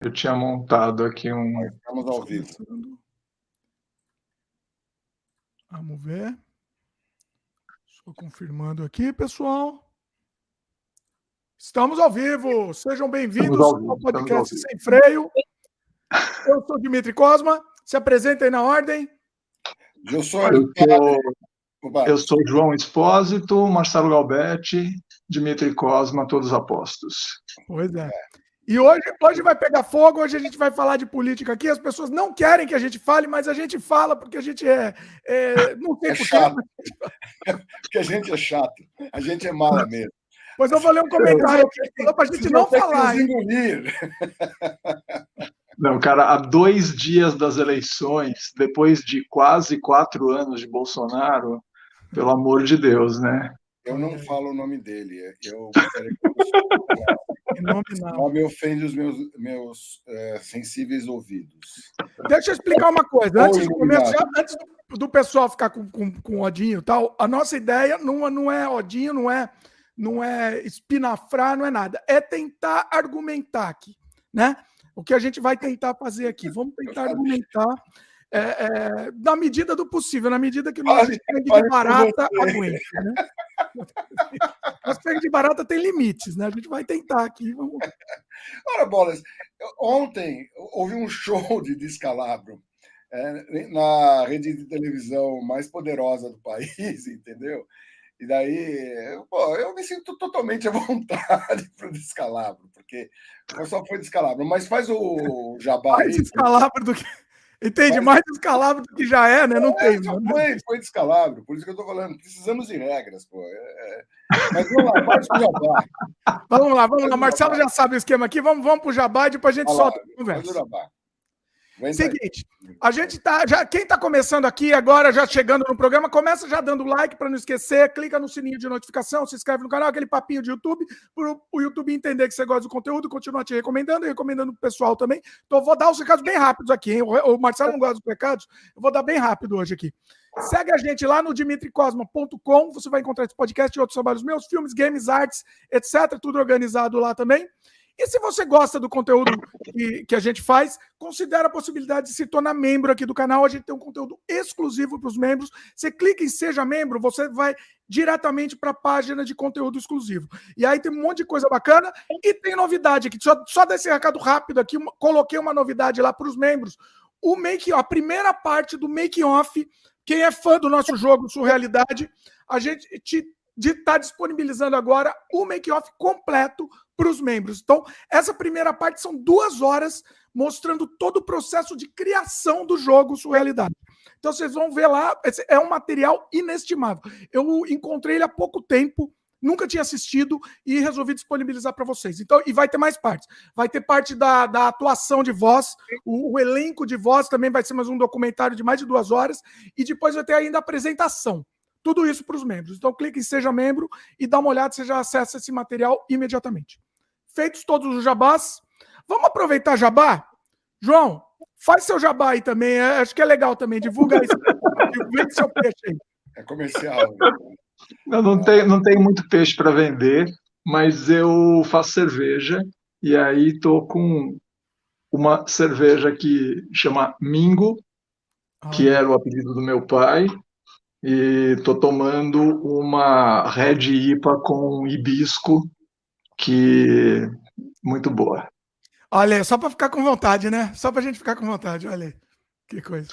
Eu tinha montado aqui um. Estamos ao vivo. Vamos ver. Estou confirmando aqui, pessoal. Estamos ao vivo. Sejam bem-vindos ao, ao podcast Sem Freio. Eu sou Dimitri Cosma. Se apresentem na ordem. Eu sou, eu sou, eu sou João Espósito, Marcelo Galbetti, Dimitri Cosma, todos apostos. Pois é. E hoje, hoje vai pegar fogo, hoje a gente vai falar de política aqui. As pessoas não querem que a gente fale, mas a gente fala porque a gente é. é não tem é chato. porque a gente é chato. A gente é mala mesmo. Pois eu vou ler um comentário aqui que falou para a gente não falar. Não, cara, há dois dias das eleições, depois de quase quatro anos de Bolsonaro, pelo amor de Deus, né? Eu não falo o nome dele. Eu nome não. me ofende os meus, meus é, sensíveis ouvidos. Deixa eu explicar uma coisa. Antes, do, começo, já, antes do, pessoal ficar com, com, com odinho e tal, a nossa ideia não, não é odinho, não é, não é espinafrar, não é nada. É tentar argumentar aqui, né? O que a gente vai tentar fazer aqui. Vamos tentar argumentar é, é, na medida do possível, na medida que o nosso sangue de barata aguenta. Né? Nosso sangue de barata tem limites, né? A gente vai tentar aqui. Vamos... Ora, Bolas, ontem houve um show de descalabro é, na rede de televisão mais poderosa do país, entendeu? E daí, pô, eu me sinto totalmente à vontade para o descalabro, porque só foi descalabro, mas faz o jabá. Mais descalabro do que. Entende? Mas, Mais descalabro do que já é, né? Não é, tem. Foi, foi descalabro, por isso que eu estou falando. Precisamos de regras, pô. É, é... Mas vamos lá, pro Jabá. Vamos lá, vamos lá. Marcelo já sabe o esquema aqui. Vamos, vamos pro Jabá e depois a gente solta a conversa. Seguinte, a gente tá. Já, quem está começando aqui agora, já chegando no programa, começa já dando like para não esquecer, clica no sininho de notificação, se inscreve no canal, aquele papinho de YouTube, para o YouTube entender que você gosta do conteúdo, continua te recomendando e recomendando pro pessoal também. Então, vou dar os recados bem rápidos aqui, hein? O, o Marcelo não gosta dos recados, eu vou dar bem rápido hoje aqui. Segue a gente lá no dimitricosma.com, você vai encontrar esse podcast e outros trabalhos meus, filmes, games, artes, etc. Tudo organizado lá também. E se você gosta do conteúdo que, que, a gente faz, considere a possibilidade de se tornar membro aqui do canal. A gente tem um conteúdo exclusivo para os membros. Você clica em Seja Membro, você vai diretamente para a página de conteúdo exclusivo. E aí tem um monte de coisa bacana e tem novidade aqui. Só, só desse recado rápido aqui, coloquei uma novidade lá para os membros. O make, a primeira parte do make off. Quem é fã do nosso jogo Surrealidade, a gente está disponibilizando agora o make off completo para os membros. Então, essa primeira parte são duas horas mostrando todo o processo de criação do jogo Surrealidade. Então, vocês vão ver lá, é um material inestimável. Eu encontrei ele há pouco tempo, nunca tinha assistido e resolvi disponibilizar para vocês. Então, e vai ter mais partes. Vai ter parte da, da atuação de voz, o, o elenco de voz também vai ser mais um documentário de mais de duas horas, e depois vai ter ainda a apresentação. Tudo isso para os membros. Então, clique em Seja Membro e dá uma olhada, você já acessa esse material imediatamente feitos todos os jabás. Vamos aproveitar jabá? João, faz seu jabá aí também. É, acho que é legal também. Divulga isso. Vende seu peixe aí. É comercial. Eu não tenho, não tenho muito peixe para vender, mas eu faço cerveja e aí estou com uma cerveja que chama Mingo, ah. que era o apelido do meu pai, e estou tomando uma Red IPA com hibisco que muito boa. Olha, só para ficar com vontade, né? Só para a gente ficar com vontade, olha aí. Que coisa.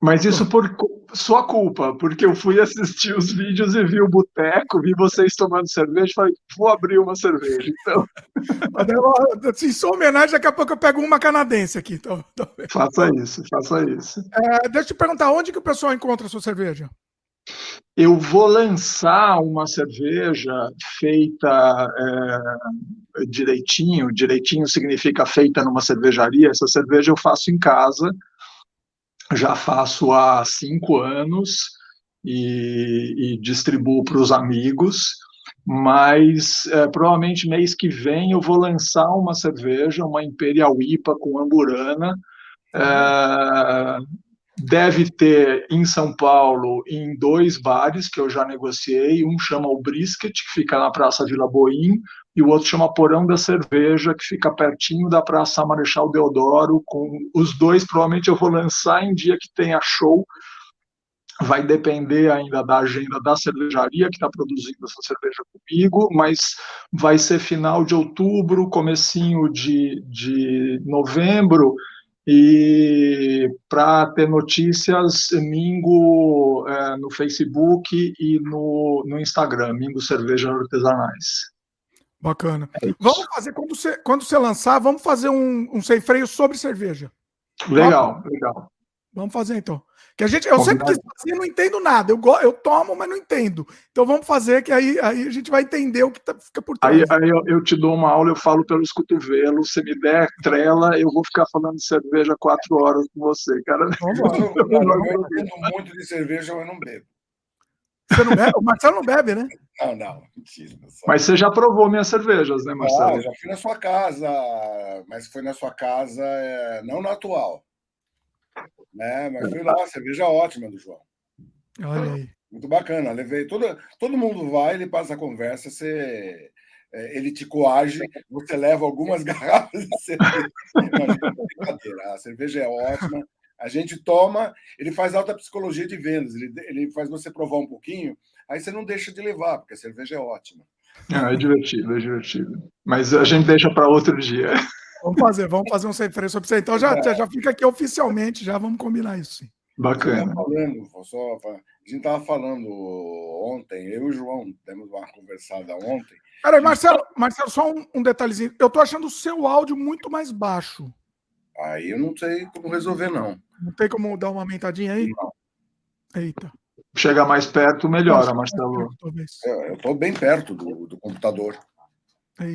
Mas isso por sua culpa, porque eu fui assistir os vídeos e vi o boteco, vi vocês tomando cerveja e falei, vou abrir uma cerveja. Então. Se sou homenagem, daqui a pouco eu pego uma canadense aqui. Então... Faça isso, faça isso. É, deixa eu te perguntar, onde que o pessoal encontra a sua cerveja? Eu vou lançar uma cerveja feita é, direitinho, direitinho significa feita numa cervejaria, essa cerveja eu faço em casa, já faço há cinco anos e, e distribuo para os amigos, mas é, provavelmente mês que vem eu vou lançar uma cerveja, uma Imperial IPA com amburana, é, deve ter em São Paulo em dois bares que eu já negociei. Um chama o Brisket, que fica na Praça Vila Boim, e o outro chama Porão da Cerveja, que fica pertinho da Praça Marechal Deodoro. Com os dois, provavelmente eu vou lançar em dia que tenha show. Vai depender ainda da agenda da cervejaria que está produzindo essa cerveja comigo, mas vai ser final de outubro, comecinho de, de novembro, e para ter notícias, Mingo é, no Facebook e no, no Instagram, Mingo Cerveja Artesanais. Bacana. É vamos fazer, quando você, quando você lançar, vamos fazer um, um sem freio sobre cerveja. Legal, legal. Vamos fazer então. Que a gente, eu sempre quis fazer, não entendo nada. Eu, eu tomo, mas não entendo. Então vamos fazer, que aí, aí a gente vai entender o que tá, fica por trás. Aí, aí eu, eu, te dou uma aula, eu falo pelos cotovelos. Se me der trela, eu vou ficar falando de cerveja quatro horas com você, cara. Vamos eu, eu entendo muito de cerveja, mas não bebo. Você não bebe? O Marcelo não bebe, né? Não, não, mentira. Mas você já provou minhas cervejas, né, Marcelo? Ah, já fui na sua casa, mas foi na sua casa, é, não na atual. Né? Mas fui lá, cerveja ótima do João. Olha aí. Muito bacana. Levei todo, todo mundo vai, ele passa a conversa, você, é, ele te coage, você leva algumas garrafas de cerveja. Não, a cerveja é ótima. A gente toma, ele faz alta psicologia de vendas, ele, ele faz você provar um pouquinho, aí você não deixa de levar, porque a cerveja é ótima. é divertido, é divertido. Mas a gente deixa para outro dia. Vamos fazer, vamos fazer um sem freio sobre você. Então já, é. já fica aqui oficialmente, já vamos combinar isso. Sim. Bacana. Falando, só, a gente estava falando ontem, eu e o João temos uma conversada ontem. Peraí, Marcelo, Marcelo, só um, um detalhezinho. Eu estou achando o seu áudio muito mais baixo. Aí eu não sei como resolver, não. Não tem como dar uma aumentadinha aí? Não. Eita. Chega mais perto, melhora, Marcelo. Eu estou bem perto do, do computador.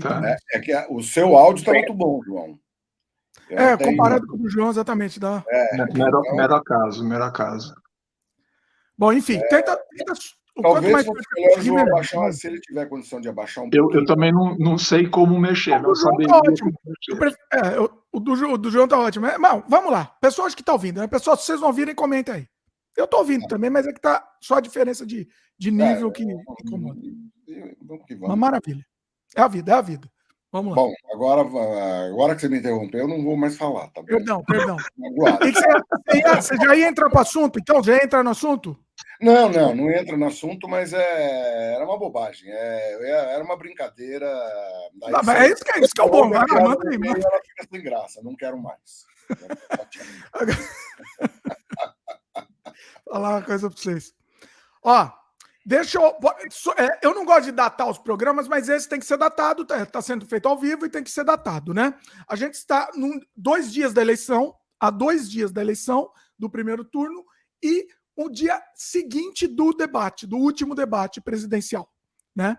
Tá. É, é, que o seu áudio está muito bom, João. Eu é, comparado com o do João, exatamente. Dá. É, mero, então... mero caso, mero caso. Bom, enfim, é... tenta, tenta Talvez mais melhor João abaixar, se ele tiver condição de abaixar um pouco. Eu, eu também não, não sei como mexer. Não, saber tá ótimo. É, o, do, o do João tá ótimo. É, mas, vamos lá. Pessoas que estão ouvindo, né? Pessoal, se vocês não ouvirem, comentem aí. Eu estou ouvindo é. também, mas é que tá só a diferença de, de nível é, que incomoda. Vamos que vamos. Uma maravilha. É a vida, é a vida. Vamos lá. Bom, agora, agora que você me interrompeu, eu não vou mais falar, tá bom? Perdão, perdão. você, você, já ia entrar para o assunto, então? Já ia entrar no assunto? Não, não, não entra no assunto, mas é, era uma bobagem. É, era uma brincadeira. Não, mas é isso que é, isso que é o bom. Ela, manda aí, manda. ela fica sem graça, não quero mais. Falar uma coisa para vocês. Ó, Deixa eu. É, eu não gosto de datar os programas, mas esse tem que ser datado, está tá sendo feito ao vivo e tem que ser datado, né? A gente está num, dois dias da eleição, há dois dias da eleição, do primeiro turno, e o dia seguinte do debate, do último debate presidencial, né?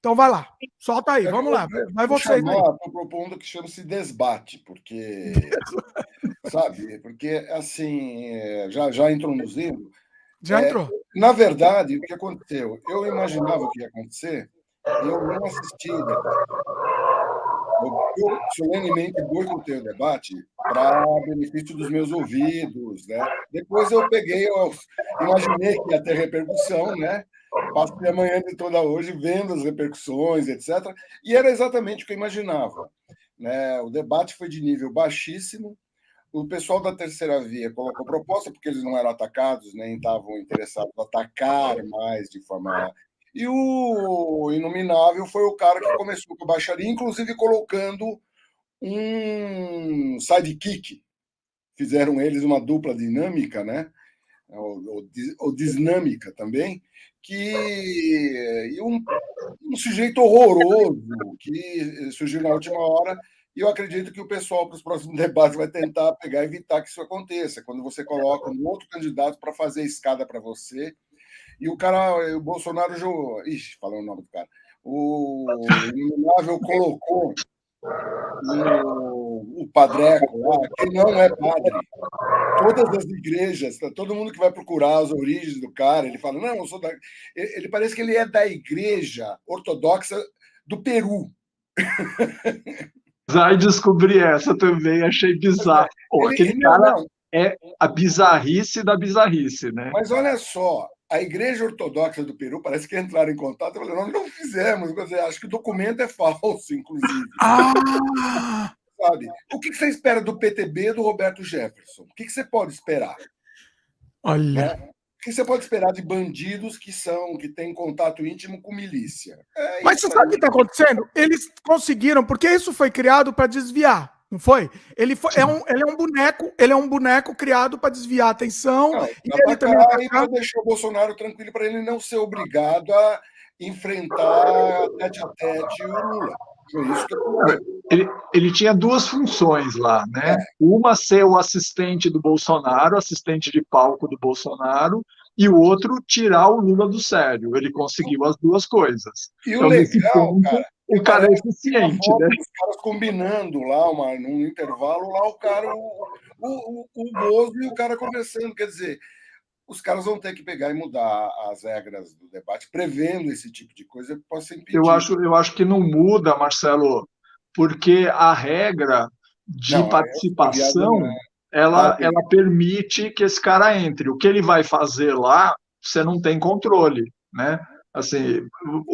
Então vai lá, solta aí, vamos lá, vai você. Estou propondo que chama-se desbate, porque. sabe? Porque, assim, é, já, já introduzindo já é, entrou. Na verdade, o que aconteceu? Eu imaginava o que ia acontecer e eu não assisti o debate. Eu solenemente boicotei o debate para benefício dos meus ouvidos. Né? Depois eu peguei, eu imaginei que ia ter repercussão, né? Passei a manhã de toda hoje vendo as repercussões, etc. E era exatamente o que eu imaginava. Né? O debate foi de nível baixíssimo, o pessoal da terceira via colocou proposta porque eles não eram atacados, nem estavam interessados em atacar mais de forma. E o Inominável foi o cara que começou com a baixaria, inclusive colocando um sidekick. Fizeram eles uma dupla dinâmica, né? Ou, dinâmica também, que e um, um sujeito horroroso que surgiu na última hora e eu acredito que o pessoal, para os próximos debates, vai tentar pegar evitar que isso aconteça. Quando você coloca um outro candidato para fazer escada para você, e o cara, o Bolsonaro, ixi, falando o nome do cara, o Inominável colocou o, o padreco lá, que não é padre. Todas as igrejas, tá, todo mundo que vai procurar as origens do cara, ele fala: não, eu sou da. Ele parece que ele é da igreja ortodoxa do Peru. Ai, descobri essa também, achei bizarro. Pô, aquele cara é a bizarrice da bizarrice, né? Mas olha só, a Igreja Ortodoxa do Peru parece que entraram em contato e falaram: nós não fizemos, dizer, acho que o documento é falso, inclusive. Ah! Sabe? O que você espera do PTB do Roberto Jefferson? O que você pode esperar? Olha. É? O que você pode esperar de bandidos que são, que têm contato íntimo com milícia? É Mas você sabe o que está acontecendo? Eles conseguiram, porque isso foi criado para desviar. Não foi? Ele, foi, é um, ele é um boneco, ele é um boneco criado para desviar a atenção. Não, e ele também para deixar o Bolsonaro tranquilo para ele não ser obrigado a enfrentar tete a tete o Lula. Ele, ele tinha duas funções lá, né? É. Uma ser o assistente do Bolsonaro, assistente de palco do Bolsonaro, e o outro tirar o Lula do sério. Ele conseguiu as duas coisas. E então, o legal, ponto, cara, o cara é eficiente, né? Os caras combinando lá, uma, num intervalo, lá o cara, o, o, o, Bozo e o cara conversando. Quer dizer, os caras vão ter que pegar e mudar as regras do debate, prevendo esse tipo de coisa que possa impedir. Eu acho, eu acho que não muda, Marcelo, porque a regra de não, participação é, ela, ela permite que esse cara entre. O que ele vai fazer lá, você não tem controle, né? assim,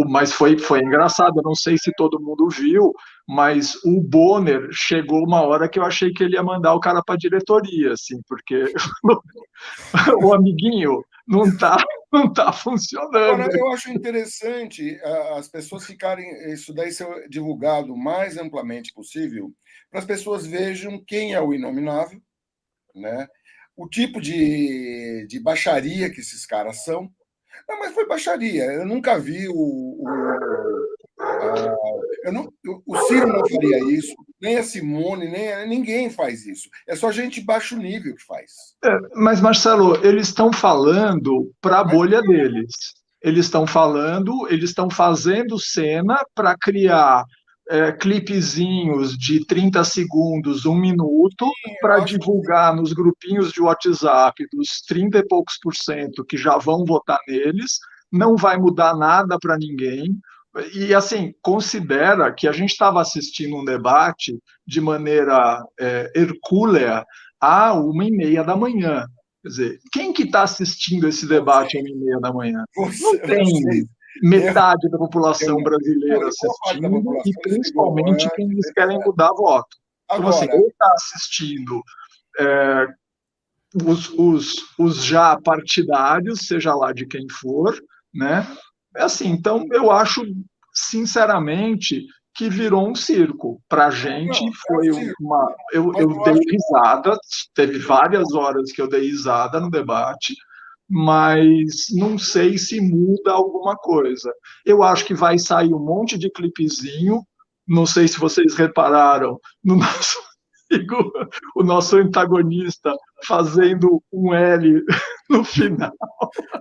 mas foi, foi engraçado, eu não sei se todo mundo viu, mas o Bonner chegou uma hora que eu achei que ele ia mandar o cara para a diretoria, assim, porque o amiguinho não está não tá funcionando. Agora, eu acho interessante as pessoas ficarem, isso daí ser divulgado o mais amplamente possível, para as pessoas vejam quem é o inominável, né? o tipo de, de baixaria que esses caras são, não, mas foi baixaria. Eu nunca vi o. o a, eu não, o Ciro não faria isso, nem a Simone, nem ninguém faz isso. É só gente baixo nível que faz. É, mas, Marcelo, eles estão falando para a bolha deles. Eles estão falando, eles estão fazendo cena para criar é, clipezinhos de 30 segundos, um minuto, para divulgar nos grupinhos de WhatsApp dos 30 e poucos por cento que já vão votar neles, não vai mudar nada para ninguém. E, assim, considera que a gente estava assistindo um debate de maneira é, hercúlea a uma e meia da manhã. Quer dizer, quem que está assistindo esse debate a uma e meia da manhã? Não tem metade da população brasileira assistindo e principalmente quem eles querem mudar voto. Então, assim, ele está assistindo é, os, os, os já partidários, seja lá de quem for, né? É assim, então eu acho, sinceramente, que virou um circo. Para a gente é foi uma. Eu, eu dei risada, teve várias horas que eu dei risada no debate, mas não sei se muda alguma coisa. Eu acho que vai sair um monte de clipezinho, não sei se vocês repararam, no nosso o nosso antagonista fazendo um L no final.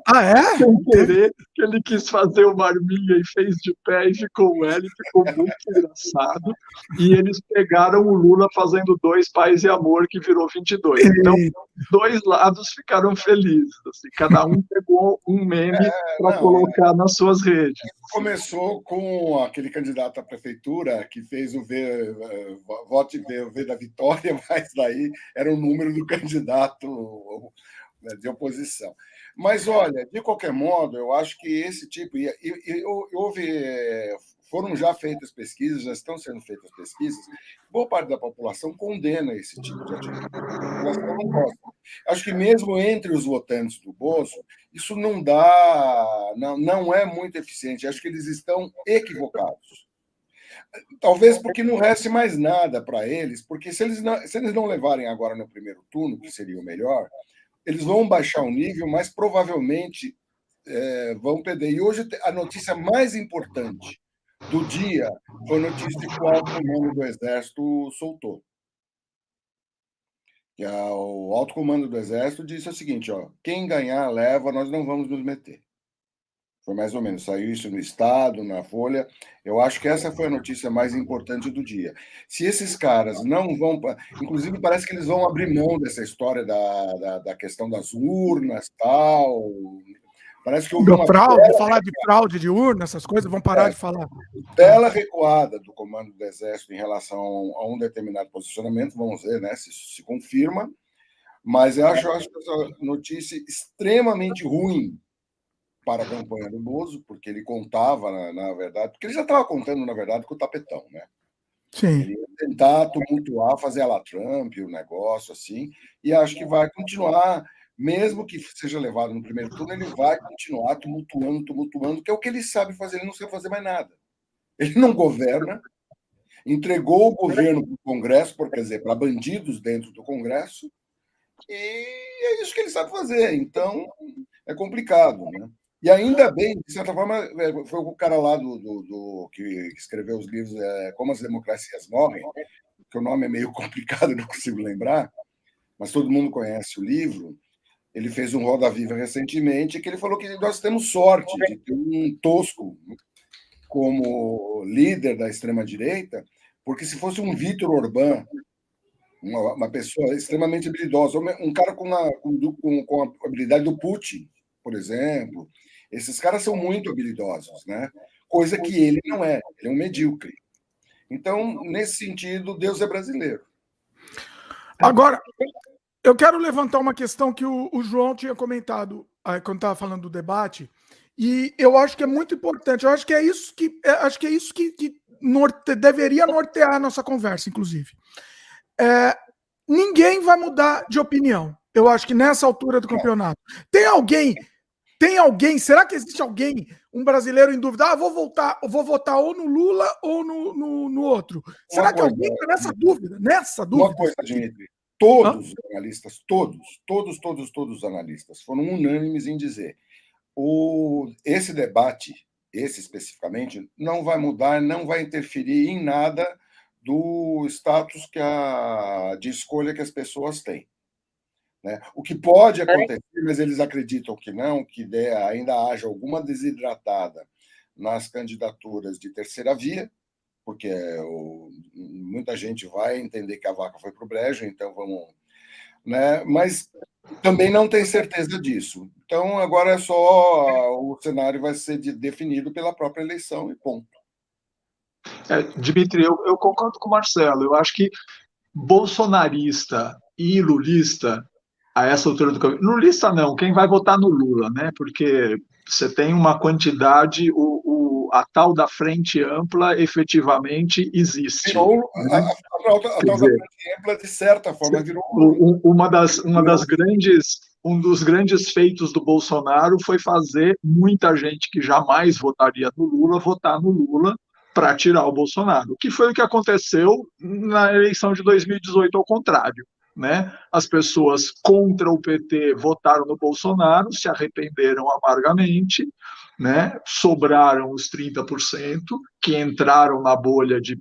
Ah, é? Sem querer, que ele quis fazer uma arminha e fez de pé e ficou um L, ficou muito engraçado. E eles pegaram o Lula fazendo dois pais e amor, que virou 22. Então, dois lados ficaram felizes. Assim, cada um pegou um meme é, para colocar nas suas redes. Começou com aquele candidato à prefeitura que fez o V, eh, vote V, o V da vitória, mas daí era o número do candidato né, de oposição. Mas, olha, de qualquer modo, eu acho que esse tipo. E, e, houve. Foram já feitas pesquisas, já estão sendo feitas pesquisas. Boa parte da população condena esse tipo de atitude. Acho que mesmo entre os votantes do Bolso, isso não dá, não, não é muito eficiente. Acho que eles estão equivocados. Talvez porque não reste mais nada para eles, porque se eles, não, se eles não levarem agora no primeiro turno, que seria o melhor, eles vão baixar o nível, mas provavelmente é, vão perder. E hoje a notícia mais importante do dia foi a notícia que o alto comando do Exército soltou. Que o alto comando do Exército disse o seguinte: ó, quem ganhar leva, nós não vamos nos meter. Foi mais ou menos, saiu isso no Estado, na Folha. Eu acho que essa foi a notícia mais importante do dia. Se esses caras não vão. Inclusive, parece que eles vão abrir mão dessa história da, da, da questão das urnas tal. Parece que houve uma fraude, falar de fraude de urna, essas coisas, vão parar é, de falar. Tela recuada do comando do Exército em relação a um determinado posicionamento, vamos ver né, se isso se confirma. Mas eu acho, eu acho essa notícia extremamente ruim para a campanha do Bozo, porque ele contava, na, na verdade, porque ele já estava contando, na verdade, com o tapetão, né? Sim. Ele ia tentar tumultuar, fazer a la Trump, o negócio assim, e acho que vai continuar, mesmo que seja levado no primeiro turno, ele vai continuar tumultuando, tumultuando, que é o que ele sabe fazer, ele não sabe fazer mais nada. Ele não governa, entregou o governo para o Congresso, por, quer dizer, para bandidos dentro do Congresso, e é isso que ele sabe fazer. Então, é complicado, né? E ainda bem, de certa forma, é, foi o cara lá do, do, do que escreveu os livros é, Como as Democracias Morrem, que o nome é meio complicado, não consigo lembrar, mas todo mundo conhece o livro. Ele fez um Roda Viva recentemente, que ele falou que nós temos sorte de ter um tosco como líder da extrema-direita, porque se fosse um Vitor Orbán, uma, uma, pessoa extremamente habilidosa, um cara com, com, com a habilidade do Putin, por exemplo, esses caras são muito habilidosos, né? Coisa que ele não é, ele é um medíocre. Então, nesse sentido, Deus é brasileiro. Agora, eu quero levantar uma questão que o, o João tinha comentado aí, quando estava falando do debate, e eu acho que é muito importante. Eu acho que é isso que é, acho que é isso que, que norte, deveria nortear a nossa conversa, inclusive. É, ninguém vai mudar de opinião. Eu acho que nessa altura do campeonato. Tem alguém, tem alguém, será que existe alguém, um brasileiro em dúvida? Ah, vou voltar, vou votar ou no Lula ou no, no, no outro. Será uma que coisa, alguém está nessa dúvida? Nessa dúvida? Uma coisa, Dimitri. Todos os analistas, todos, todos, todos, todos os analistas foram unânimes em dizer o, esse debate, esse especificamente, não vai mudar, não vai interferir em nada do status que a, de escolha que as pessoas têm. Né? O que pode acontecer, mas eles acreditam que não, que ainda haja alguma desidratada nas candidaturas de terceira via, porque o, muita gente vai entender que a vaca foi para o brejo, então vamos. Né? Mas também não tem certeza disso. Então, agora é só. O cenário vai ser definido pela própria eleição e ponto. É, Dimitri, eu, eu concordo com o Marcelo. Eu acho que bolsonarista e lulista a essa altura do campeonato. Lulista não, quem vai votar no Lula, né? Porque você tem uma quantidade, o, o a tal da frente ampla efetivamente existe. Virou, né? a, a, a, tal da frente ampla, de certa forma, virou. Uma das, uma das grandes um dos grandes feitos do Bolsonaro foi fazer muita gente que jamais votaria no Lula votar no Lula para tirar o Bolsonaro, que foi o que aconteceu na eleição de 2018 ao contrário. Né? As pessoas contra o PT votaram no Bolsonaro, se arrependeram amargamente, né? sobraram os 30% que entraram na bolha de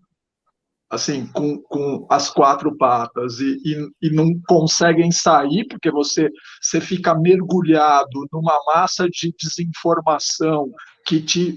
assim, com, com as quatro patas e, e, e, não conseguem sair, porque você, você fica mergulhado numa massa de desinformação que te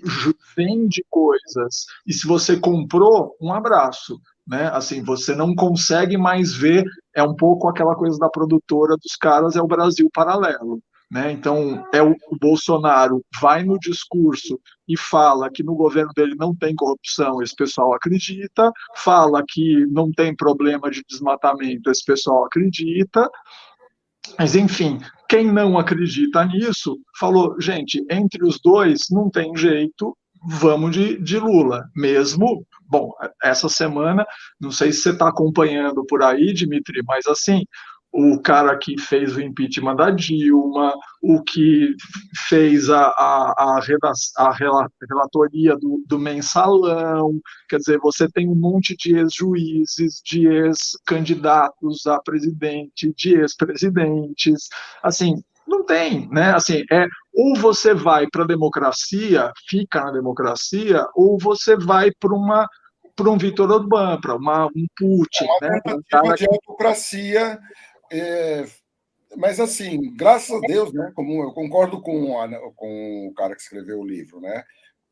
vende coisas, e se você comprou, um abraço. Né? Assim, você não consegue mais ver, é um pouco aquela coisa da produtora dos caras, é o Brasil paralelo. Né? Então, é o, o, Bolsonaro vai no discurso e fala que no governo dele não tem corrupção, esse pessoal acredita, fala que não tem problema de desmatamento, esse pessoal acredita. Mas, enfim, quem não acredita nisso falou: gente, entre os dois não tem jeito, vamos de, de Lula, mesmo. Bom, essa semana, não sei se você está acompanhando por aí, Dimitri, mas assim, o cara que fez o impeachment da Dilma, o que fez a, a, a, a relatoria do, do, mensalão, quer dizer, você tem um monte de ex-juízes, de ex-candidatos a presidente, de ex-presidentes, assim, não tem, né? Assim, é ou você vai para a democracia, fica na democracia, ou você vai para uma para um Vitor Orbán, para uma um Putin, é né? Um de autocracia é, mas assim, graças a Deus, né? Como eu concordo com, a, com o cara que escreveu o livro, né?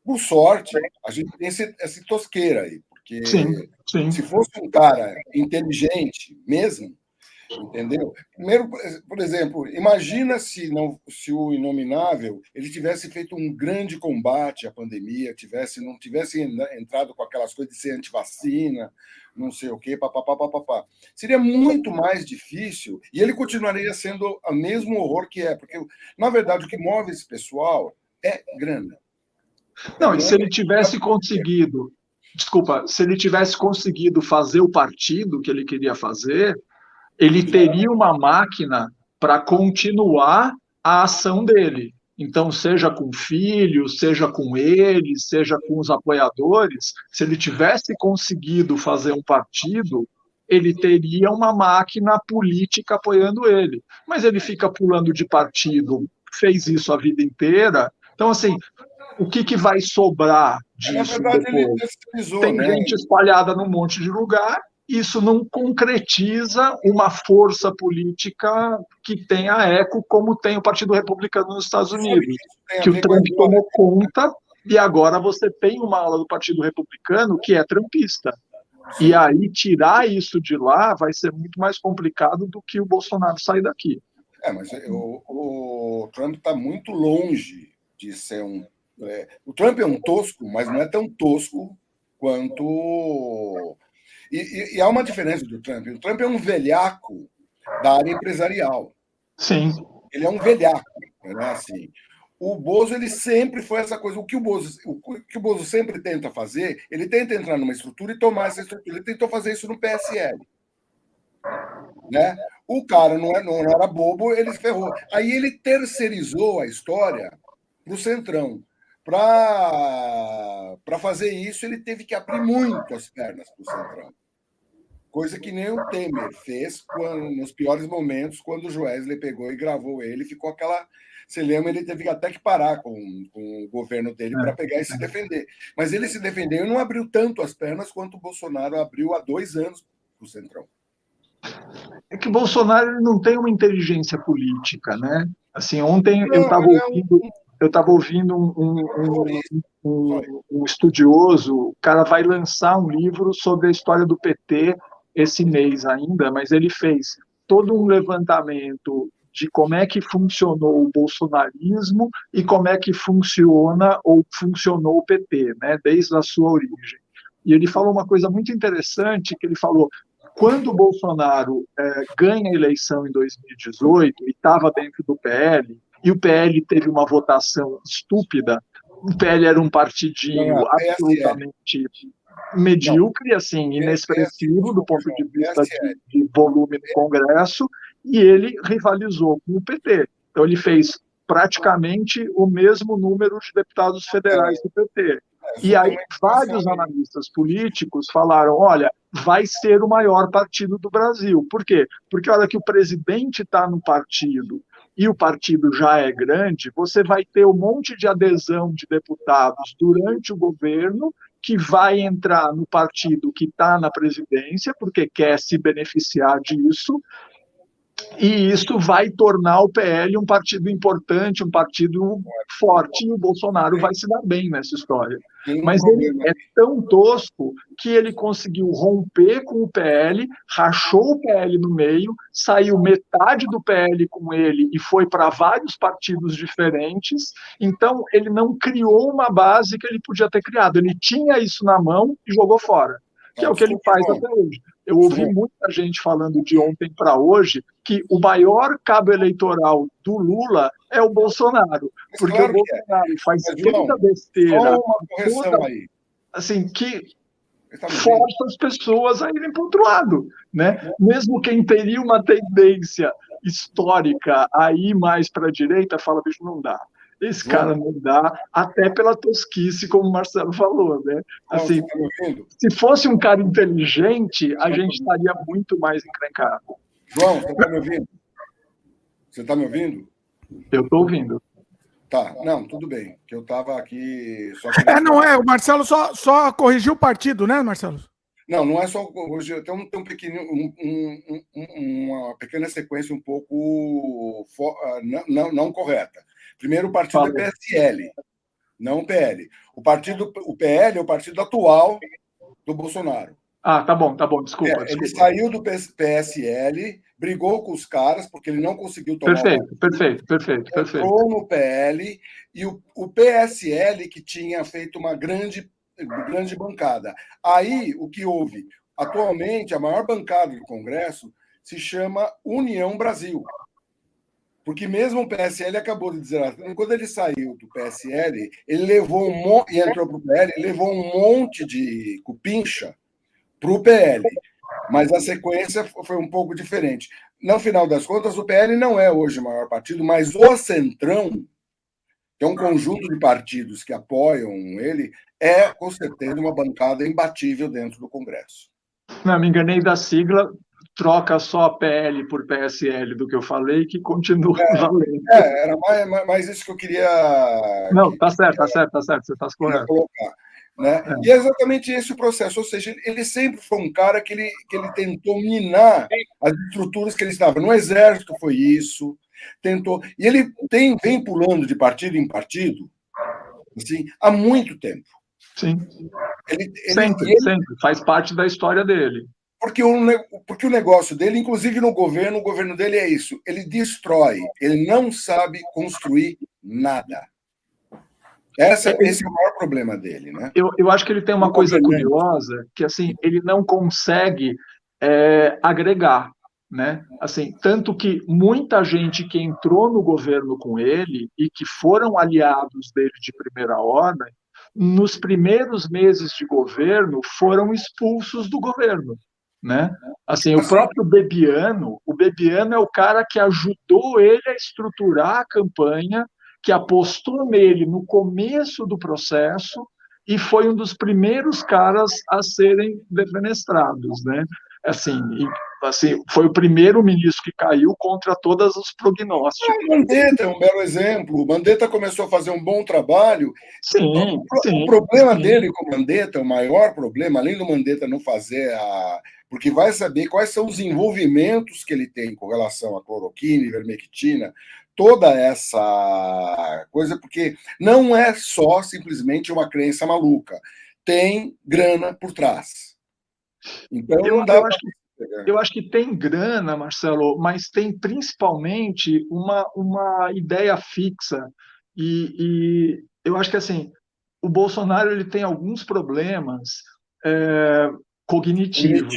Por sorte, a gente tem esse, esse tosqueira aí, porque sim, sim. se fosse um cara inteligente mesmo, Entendeu? Primeiro, por exemplo, imagina se não se o inominável ele tivesse feito um grande combate à pandemia, tivesse não tivesse entrado com aquelas coisas de ser antivacina, não sei o quê, papapá, papapá. Seria muito mais difícil e ele continuaria sendo o mesmo horror que é, porque na verdade o que move esse pessoal é grana. Não, e se ele tivesse conseguido, desculpa, se ele tivesse conseguido fazer o partido que ele queria fazer, ele teria uma máquina para continuar a ação dele. Então, seja com filhos, seja com ele, seja com os apoiadores, se ele tivesse conseguido fazer um partido, ele teria uma máquina política apoiando ele. Mas ele fica pulando de partido, fez isso a vida inteira. Então, assim, o que, que vai sobrar disso verdade, depois? Tem né? gente espalhada num monte de lugar isso não concretiza uma força política que tenha eco como tem o Partido Republicano nos Estados Unidos, que o Trump tomou conta e agora você tem uma ala do Partido Republicano que é trumpista. E aí tirar isso de lá vai ser muito mais complicado do que o Bolsonaro sair daqui. É, mas o, o Trump está muito longe de ser um. É, o Trump é um tosco, mas não é tão tosco quanto e, e, e, há uma diferença do Trump. O Trump é um velhaco da área empresarial. Sim. Ele é um velhaco, não é assim. O Bozo ele sempre foi essa coisa. O que o Bozo, o que o Bozo sempre tenta fazer, ele tenta entrar numa estrutura e tomar essa estrutura. Ele tentou fazer isso no PSL. Né? O cara não, é, não era bobo, ele ferrou. Aí ele terceirizou a história para o Centrão. Para fazer isso, ele teve que abrir muito as pernas para o Centrão coisa que nem o Temer fez quando, nos piores momentos, quando o Joesley pegou e gravou ele, ficou aquela. Você lembra, ele teve até que parar com, com o governo dele para pegar e se defender. Mas ele se defendeu e não abriu tanto as pernas quanto o Bolsonaro abriu há dois anos para o Centrão. É que o Bolsonaro não tem uma inteligência política, né? Assim, ontem não, eu estava ouvindo, eu estava ouvindo um, um, um, um, estudioso, o cara vai lançar um livro sobre a história do PT esse mês ainda, mas ele fez todo um levantamento de como é que funcionou o bolsonarismo e como é que funciona ou funcionou o PT, né, desde a sua origem. E ele falou uma coisa muito interessante, que ele falou, quando o Bolsonaro é, ganha a eleição em 2018 e estava dentro do PL, e o PL teve uma votação estúpida, o PL era um partidinho absolutamente medíocre, não. assim, inexpressivo do ponto de vista de, de volume no Congresso, e ele rivalizou com o PT. Então, ele fez praticamente o mesmo número de deputados federais do PT. E aí, vários analistas políticos falaram: olha, vai ser o maior partido do Brasil. Por quê? Porque, olha, que o presidente está no partido e o partido já é grande, você vai ter um monte de adesão de deputados durante o governo que vai entrar no partido que está na presidência, porque quer se beneficiar disso, e isso vai tornar o PL um partido importante, um partido forte, e o Bolsonaro vai se dar bem nessa história. Mas ele é tão tosco que ele conseguiu romper com o PL, rachou o PL no meio, saiu metade do PL com ele e foi para vários partidos diferentes. Então, ele não criou uma base que ele podia ter criado. Ele tinha isso na mão e jogou fora, que é o que ele faz até hoje. Eu ouvi muita gente falando de ontem para hoje que o maior cabo eleitoral do Lula é o Bolsonaro. Porque claro o é. Bolsonaro é. faz tanta besteira. Só uma correção toda, aí. Assim, que força as pessoas a irem para o outro lado. Né? Mesmo quem teria uma tendência histórica a ir mais para a direita, fala, bicho, não dá. Esse cara não dá, até pela tosquice, como o Marcelo falou, né? Assim, tá se fosse um cara inteligente, a gente estaria muito mais encrencado. João, você está me ouvindo? Você está me ouvindo? Eu estou ouvindo. Tá, não, tudo bem. Que eu estava aqui. Só que... É, não é. O Marcelo só, só corrigiu o partido, né, Marcelo? Não, não é só hoje tem um, tem um pequeno, um, um, uma pequena sequência um pouco for, ah, não, não, não correta. Primeiro, o partido é PSL, não o PL. O partido, o PL é o partido atual do Bolsonaro. Ah, tá bom, tá bom, desculpa. É, desculpa. Ele saiu do PSL, brigou com os caras, porque ele não conseguiu tomar. Perfeito, perfeito, perfeito, perfeito. Entrou no PL, e o, o PSL, que tinha feito uma grande, grande bancada. Aí, o que houve? Atualmente, a maior bancada do Congresso se chama União Brasil. Porque mesmo o PSL acabou de dizer, quando ele saiu do PSL, ele levou um monte, e entrou para o PL, ele levou um monte de cupincha para o PL. Mas a sequência foi um pouco diferente. No final das contas, o PL não é hoje o maior partido, mas o Centrão, que é um conjunto de partidos que apoiam ele, é com certeza uma bancada imbatível dentro do Congresso. Não, me enganei da sigla, troca só PL por PSL do que eu falei, que continua é, valendo. É, era mais, mais, isso que eu queria. Não, tá certo, tá certo, tá certo, você está correto. Colocar. Né? É. E é exatamente esse o processo, ou seja, ele sempre foi um cara que ele, que ele tentou minar as estruturas que ele estava. No Exército foi isso, tentou. E ele tem, vem pulando de partido em partido assim, há muito tempo. Sim. Ele, ele, sempre, ele, sempre. Faz parte da história dele. Porque o, porque o negócio dele, inclusive no governo, o governo dele é isso: ele destrói, ele não sabe construir nada. Essa, é, esse é o maior problema dele, né? Eu, eu acho que ele tem uma o coisa curiosa, que assim, ele não consegue é, agregar, né? Assim, tanto que muita gente que entrou no governo com ele e que foram aliados dele de primeira ordem, nos primeiros meses de governo foram expulsos do governo, né? Assim, o próprio Bebiano, o Bebiano é o cara que ajudou ele a estruturar a campanha que apostou nele no começo do processo e foi um dos primeiros caras a serem defenestrados, né? Assim, assim, foi o primeiro ministro que caiu contra todos os prognósticos. O Mandetta é um belo exemplo. O Mandetta começou a fazer um bom trabalho. Sim, o, sim, o problema sim. dele com o Mandetta, o maior problema, além do Mandetta não fazer a. Porque vai saber quais são os envolvimentos que ele tem com relação a cloroquina, ivermectina, toda essa coisa, porque não é só simplesmente uma crença maluca, tem grana por trás. Então, eu, não dá eu, acho que, eu acho que tem grana, Marcelo, mas tem principalmente uma, uma ideia fixa. E, e eu acho que assim, o Bolsonaro ele tem alguns problemas. É, cognitivos.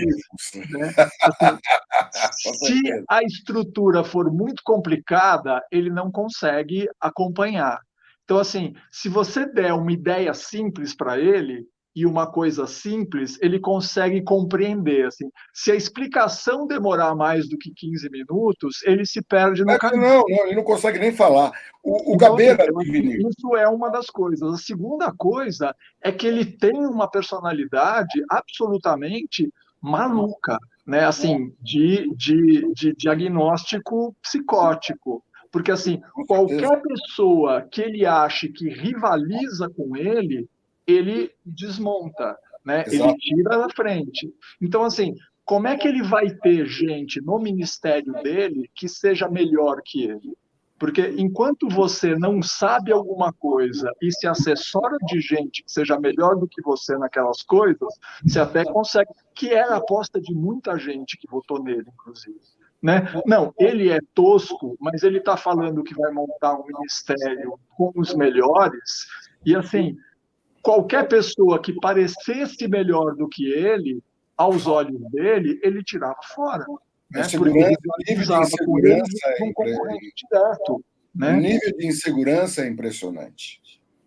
Né? Assim, se a estrutura for muito complicada, ele não consegue acompanhar. Então, assim, se você der uma ideia simples para ele, e uma coisa simples, ele consegue compreender. Assim. Se a explicação demorar mais do que 15 minutos, ele se perde no caminho. Não, não, ele não consegue nem falar. O, o então, Gabeira. Isso é uma das coisas. A segunda coisa é que ele tem uma personalidade absolutamente maluca, né? assim, de, de, de diagnóstico psicótico. Porque, assim, qualquer pessoa que ele ache que rivaliza com ele, ele desmonta, né? Ele tira da frente. Então, assim, como é que ele vai ter gente no ministério dele que seja melhor que ele? Porque enquanto você não sabe alguma coisa e se assessora de gente que seja melhor do que você naquelas coisas, você até consegue, que era a aposta de muita gente que votou nele, inclusive. Né? Não, ele é tosco, mas ele está falando que vai montar um ministério com os melhores, e assim, qualquer pessoa que parecesse melhor do que ele, aos olhos dele, ele tirava fora. Né? Porque ele com ele um concorrente direto. Né? O nível de insegurança é impressionante.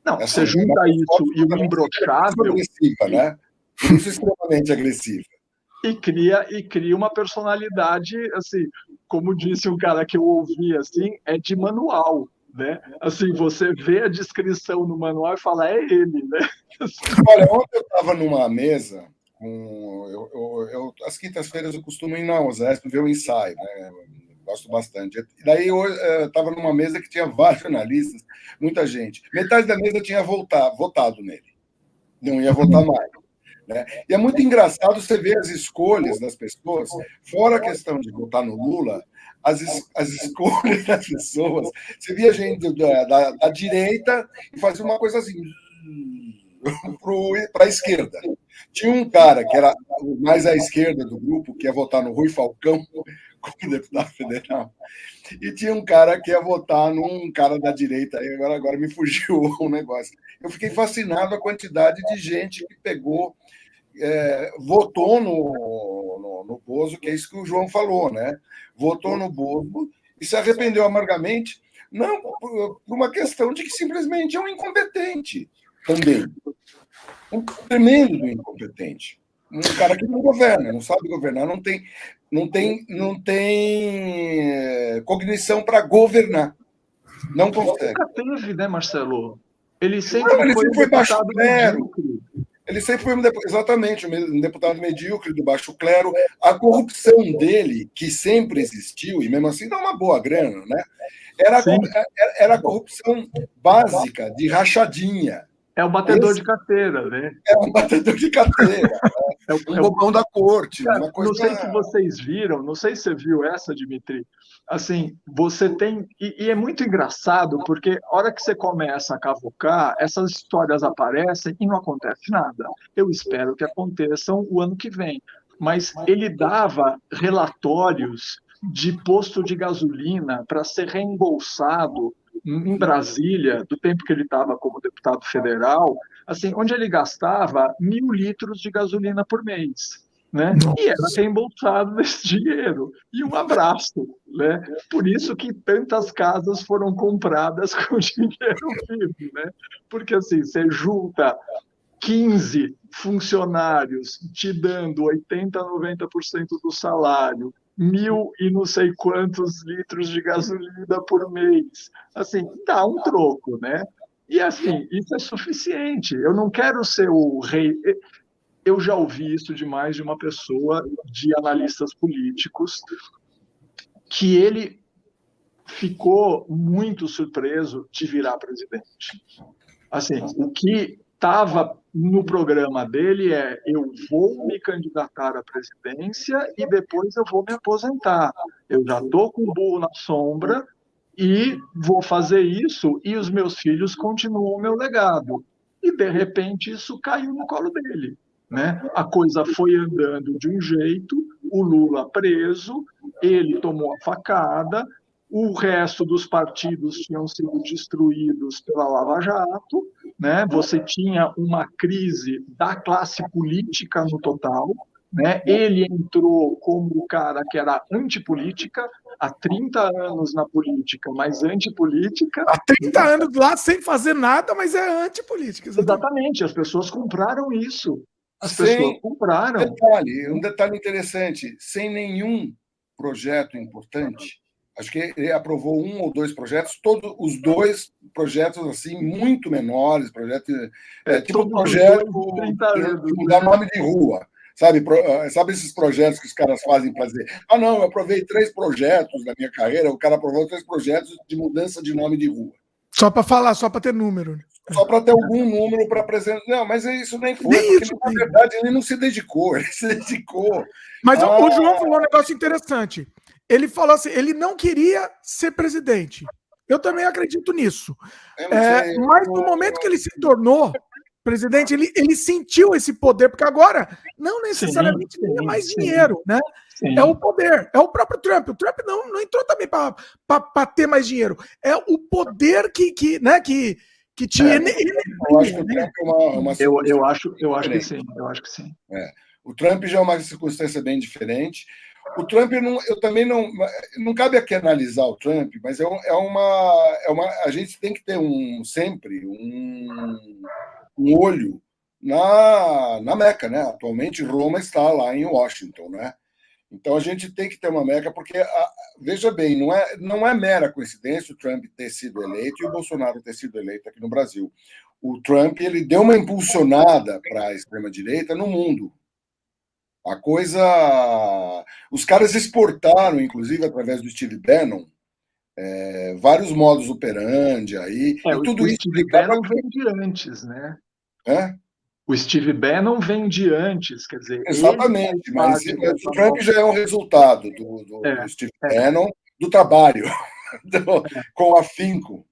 Não, Essa você junta isso e o imbrochável... Agressiva, né? Isso extremamente agressiva. E cria, e cria uma personalidade, assim, como disse um cara que eu ouvi, assim, é de manual né? Assim, você vê a descrição no manual e fala, é ele, né? Olha, ontem eu estava numa mesa com. Eu, eu, eu às quintas-feiras eu costumo ir na OSESP ver o ensaio, né? Gosto bastante. E daí eu estava numa mesa que tinha vários jornalistas, muita gente. Metade da mesa tinha voltado, votado nele. Não ia votar mais. Né? E é muito engraçado você ver as escolhas das pessoas, fora a questão de votar no Lula, as, as escolhas das pessoas. Você via gente da, da, da direita e fazia uma coisa assim para a esquerda. Tinha um cara que era mais à esquerda do grupo, que ia votar no Rui Falcão como deputado federal, e tinha um cara que ia votar num cara da direita, agora, agora me fugiu o negócio. Eu fiquei fascinado a quantidade de gente que pegou é, votou no, no, no, Bozo, que é isso que o João falou, né? Votou no Bozo e se arrependeu amargamente, não por uma questão de que simplesmente é um incompetente também. Um tremendo incompetente. Um cara que não governa, não sabe governar, não tem, não tem, não tem eh, cognição para governar. Não consegue. Nunca teve, né, Marcelo? Ele sempre não, ele foi, sempre foi baixo clero. Ele sempre foi um, exatamente um deputado medíocre do baixo clero. A corrupção dele, que sempre existiu, e mesmo assim dá uma boa grana, né? Era, era a corrupção básica, de rachadinha. É o batedor Esse... de carteira, né? É o batedor de carteira. é o, é o da corte. Cara. Não sei se vocês viram, não sei se você viu essa, Dimitri. Assim, você tem. E, e, é muito engraçado, porque a hora que você começa a cavocar, essas histórias aparecem e não acontece nada. Eu espero que aconteçam o ano que vem. Mas ele dava relatórios de posto de gasolina para ser reembolsado em Brasília, do tempo que ele estava como deputado federal, assim, onde ele gastava mil litros de gasolina por mês. Né? E era reembolsado desse dinheiro. E um abraço. Né? Por isso que tantas casas foram compradas com dinheiro vivo. Né? Porque assim, você junta 15 funcionários te dando 80, 90% do salário, mil e não sei quantos litros de gasolina por mês. Assim, dá um troco, né? E assim, isso é suficiente. Eu não quero ser o rei. Eu já ouvi isso de mais de uma pessoa, de analistas políticos, que ele ficou muito surpreso de virar presidente. Assim, o que estava no programa dele é eu vou me candidatar à presidência e depois eu vou me aposentar. Eu já estou com o burro na sombra e vou fazer isso e os meus filhos continuam o meu legado. E de repente isso caiu no colo dele. Né? A coisa foi andando de um jeito, o Lula preso, ele tomou a facada, o resto dos partidos tinham sido destruídos pela Lava Jato, né? Você tinha uma crise da classe política no total, né? Ele entrou como o cara que era antipolítica, há 30 anos na política, mas antipolítica. Há 30 anos lá sem fazer nada, mas é antipolítica. Exatamente, exatamente as pessoas compraram isso. As sem pessoas compraram. Detalhe, um detalhe interessante: sem nenhum projeto importante, Acho que ele aprovou um ou dois projetos, todos os dois projetos assim muito menores, projeto é, é tipo projeto de mudar nome de rua, sabe? Ah, sabe esses projetos que os caras fazem para dizer, ah não, eu aprovei três projetos na minha carreira, o cara aprovou três projetos de mudança de nome de rua. Só para falar, só para ter número. Né? Só para ter algum número para apresentar. Não, mas isso nem foi, nem porque isso, na verdade ele não se dedicou, ele se dedicou. Mas ah, o João falou um negócio interessante ele falou assim: ele não queria ser presidente. Eu também acredito nisso. É, mas no momento que ele se tornou presidente, ele, ele sentiu esse poder, porque agora não necessariamente tem mais sim, dinheiro, né? Sim. É o poder, é o próprio Trump. O Trump não, não entrou também para ter mais dinheiro. É o poder que, que, né, que, que tinha. É, eu acho que o Trump é uma, uma eu, eu, acho, eu acho que sim, eu acho que sim. É. O Trump já é uma circunstância bem diferente. O Trump, não, eu também não. Não cabe aqui analisar o Trump, mas é, é, uma, é uma. A gente tem que ter um sempre um, um olho na, na Meca, né? Atualmente Roma está lá em Washington, né? Então a gente tem que ter uma meca, porque veja bem, não é, não é mera coincidência o Trump ter sido eleito e o Bolsonaro ter sido eleito aqui no Brasil. O Trump ele deu uma impulsionada para a extrema direita no mundo. A coisa. Os caras exportaram, inclusive, através do Steve Bannon, é, vários modos operandi aí. É, e tudo o isso. Steve Bannon vem de antes, né? É? O Steve Bannon vem de antes, quer dizer. Exatamente, mas, o Trump já é um resultado do, do, é, do Steve é. Bannon, do trabalho, do, é. com afinco.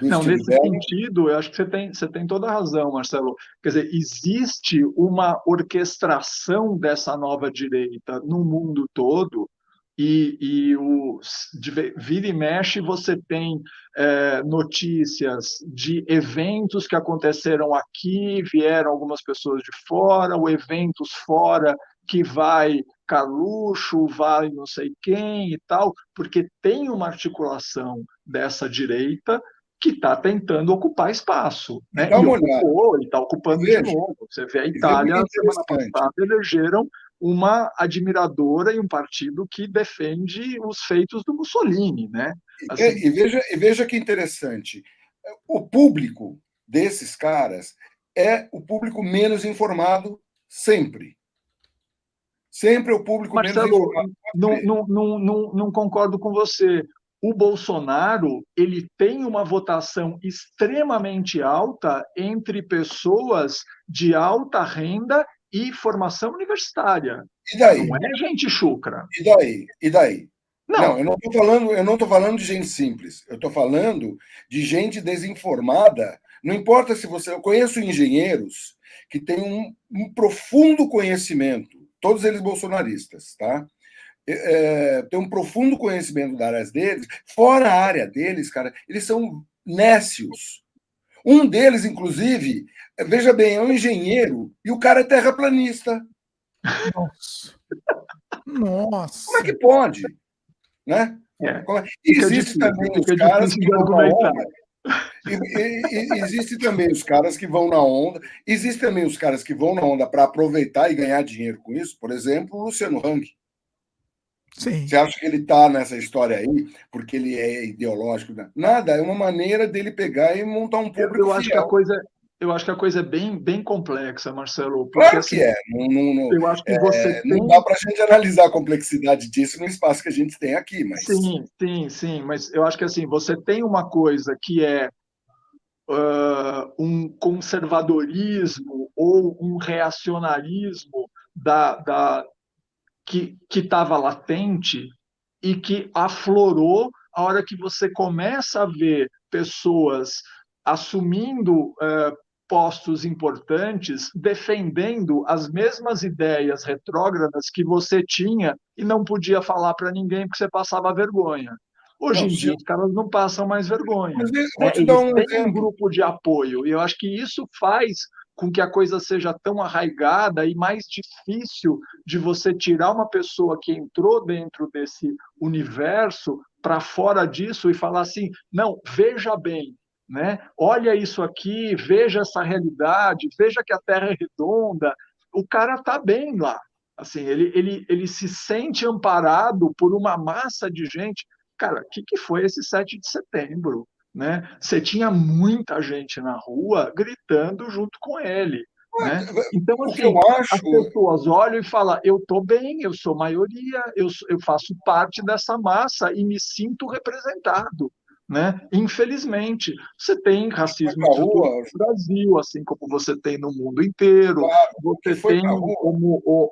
Não, nesse sentido, eu acho que você tem, você tem toda a razão, Marcelo. Quer dizer, existe uma orquestração dessa nova direita no mundo todo, e, e o, de, vira e mexe você tem é, notícias de eventos que aconteceram aqui, vieram algumas pessoas de fora, ou eventos fora que vai Carluxo, vai não sei quem e tal, porque tem uma articulação dessa direita que está tentando ocupar espaço. Né? Dá uma e ocupou, está ocupando de novo. Você vê a Itália, semana passada, elegeram uma admiradora e um partido que defende os feitos do Mussolini. Né? Assim, e, e, veja, e veja que interessante. O público desses caras é o público menos informado sempre. Sempre o público Marcelo, menos informado. Não, não, não, não, não concordo com você o Bolsonaro ele tem uma votação extremamente alta entre pessoas de alta renda e formação universitária. E daí? Não é gente chucra. E daí? E daí? Não, não eu não estou falando, eu não tô falando de gente simples. Eu estou falando de gente desinformada. Não importa se você. Eu conheço engenheiros que têm um, um profundo conhecimento, todos eles bolsonaristas, tá? é, tem um profundo conhecimento das áreas deles, fora a área deles, cara, eles são nécios. Um deles, inclusive, veja bem, é um engenheiro e o cara é terraplanista. Nossa. Nossa. Como é que pode? Né? É. existe também os caras que vão na onda. E, e, e, existe também os caras que vão na onda. Existem também os caras que vão na onda para aproveitar e ganhar dinheiro com isso. Por exemplo, o Luciano Hang. Sim. Você acha que ele está nessa história aí porque ele é ideológico? Nada, é uma maneira dele pegar e montar um público. Eu acho fiel. que a coisa, eu acho que a coisa é bem, bem complexa, Marcelo. Porque, claro que assim, é. Não, não, não, eu acho que é, você não tem... dá para a gente analisar a complexidade disso no espaço que a gente tem aqui, mas sim, sim, sim. Mas eu acho que assim você tem uma coisa que é uh, um conservadorismo ou um reacionarismo da, da, que estava latente e que aflorou a hora que você começa a ver pessoas assumindo uh, postos importantes, defendendo as mesmas ideias retrógradas que você tinha e não podia falar para ninguém porque você passava vergonha. Hoje não, em dia, os caras não passam mais vergonha. Mas, né? Eles têm um grupo de apoio, e eu acho que isso faz com que a coisa seja tão arraigada e mais difícil de você tirar uma pessoa que entrou dentro desse universo para fora disso e falar assim: não, veja bem, né? Olha isso aqui, veja essa realidade, veja que a Terra é redonda. O cara está bem lá. Assim, ele, ele, ele se sente amparado por uma massa de gente. Cara, o que, que foi esse 7 de setembro? né? Você tinha muita gente na rua gritando junto com ele. Né? Então, assim, eu acho... as pessoas olham e falam: eu estou bem, eu sou maioria, eu, eu faço parte dessa massa e me sinto representado. Né? Infelizmente, você tem racismo no Brasil, assim como você tem no mundo inteiro. Claro, você tem como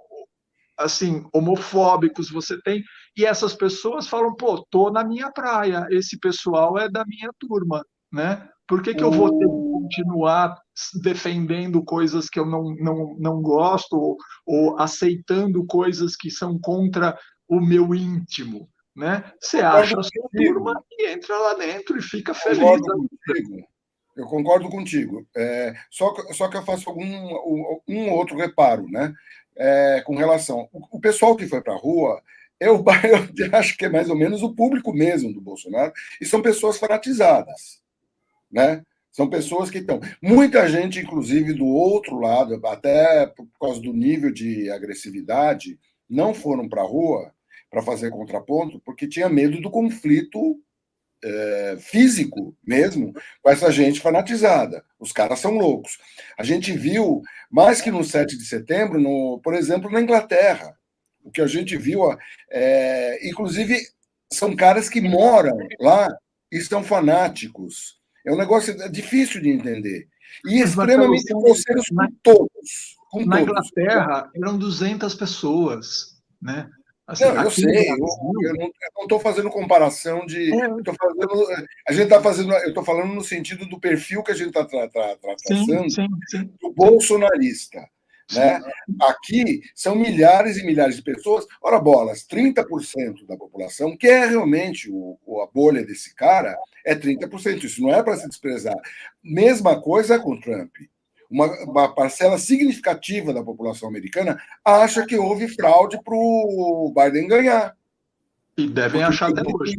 assim, homofóbicos você tem, e essas pessoas falam, pô, tô na minha praia, esse pessoal é da minha turma, né? Por que, que eu vou ter que continuar defendendo coisas que eu não, não, não gosto ou, ou aceitando coisas que são contra o meu íntimo? Né? Você acha a sua turma e entra lá dentro e fica feliz. Eu concordo contigo. É, só, só que eu faço algum um, um outro reparo, né? é, com relação. O, o, pessoal que foi para a rua, eu, eu acho que é mais ou menos o público mesmo do Bolsonaro, e são pessoas fanatizadas. Né? São pessoas que estão. Muita gente, inclusive, do outro lado, até por causa do nível de agressividade, não foram para a rua para fazer contraponto, porque tinha medo do conflito é, físico mesmo com essa gente fanatizada. Os caras são loucos. A gente viu, mais que no 7 de setembro, no, por exemplo, na Inglaterra. O que a gente viu, é, inclusive, são caras que moram lá e são fanáticos. É um negócio difícil de entender. E extremamente grosseiros com todos. Com na todos. Inglaterra, eram 200 pessoas, né? Assim, não, eu sei, eu, eu, não estou fazendo comparação de. É. Fazendo, a gente está fazendo. Eu estou falando no sentido do perfil que a gente está tra, tra, tra, traçando sim, sim, sim. do bolsonarista. Né? Aqui são milhares e milhares de pessoas. Ora, bolas, 30% da população, que é realmente o, a bolha desse cara, é 30%. Isso não é para se desprezar. Mesma coisa com Trump. Uma, uma parcela significativa da população americana acha que houve fraude para o Biden ganhar. E devem Porque achar até hoje.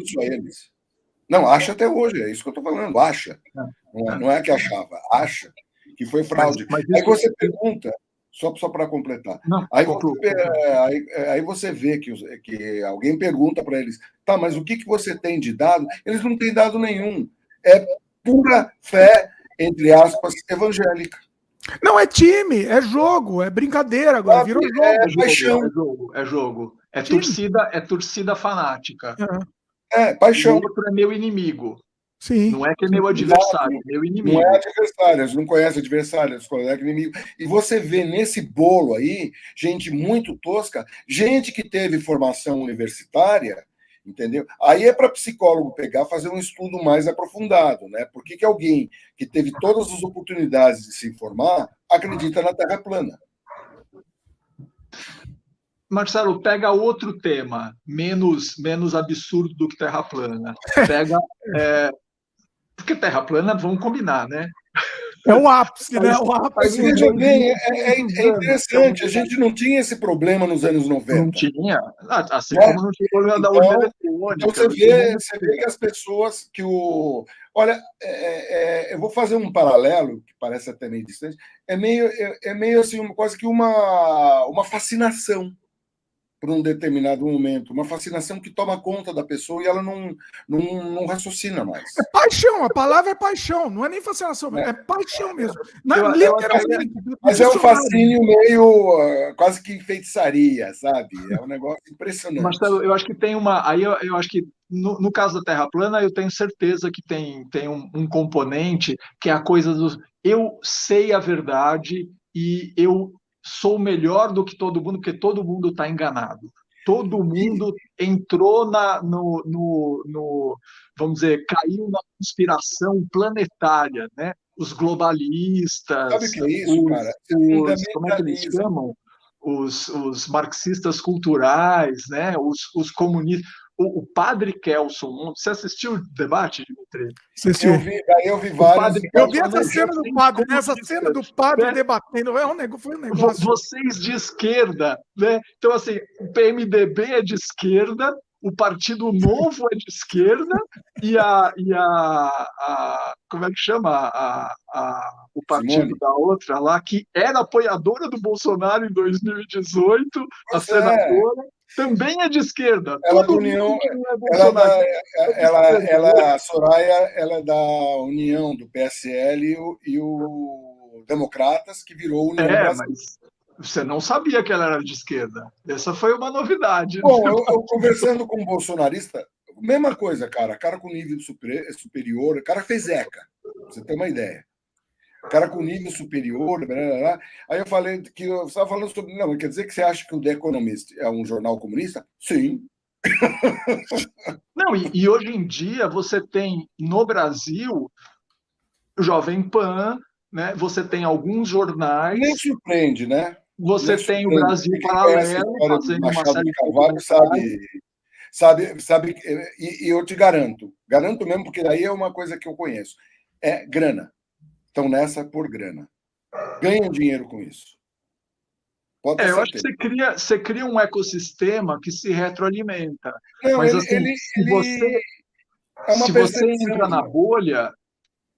Não, acha até hoje, é isso que eu estou falando, acha. É. Não é, não é que achava, acha que foi fraude. Mas, mas Aí você pergunta, só, só para completar. Não, aí, você, aí, aí, você vê que, que alguém pergunta para eles, tá, mas o que, que você tem de dado? Eles não têm dado nenhum. É pura fé, entre aspas, evangélica. Não, é time, é jogo, é brincadeira agora, virou jogo. É, é paixão. É jogo, é jogo. É torcida, é torcida fanática. É, é paixão. O outro é meu inimigo. Sim. Não é que é meu adversário, é meu inimigo. Não é adversário, eles não conhecem adversário, eles conhecem inimigo. E você vê nesse bolo aí, gente muito tosca, gente que teve formação universitária, entendeu? Aí é para psicólogo pegar, fazer um estudo mais aprofundado, né? Por que, que alguém que teve todas as oportunidades de se informar acredita na Terra plana? Marcelo, pega outro tema, menos, menos absurdo do que Terra plana. Pega é, porque terra plana, vamos combinar, né? É um ápice, né? O ápice. Mas veja bem, é, é, é, interessante. A gente não tinha esse problema nos anos 90. Não tinha. Ah, assim é. como não tinha problema da urna então, eletrônica. Então você vê, você vê que as pessoas que o. Olha, é, é, eu vou fazer um paralelo, que parece até meio distante. É meio, é, é meio assim, quase que uma, uma fascinação por um determinado momento, uma fascinação que toma conta da pessoa e ela não, não, não raciocina mais. É paixão, a palavra é paixão, não é nem fascinação, é, é paixão mesmo. Na, eu, literalmente. Eu, mas é um fascínio meio uh, quase que feitiçaria, sabe? É um negócio impressionante. Marcelo, eu acho que tem uma. Aí eu, eu acho que no, no, caso da Terra plana, eu tenho certeza que tem, tem um, um componente que é a coisa do eu sei a verdade e eu sou melhor do que todo mundo, porque todo mundo está enganado. Todo mundo entrou na, no, no, no, vamos dizer, caiu na conspiração planetária, né? Os globalistas, Sabe que é isso, os, cara? Os, como é que eles chamam? Os, os marxistas culturais, né? Os, os comunistas o, o, padre Kelson, você assistiu o debate, Dimitri? Assistiu. Eu vi, eu vi vários. eu vi essa cena do padre, né? essa cena do padre né? debatendo, é um negócio, foi um negócio. Vocês de esquerda, né? Então, assim, o PMDB é de esquerda, o Partido Novo é de esquerda e a, e a, a como é que chama a, a, o partido Simone. da outra lá que era apoiadora do Bolsonaro em 2018, a senadora também é de esquerda. Ela, Todo União, é ela, da, ela, ela, a Soraya, ela é da União do PSL e o, e o Democratas, que virou União é. Mas você não sabia que ela era de esquerda. Essa foi uma novidade. Bom, eu, eu conversando com um bolsonarista, mesma coisa, cara. Cara com nível superior, cara fez ECA, pra você ter uma ideia cara com nível superior, blá, blá, blá. aí eu falei que eu estava falando sobre. Não, quer dizer que você acha que o The Economist é um jornal comunista? Sim. Não, e, e hoje em dia você tem no Brasil Jovem Pan, né? Você tem alguns jornais. Nem surpreende, né? Você Nem tem o Brasil Paralelo fazendo uma série de Carvalho, sabe, sabe, sabe, e, e eu te garanto, garanto mesmo, porque daí é uma coisa que eu conheço, é grana estão nessa por grana. Ganham dinheiro com isso. Pode é, eu acho que você cria, você cria um ecossistema que se retroalimenta. Não, Mas ele, assim, ele, se você, é se você entra na bolha,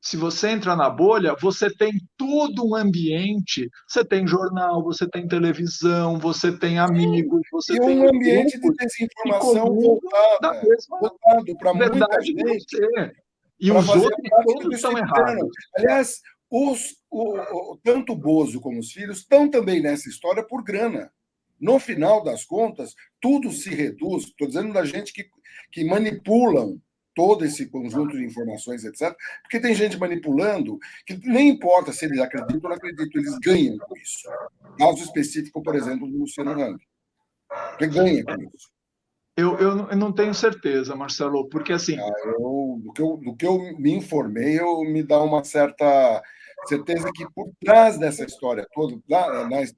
se você entra na bolha, você tem todo um ambiente. Você tem jornal, você tem televisão, você tem amigos, você e tem um ambiente de desinformação voltado, para muita gente. Você. E os outros todos estão errados. Aliás, os, o, o, tanto o Bozo como os filhos estão também nessa história por grana. No final das contas, tudo se reduz. Estou dizendo da gente que, que manipulam todo esse conjunto de informações, etc. Porque tem gente manipulando que nem importa se eles acreditam ou não acreditam, eles ganham com isso. Caso específico, por exemplo, do Luciano Hang. Que ganha com isso. Eu, eu, eu, não tenho certeza, Marcelo, porque assim. Ah, eu, do, que eu, do que eu me informei, eu me dá uma certa certeza que por trás dessa história toda,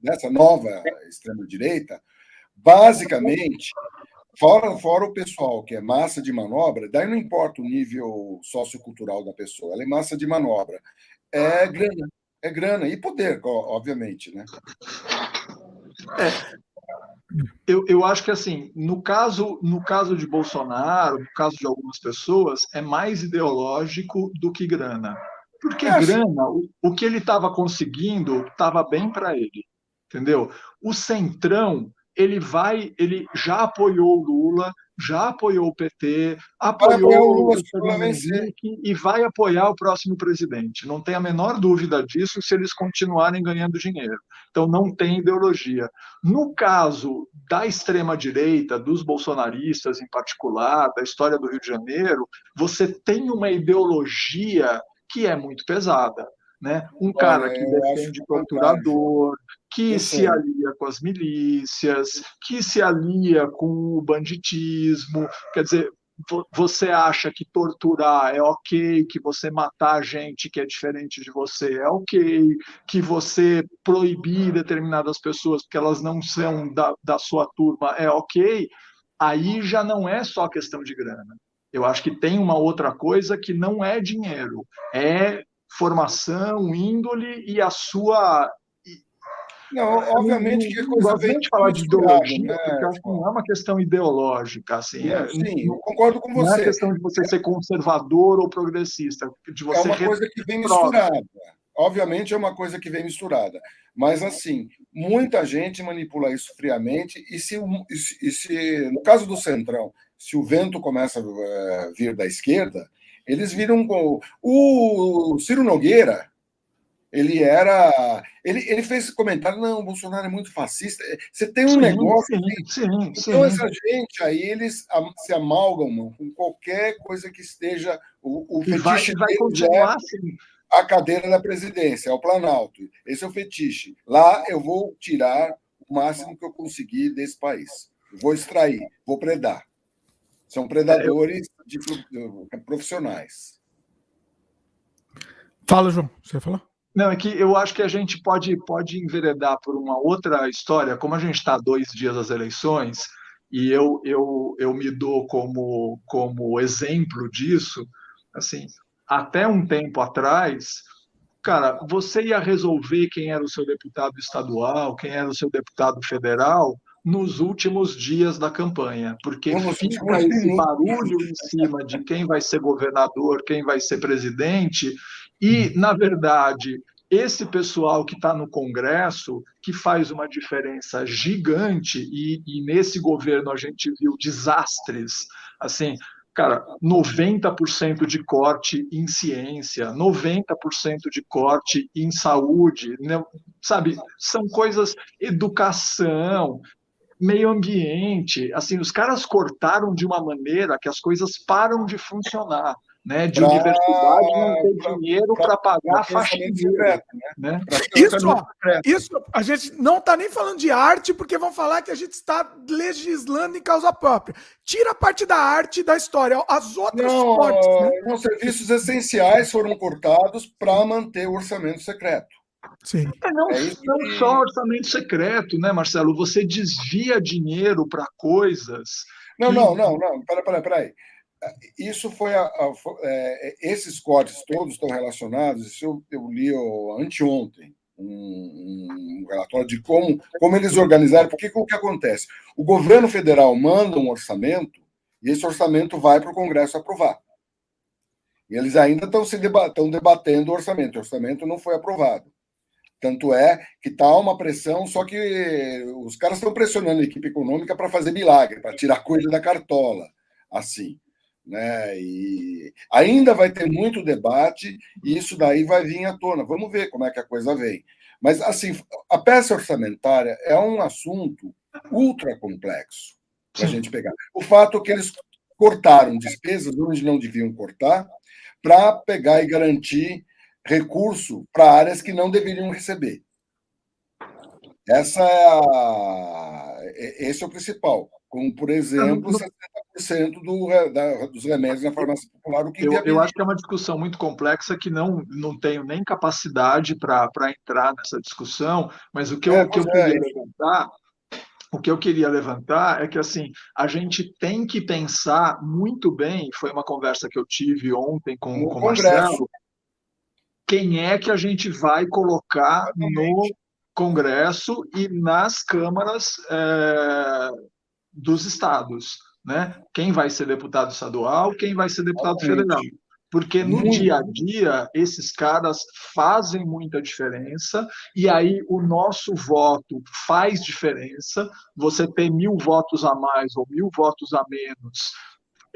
dessa nova extrema-direita, basicamente, fora, fora o pessoal que é massa de manobra, daí não importa o nível sociocultural da pessoa, ela é massa de manobra. É grana. É grana e poder, obviamente, né? É. Eu, eu acho que assim, no caso, no caso de Bolsonaro, no caso de algumas pessoas, é mais ideológico do que grana. Porque é, grana, o, o que ele estava conseguindo estava bem para ele, entendeu? O centrão, ele vai, ele já apoiou o Lula, já apoiou o PT, apoiou o Lula e vai apoiar o próximo presidente. Não tem a menor dúvida disso se eles continuarem ganhando dinheiro. Então não tem ideologia. No caso da extrema direita, dos bolsonaristas em particular, da história do Rio de Janeiro, você tem uma ideologia que é muito pesada. Né? Um cara que defende torturador, que se alia com as milícias, que se alia com o banditismo. Quer dizer, você acha que torturar é ok, que você matar gente que é diferente de você é ok, que você proibir determinadas pessoas porque elas não são da, da sua turma é ok, aí já não é só questão de grana. Eu acho que tem uma outra coisa que não é dinheiro, é formação, índole e a sua. Não, obviamente que a coisa vem de falar de ideologia, né? porque acho que não é uma questão ideológica, assim. É, sim, não, concordo com você. Não é questão de você ser conservador ou progressista, de você é uma coisa que vem misturada. Obviamente é uma coisa que vem misturada, mas assim muita gente manipula isso friamente e se, e se no caso do centrão, se o vento começa a eh, vir da esquerda, eles viram com o Ciro Nogueira. Ele era. Ele, ele fez comentário: não, o Bolsonaro é muito fascista. Você tem um sim, negócio. Sim, sim, então, essa gente aí, eles se amalgamam com qualquer coisa que esteja. O, o fetiche vai, vai continuar é assim. a cadeira da presidência, é o Planalto. Esse é o fetiche. Lá eu vou tirar o máximo que eu conseguir desse país. Vou extrair, vou predar. São predadores de, profissionais. Fala, João. Você falou? Não, é que eu acho que a gente pode, pode enveredar por uma outra história, como a gente está dois dias das eleições, e eu, eu, eu me dou como, como exemplo disso, assim, até um tempo atrás, cara, você ia resolver quem era o seu deputado estadual, quem era o seu deputado federal, nos últimos dias da campanha, porque fica esse barulho em cima de quem vai ser governador, quem vai ser presidente, e, na verdade, esse pessoal que está no Congresso, que faz uma diferença gigante, e, e nesse governo a gente viu desastres, assim, cara, 90% de corte em ciência, 90% de corte em saúde, né? sabe? São coisas, educação, meio ambiente, assim, os caras cortaram de uma maneira que as coisas param de funcionar. Né, de pra, universidade não ter pra, dinheiro para pagar a faxineira. Né? né? Isso, ó, isso a gente não está nem falando de arte, porque vão falar que a gente está legislando em causa própria. Tira a parte da arte da história, as outras não, partes. Né? Os serviços essenciais foram cortados para manter o orçamento secreto. Sim. É, não, é não só orçamento secreto, né, Marcelo? Você desvia dinheiro para coisas. Não, que... não, não, não. Peraí, peraí, peraí. Isso foi. A, a, é, esses códigos todos estão relacionados. Isso eu, eu li anteontem. Um, um, relatório de como, como eles organizaram, porque o que acontece? O governo federal manda um orçamento e esse orçamento vai para o Congresso aprovar. E eles ainda estão se debatendo, estão debatendo o orçamento. O orçamento não foi aprovado. Tanto é que está uma pressão, só que os caras estão pressionando a equipe econômica para fazer milagre, para tirar coisa da cartola, assim. Né? E ainda vai ter muito debate e isso daí vai vir à tona. Vamos ver como é que a coisa vem. Mas, assim, a peça orçamentária é um assunto ultra complexo para a gente pegar. O fato é que eles cortaram despesas onde não deviam cortar para pegar e garantir recurso para áreas que não deveriam receber. Essa é a, esse é o principal. Como, por exemplo, 70% do, da, dos remédios na farmácia popular. O que eu, eu acho que é uma discussão muito complexa que não, não tenho nem capacidade para entrar nessa discussão, mas o que eu, é, que eu é. queria levantar o que eu queria levantar é que assim a gente tem que pensar muito bem. Foi uma conversa que eu tive ontem com, com o Marcelo quem é que a gente vai colocar no Congresso e nas câmaras é, dos estados. Né? Quem vai ser deputado estadual, quem vai ser deputado federal. Porque no muito. dia a dia, esses caras fazem muita diferença, e aí o nosso voto faz diferença. Você ter mil votos a mais ou mil votos a menos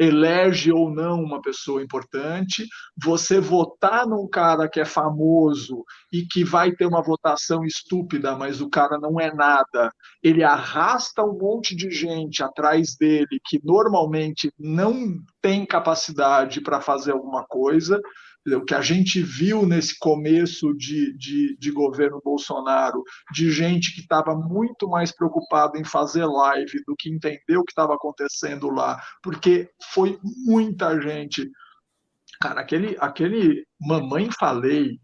elege ou não uma pessoa importante, você votar num cara que é famoso e que vai ter uma votação estúpida, mas o cara não é nada, ele arrasta um monte de gente atrás dele que normalmente não tem capacidade para fazer alguma coisa, o que a gente viu nesse começo de, de, de governo Bolsonaro, de gente que estava muito mais preocupada em fazer live do que entender o que estava acontecendo lá, porque foi muita gente. Cara, aquele, aquele Mamãe Falei,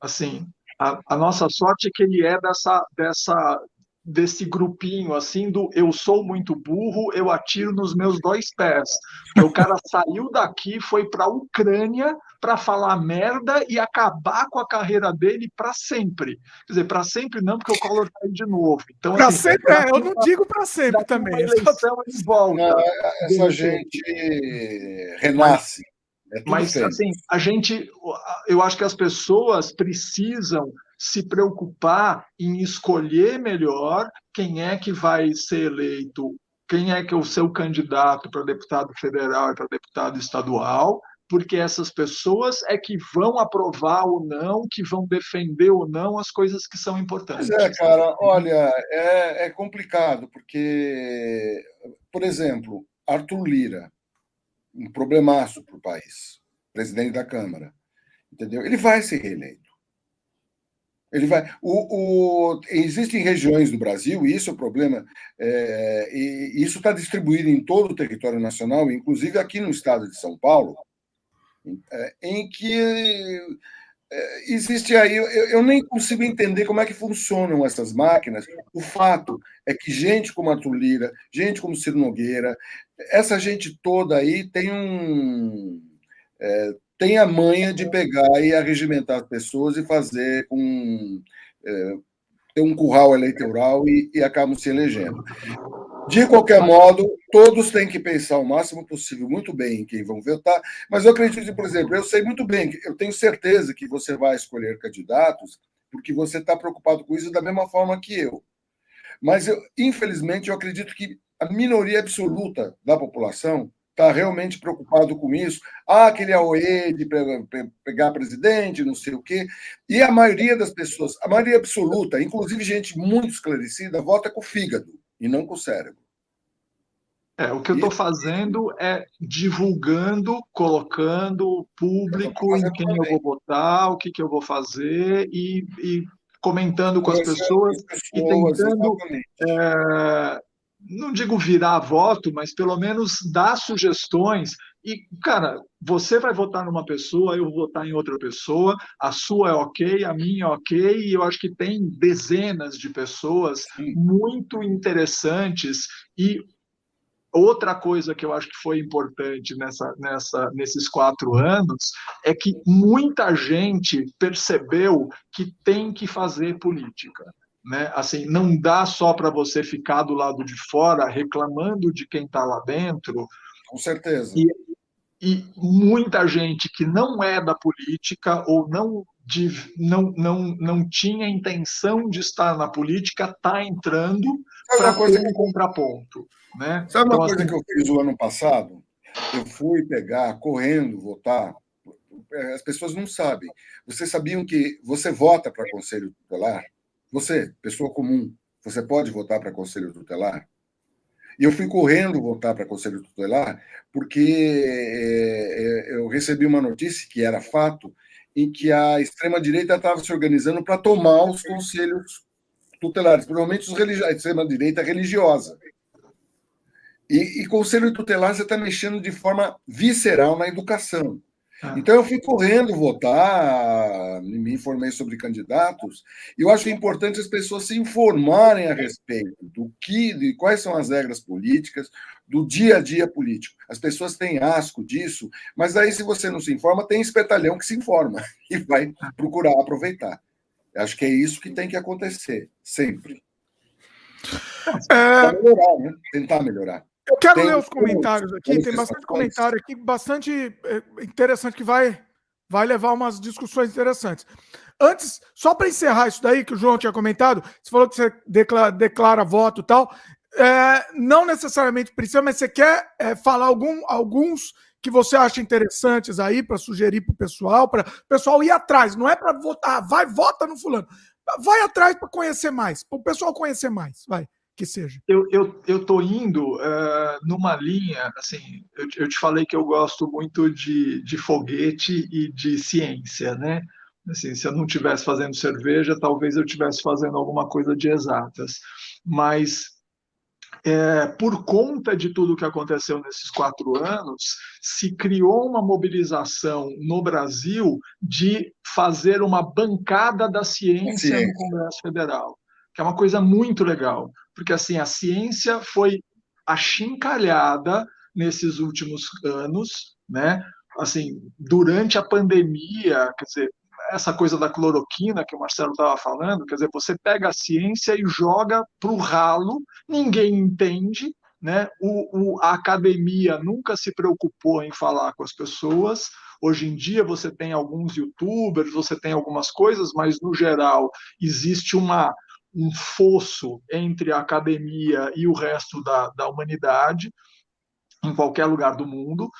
assim, a, a nossa sorte é que ele é dessa, dessa, desse grupinho assim do eu sou muito burro, eu atiro nos meus dois pés. O cara saiu daqui, foi para a Ucrânia para falar merda e acabar com a carreira dele para sempre. Quer dizer, para sempre não, porque o Collor tá aí de novo. Então, para assim, sempre, é, eu não digo para sempre também. Eleição em volta. Não, essa gente renasce. É Mas assim, a gente, eu acho que as pessoas precisam se preocupar em escolher melhor quem é que vai ser eleito, quem é que é o seu candidato para deputado federal e para deputado estadual, porque essas pessoas é que vão aprovar ou não, que vão defender ou não as coisas que são importantes. Pois é, cara, olha, é, é complicado, porque, por exemplo, Arthur Lira, um problemaço para o país, presidente da Câmara, entendeu? Ele vai ser reeleito. Ele vai. O, o, existem regiões do Brasil, e isso é o problema, é, e isso está distribuído em todo o território nacional, inclusive aqui no estado de São Paulo, é, em que é, existe aí. Eu, eu, nem consigo entender como é que funcionam essas máquinas. O fato é que gente como a Tulira, gente como Ciro Nogueira, essa gente toda aí tem um. Tem a manha de pegar e arregimentar as pessoas e fazer com é, ter um curral eleitoral e, e acabam se elegendo. De qualquer modo, todos têm que pensar o máximo possível muito bem em quem vão votar, mas eu acredito, por exemplo, eu sei muito bem, eu tenho certeza que você vai escolher candidatos porque você está preocupado com isso da mesma forma que eu. Mas, eu, infelizmente, eu acredito que a minoria absoluta da população está realmente preocupado com isso. Ah, aquele AOE de pegar presidente, não sei o quê. E a maioria das pessoas, a maioria absoluta, inclusive gente muito esclarecida, vota com o fígado e não com o cérebro. É, o que eu estou fazendo é divulgando, colocando público em quem também. eu vou votar, o que, que eu vou fazer e, e comentando com as pessoas, pessoas e tentando não digo virar voto, mas pelo menos dar sugestões. E, cara, você vai votar numa pessoa, eu vou votar em outra pessoa, a sua é ok, a minha é ok, e eu acho que tem dezenas de pessoas muito interessantes. E outra coisa que eu acho que foi importante nessa, nessa, nesses quatro anos é que muita gente percebeu que tem que fazer política né? Assim, não dá só para você ficar do lado de fora reclamando de quem está lá dentro. Com certeza. E, e, muita gente que não é da política ou não, de, não, não, não tinha intenção de estar na política está entrando para ter um contraponto. Né? Sabe uma então, coisa assim... que eu fiz o ano passado? Eu fui pegar, correndo, votar. As pessoas não sabem. Vocês sabiam que você vota para conselho tutelar? Você, pessoa comum, você pode votar para conselho tutelar? E eu fui correndo votar para conselho tutelar porque é, é, eu recebi uma notícia que era fato em que a extrema direita estava se organizando para tomar os conselhos tutelares, provavelmente os a extrema direita religiosa. E, e conselho tutelar você está mexendo de forma visceral na educação. Ah. Então eu fui correndo votar, me informei sobre candidatos, e eu acho importante as pessoas se informarem a respeito do que, de quais são as regras políticas, do dia a dia político. As pessoas têm asco disso, mas aí, se você não se informa, tem espertalhão que se informa e vai procurar aproveitar. Acho que é isso que tem que acontecer, sempre. É... melhorar, né? Tentar melhorar. Eu quero tem ler os comentários aqui, tem bastante comentário aqui, bastante é, interessante que vai, vai levar umas discussões interessantes. Antes, só para encerrar isso daí que o João tinha comentado, você falou que você declara, declara voto e tal. É, não necessariamente precisa, mas você quer é, falar algum, alguns que você acha interessantes aí para sugerir para o pessoal, para o pessoal ir atrás. Não é para votar, vai, vota no fulano. Vai atrás para conhecer mais, para o pessoal conhecer mais, vai, que seja. Eu, eu, eu tô indo uh, numa linha, assim, eu, eu te falei que eu gosto muito de, de foguete e de ciência, né? Assim, se eu não estivesse fazendo cerveja, talvez eu estivesse fazendo alguma coisa de exatas. Mas é, por conta de tudo que aconteceu nesses quatro anos, se criou uma mobilização no Brasil de fazer uma bancada da ciência Sim. no Congresso Federal, que é uma coisa muito legal, porque assim a ciência foi achincalhada nesses últimos anos, né? Assim, durante a pandemia, quer dizer, essa coisa da cloroquina que o Marcelo estava falando, quer dizer, você pega a ciência e joga para o ralo, ninguém entende, né? O, o, a academia nunca se preocupou em falar com as pessoas. Hoje em dia você tem alguns youtubers, você tem algumas coisas, mas no geral existe uma, um fosso entre a academia e o resto da, da humanidade em qualquer lugar do mundo.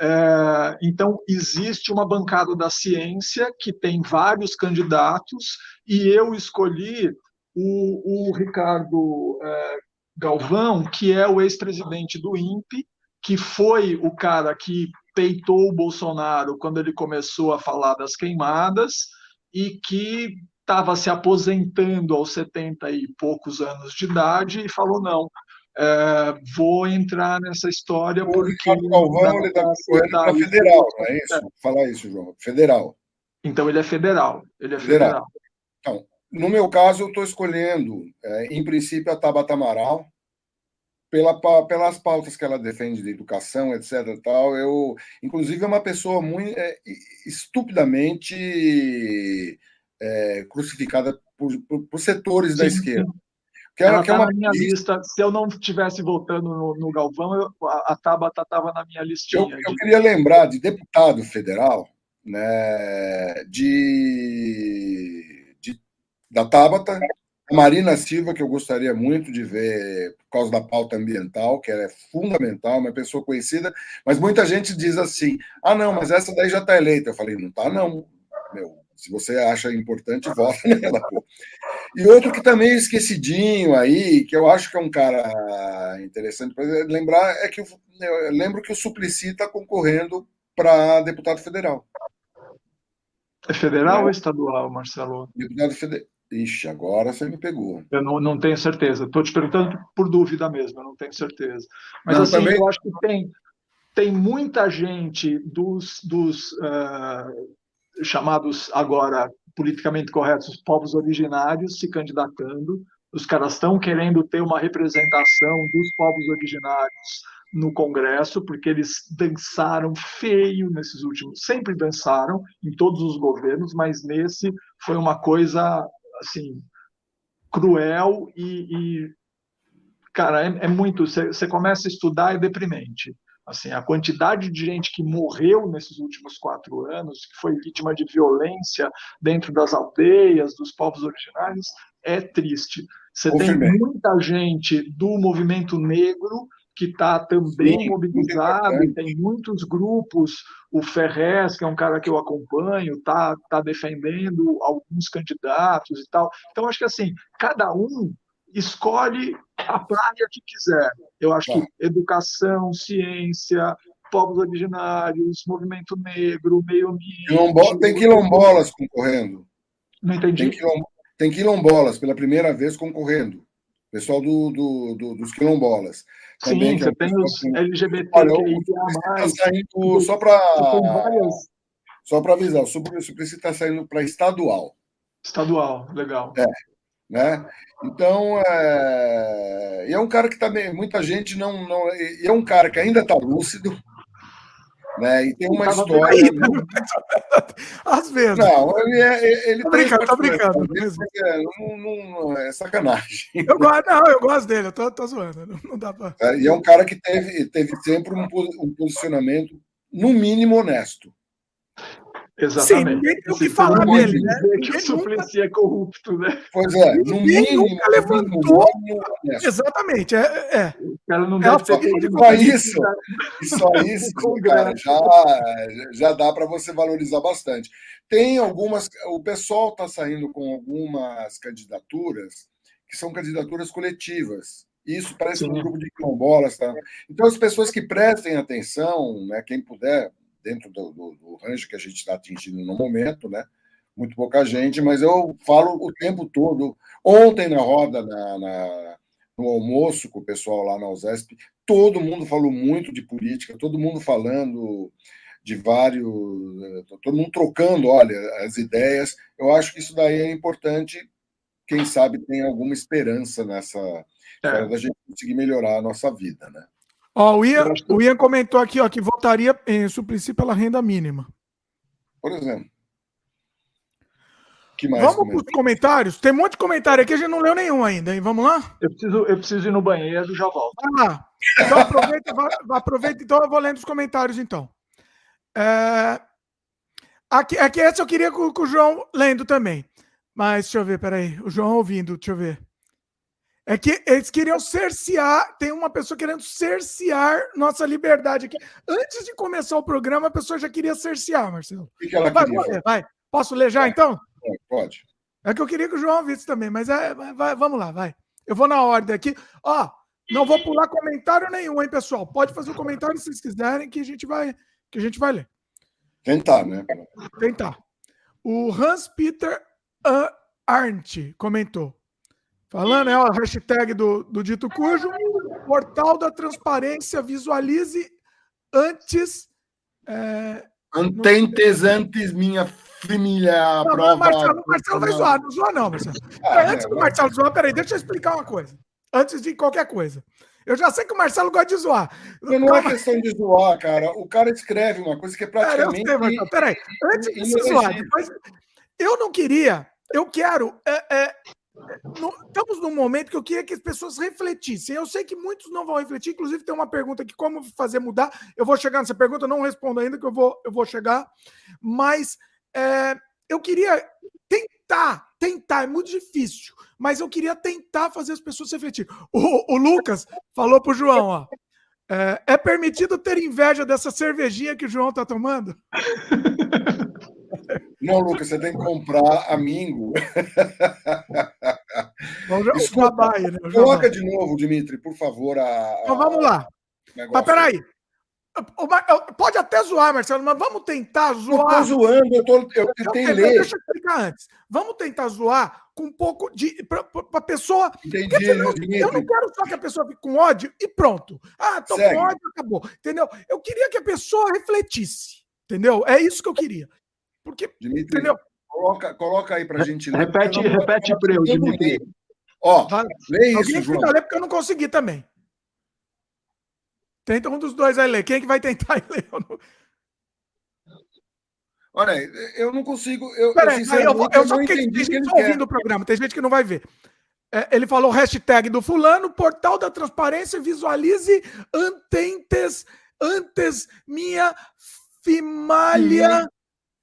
É, então, existe uma bancada da ciência que tem vários candidatos, e eu escolhi o, o Ricardo é, Galvão, que é o ex-presidente do INPE, que foi o cara que peitou o Bolsonaro quando ele começou a falar das queimadas e que estava se aposentando aos 70 e poucos anos de idade e falou: não, é, vou entrar nessa história o porque. Galvão ele está correndo federal, não é isso? É. Falar isso, João. Federal. Então ele é federal. Ele é federal. federal. Então, no meu caso, eu estou escolhendo, é, em princípio, a Tabata Amaral, pela, pelas pautas que ela defende de educação, etc. Tal, eu, inclusive, é uma pessoa muito é, estupidamente é, crucificada por, por, por setores sim, da esquerda. Que ela está é uma na minha lista. Se eu não estivesse votando no, no Galvão, eu, a, a Tabata estava na minha listinha. Eu, eu, queria lembrar de deputado federal, né, de, de, da Tabata, a Marina Silva, que eu gostaria muito de ver por causa da pauta ambiental, que ela é fundamental, uma pessoa conhecida, mas muita gente diz assim: ah, não, mas essa daí já está eleita. Eu falei: não está, não. Meu, se você acha importante, vota nela. Pô. E outro que também é esquecidinho aí, que eu acho que é um cara interessante para lembrar, é que eu, eu lembro que o Suplicy está concorrendo para deputado federal. É federal é. ou estadual, Marcelo? Deputado federal. Ixi, agora você me pegou. Eu não, não tenho certeza. Estou te perguntando por dúvida mesmo, eu não tenho certeza. Mas não, assim, também... eu acho que tem, tem muita gente dos, dos uh, chamados agora politicamente corretos, os povos originários se candidatando. Os caras estão querendo ter uma representação dos povos originários no Congresso, porque eles dançaram feio nesses últimos, sempre dançaram em todos os governos, mas nesse foi uma coisa assim cruel e, e cara é, é muito. Você começa a estudar é deprimente. Assim, a quantidade de gente que morreu nesses últimos quatro anos, que foi vítima de violência dentro das aldeias, dos povos originários, é triste. Você tem muita gente do movimento negro que está também Sim, mobilizado, e tem muitos grupos, o Ferrez, que é um cara que eu acompanho, está tá defendendo alguns candidatos e tal. Então, acho que assim, cada um escolhe a praia que quiser. Eu acho tá. que educação, ciência, povos originários, movimento negro, meio ambiente. Quilombo... Tem quilombolas concorrendo. Não entendi. Tem, tem quilombolas pela primeira vez concorrendo. Pessoal do, do, do dos quilombolas. Também, Sim, você é tem os LGBT. Olha, está saindo só para. Só para avisar, o Suplicy está saindo para estadual. Estadual, legal. É, Né? Então, é, é um cara que também muita gente não, não é um cara que ainda está lúcido, né? E tem uma história. Aí, né? Às vezes. Não, ele é. Ele tô brincando, tô brincando. É, não, não, é sacanagem. Eu gosto, não, eu gosto dele, eu tô, tô zoando. Não, não dá pra... É, e é um cara que teve, teve sempre um, um posicionamento, no mínimo, honesto. Exatamente. Sim, ninguém tem o que falar dele, né? que o Suplicy nunca... é corrupto, né? Pois é, no mínimo. Nunca levantou. Mínimo, Exatamente, é. é. O cara não deve ter feito só isso. Só isso, cara, já, já dá para você valorizar bastante. Tem algumas. O pessoal está saindo com algumas candidaturas que são candidaturas coletivas. Isso parece Sim. um grupo de quilombolas, tá? Então, as pessoas que prestem atenção, né, quem puder, dentro do, do, do range que a gente está atingindo no momento, né? Muito pouca gente, mas eu falo o tempo todo. Ontem na roda, na, na, no almoço com o pessoal lá na USESP, todo mundo falou muito de política, todo mundo falando de vários, todo mundo trocando, olha, as ideias. Eu acho que isso daí é importante. Quem sabe tem alguma esperança nessa é. da gente conseguir melhorar a nossa vida, né? Ó, o, Ian, o Ian comentou aqui ó, que votaria em Suplicy pela renda mínima. Por exemplo. Vamos para os comentários? Tem um monte de comentário aqui, a gente não leu nenhum ainda, hein? Vamos lá? Eu preciso, eu preciso ir no banheiro, já volto. Ah, então aproveita, aproveita, então eu vou lendo os comentários, então. É, aqui, aqui esse eu queria com, com o João lendo também. Mas deixa eu ver, peraí. O João ouvindo, deixa eu ver. É que eles queriam cercear, tem uma pessoa querendo cercear nossa liberdade aqui. Antes de começar o programa, a pessoa já queria cercear, Marcelo. O que ela vai, queria? Vai, Posso ler já, então? Pode. É que eu queria que o João visse também, mas é, vai, vamos lá, vai. Eu vou na ordem aqui. Ó, não vou pular comentário nenhum, hein, pessoal? Pode fazer o um comentário se vocês quiserem, que a gente vai, que a gente vai ler. Tentar, né? Tentar. O Hans Peter Arndt comentou. Falando, é a hashtag do, do dito cujo. Portal da transparência, visualize antes. É, Antentes no... antes minha família não, prova. Marcelo, Marcelo vai zoar, não zoa, não, Marcelo. Ah, antes é, do Marcelo zoar, peraí, deixa eu explicar uma coisa. Antes de qualquer coisa. Eu já sei que o Marcelo gosta de zoar. Não, não é questão de zoar, cara. O cara escreve uma coisa que é praticamente. É, eu sei, Marcelo. Peraí, antes de zoar, depois. Eu não queria, eu quero é, é, no, estamos num momento que eu queria que as pessoas refletissem. Eu sei que muitos não vão refletir, inclusive tem uma pergunta aqui: como fazer mudar? Eu vou chegar nessa pergunta, não respondo ainda, que eu vou, eu vou chegar. Mas é, eu queria tentar, tentar, é muito difícil, mas eu queria tentar fazer as pessoas refletirem. O, o Lucas falou pro João: ó, é, é permitido ter inveja dessa cervejinha que o João tá tomando? Não, Lucas, você tem que comprar a Mingo. Desculpa, né? coloca de novo, Dimitri, por favor. A, a... Então vamos lá. Mas peraí. Pode até zoar, Marcelo, mas vamos tentar zoar. Não estou zoando, eu, tô, eu tentei eu, ler. Deixa eu explicar antes. Vamos tentar zoar com um pouco de. para a pessoa. Entendi, eu, eu não quero só que a pessoa fique com ódio e pronto. Ah, tô Segue. com ódio, acabou. Entendeu? Eu queria que a pessoa refletisse. Entendeu? É isso que eu queria. Porque, Dimitri, entendeu? Coloca, coloca aí para a gente ler. Repete, repete para eu, Dimitri. Ó, lê isso, Alguém João. ler porque eu não consegui também. Tenta um dos dois aí ler. Quem é que vai tentar ler? Eu não... Olha, eu não consigo. Eu, Peraí, eu, eu, eu, só que tem gente ouvindo o programa, tem gente que não vai ver. É, ele falou hashtag do fulano, portal da transparência, visualize antentes, antes minha fimalha.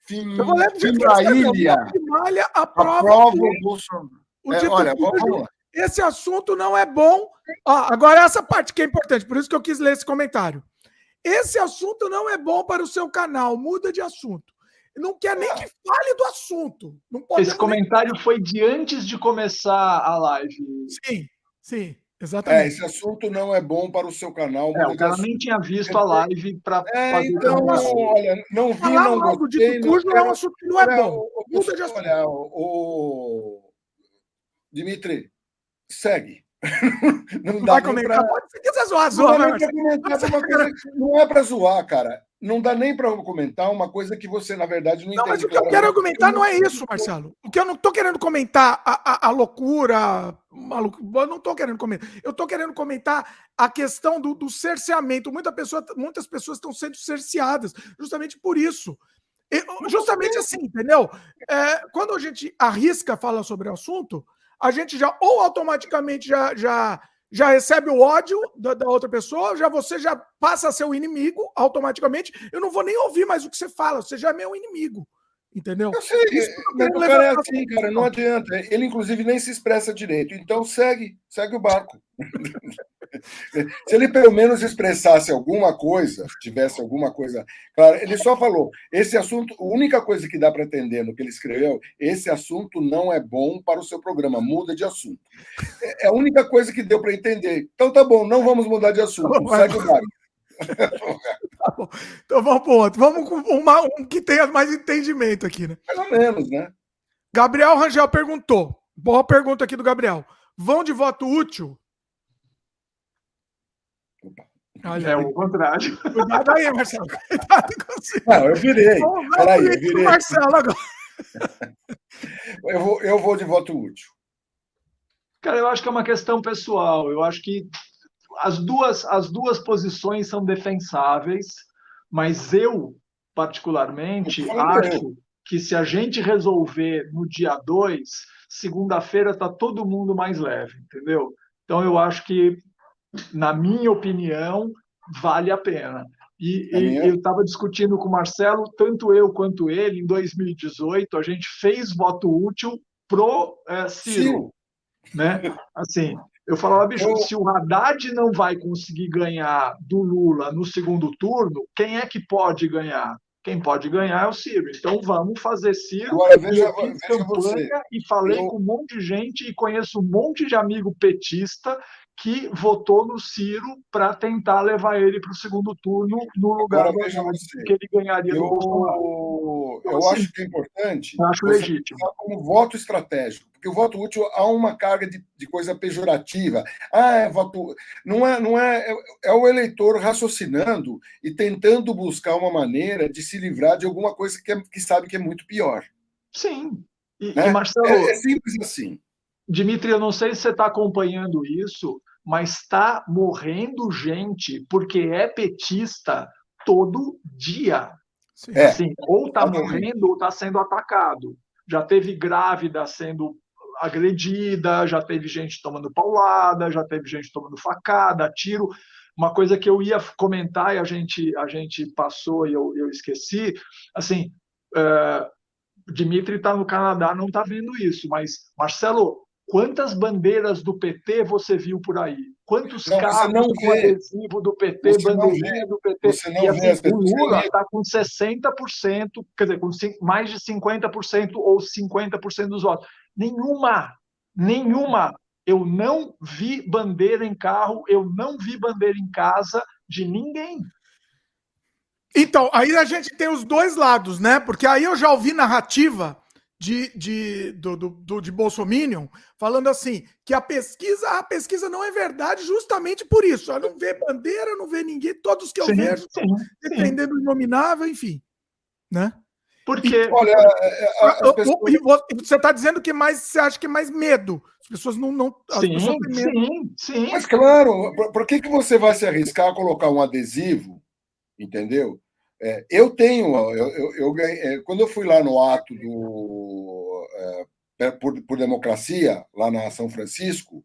Fim, eu vou ler Fimalha. Fimalha aprova, aprova o Bolsonaro. O é, olha, vamos lá. Esse assunto não é bom. Ah, agora, essa parte que é importante, por isso que eu quis ler esse comentário. Esse assunto não é bom para o seu canal, muda de assunto. Não quer nem que fale do assunto. esse comentário nem... foi de antes de começar a live. Sim, sim. Exatamente. É, esse assunto não é bom para o seu canal. É, o cara nem tinha visto a live para é, fazer. Então, olha, não vi, Falar não gostei. Cujo é um assunto que não é bom. Muda de assunto. Olha, o, Dimitri, segue. não dá vai comentar, pra... pode ser zoar, zoar, não, mas... não é para zoar, cara não dá nem para comentar uma coisa que você, na verdade, não, não entende. Mas o que eu quero argumentar não é isso, Marcelo. O que eu não estou querendo comentar, a, a, a loucura, maluco, eu não estou querendo comentar. Eu estou querendo comentar a questão do, do cerceamento. Muita pessoa, muitas pessoas estão sendo cerceadas justamente por isso. justamente assim, entendeu? É, quando a gente arrisca falar sobre o assunto, a gente já ou automaticamente já, já já recebe o ódio da, da, outra pessoa, já você já passa a ser o inimigo automaticamente. Eu não vou nem ouvir mais o que você fala, você já é meu inimigo. Entendeu? Eu sei, mas o cara é assim, cara, não adianta. Ele, inclusive, nem se expressa direito. Então, segue, segue o barco. se ele pelo menos expressasse alguma coisa, tivesse alguma coisa. Claro, ele só falou: esse assunto, a única coisa que dá para entender no que ele escreveu, esse assunto não é bom para o seu programa, muda de assunto. É, é a única coisa que deu para entender. Então, tá bom, não vamos mudar de assunto, segue o barco. tá bom. Então vamos para outro. Vamos com uma, um que tenha mais entendimento aqui, né? Mais ou menos, né? Gabriel Rangel perguntou. Boa pergunta aqui do Gabriel. Vão de voto útil? Olha, é o contrário. Cuidado aí, Marcelo. Cuidado com você. Não, eu virei. Peraí, eu virei. Marcelo agora. eu, vou, eu vou de voto útil. Cara, eu acho que é uma questão pessoal. Eu acho que as duas, as duas posições são defensáveis, mas eu, particularmente, acho que se a gente resolver no dia 2, segunda-feira está todo mundo mais leve, entendeu? Então, eu acho que, na minha opinião, vale a pena. E, e eu estava discutindo com o Marcelo, tanto eu quanto ele, em 2018, a gente fez voto útil pro é, Ciro. Sim. Né? Assim, eu falava, bicho, eu... se o Haddad não vai conseguir ganhar do Lula no segundo turno, quem é que pode ganhar? Quem pode ganhar é o Ciro. Então vamos fazer Ciro. Agora, veja, veja você. E falei eu... com um monte de gente e conheço um monte de amigo petista que votou no Ciro para tentar levar ele para o segundo turno no lugar Agora, do que ele ganharia eu, do então, eu assim, acho que é importante. Acho legítimo. Como voto estratégico, porque o voto útil há uma carga de, de coisa pejorativa. Ah, é voto. Não é, não é, é, é o eleitor raciocinando e tentando buscar uma maneira de se livrar de alguma coisa que, é, que sabe que é muito pior. Sim. E, né? e Marcelo. É, é simples assim. Dimitri, eu não sei se você está acompanhando isso, mas está morrendo gente porque é petista todo dia. É. Assim, ou está morrendo ou está sendo atacado. Já teve grávida sendo agredida, já teve gente tomando paulada, já teve gente tomando facada, tiro. Uma coisa que eu ia comentar e a gente, a gente passou e eu, eu esqueci, assim, é, Dimitri está no Canadá, não está vendo isso, mas Marcelo, Quantas bandeiras do PT você viu por aí? Quantos não, carros não com adesivo do PT, você bandeirinha do PT? Você não e assim, vê, o Lula está com 60%, quer dizer, com mais de 50% ou 50% dos votos. Nenhuma, nenhuma. Eu não vi bandeira em carro, eu não vi bandeira em casa de ninguém. Então, aí a gente tem os dois lados, né? Porque aí eu já ouvi narrativa de, de, do, do, do, de Bolsominion falando assim que a pesquisa a pesquisa não é verdade justamente por isso. Ela não vê bandeira, não vê ninguém, todos que eu sim, vejo sim, dependendo do inominável, enfim. Né? Porque, e, olha, é, é, pessoas... você está dizendo que mais você acha que é mais medo. As pessoas não. não sim, pessoas sim, sim. Mas claro, por, por que, que você vai se arriscar a colocar um adesivo, entendeu? É, eu tenho, eu, eu, eu é, quando eu fui lá no ato do é, por, por, democracia lá na São Francisco,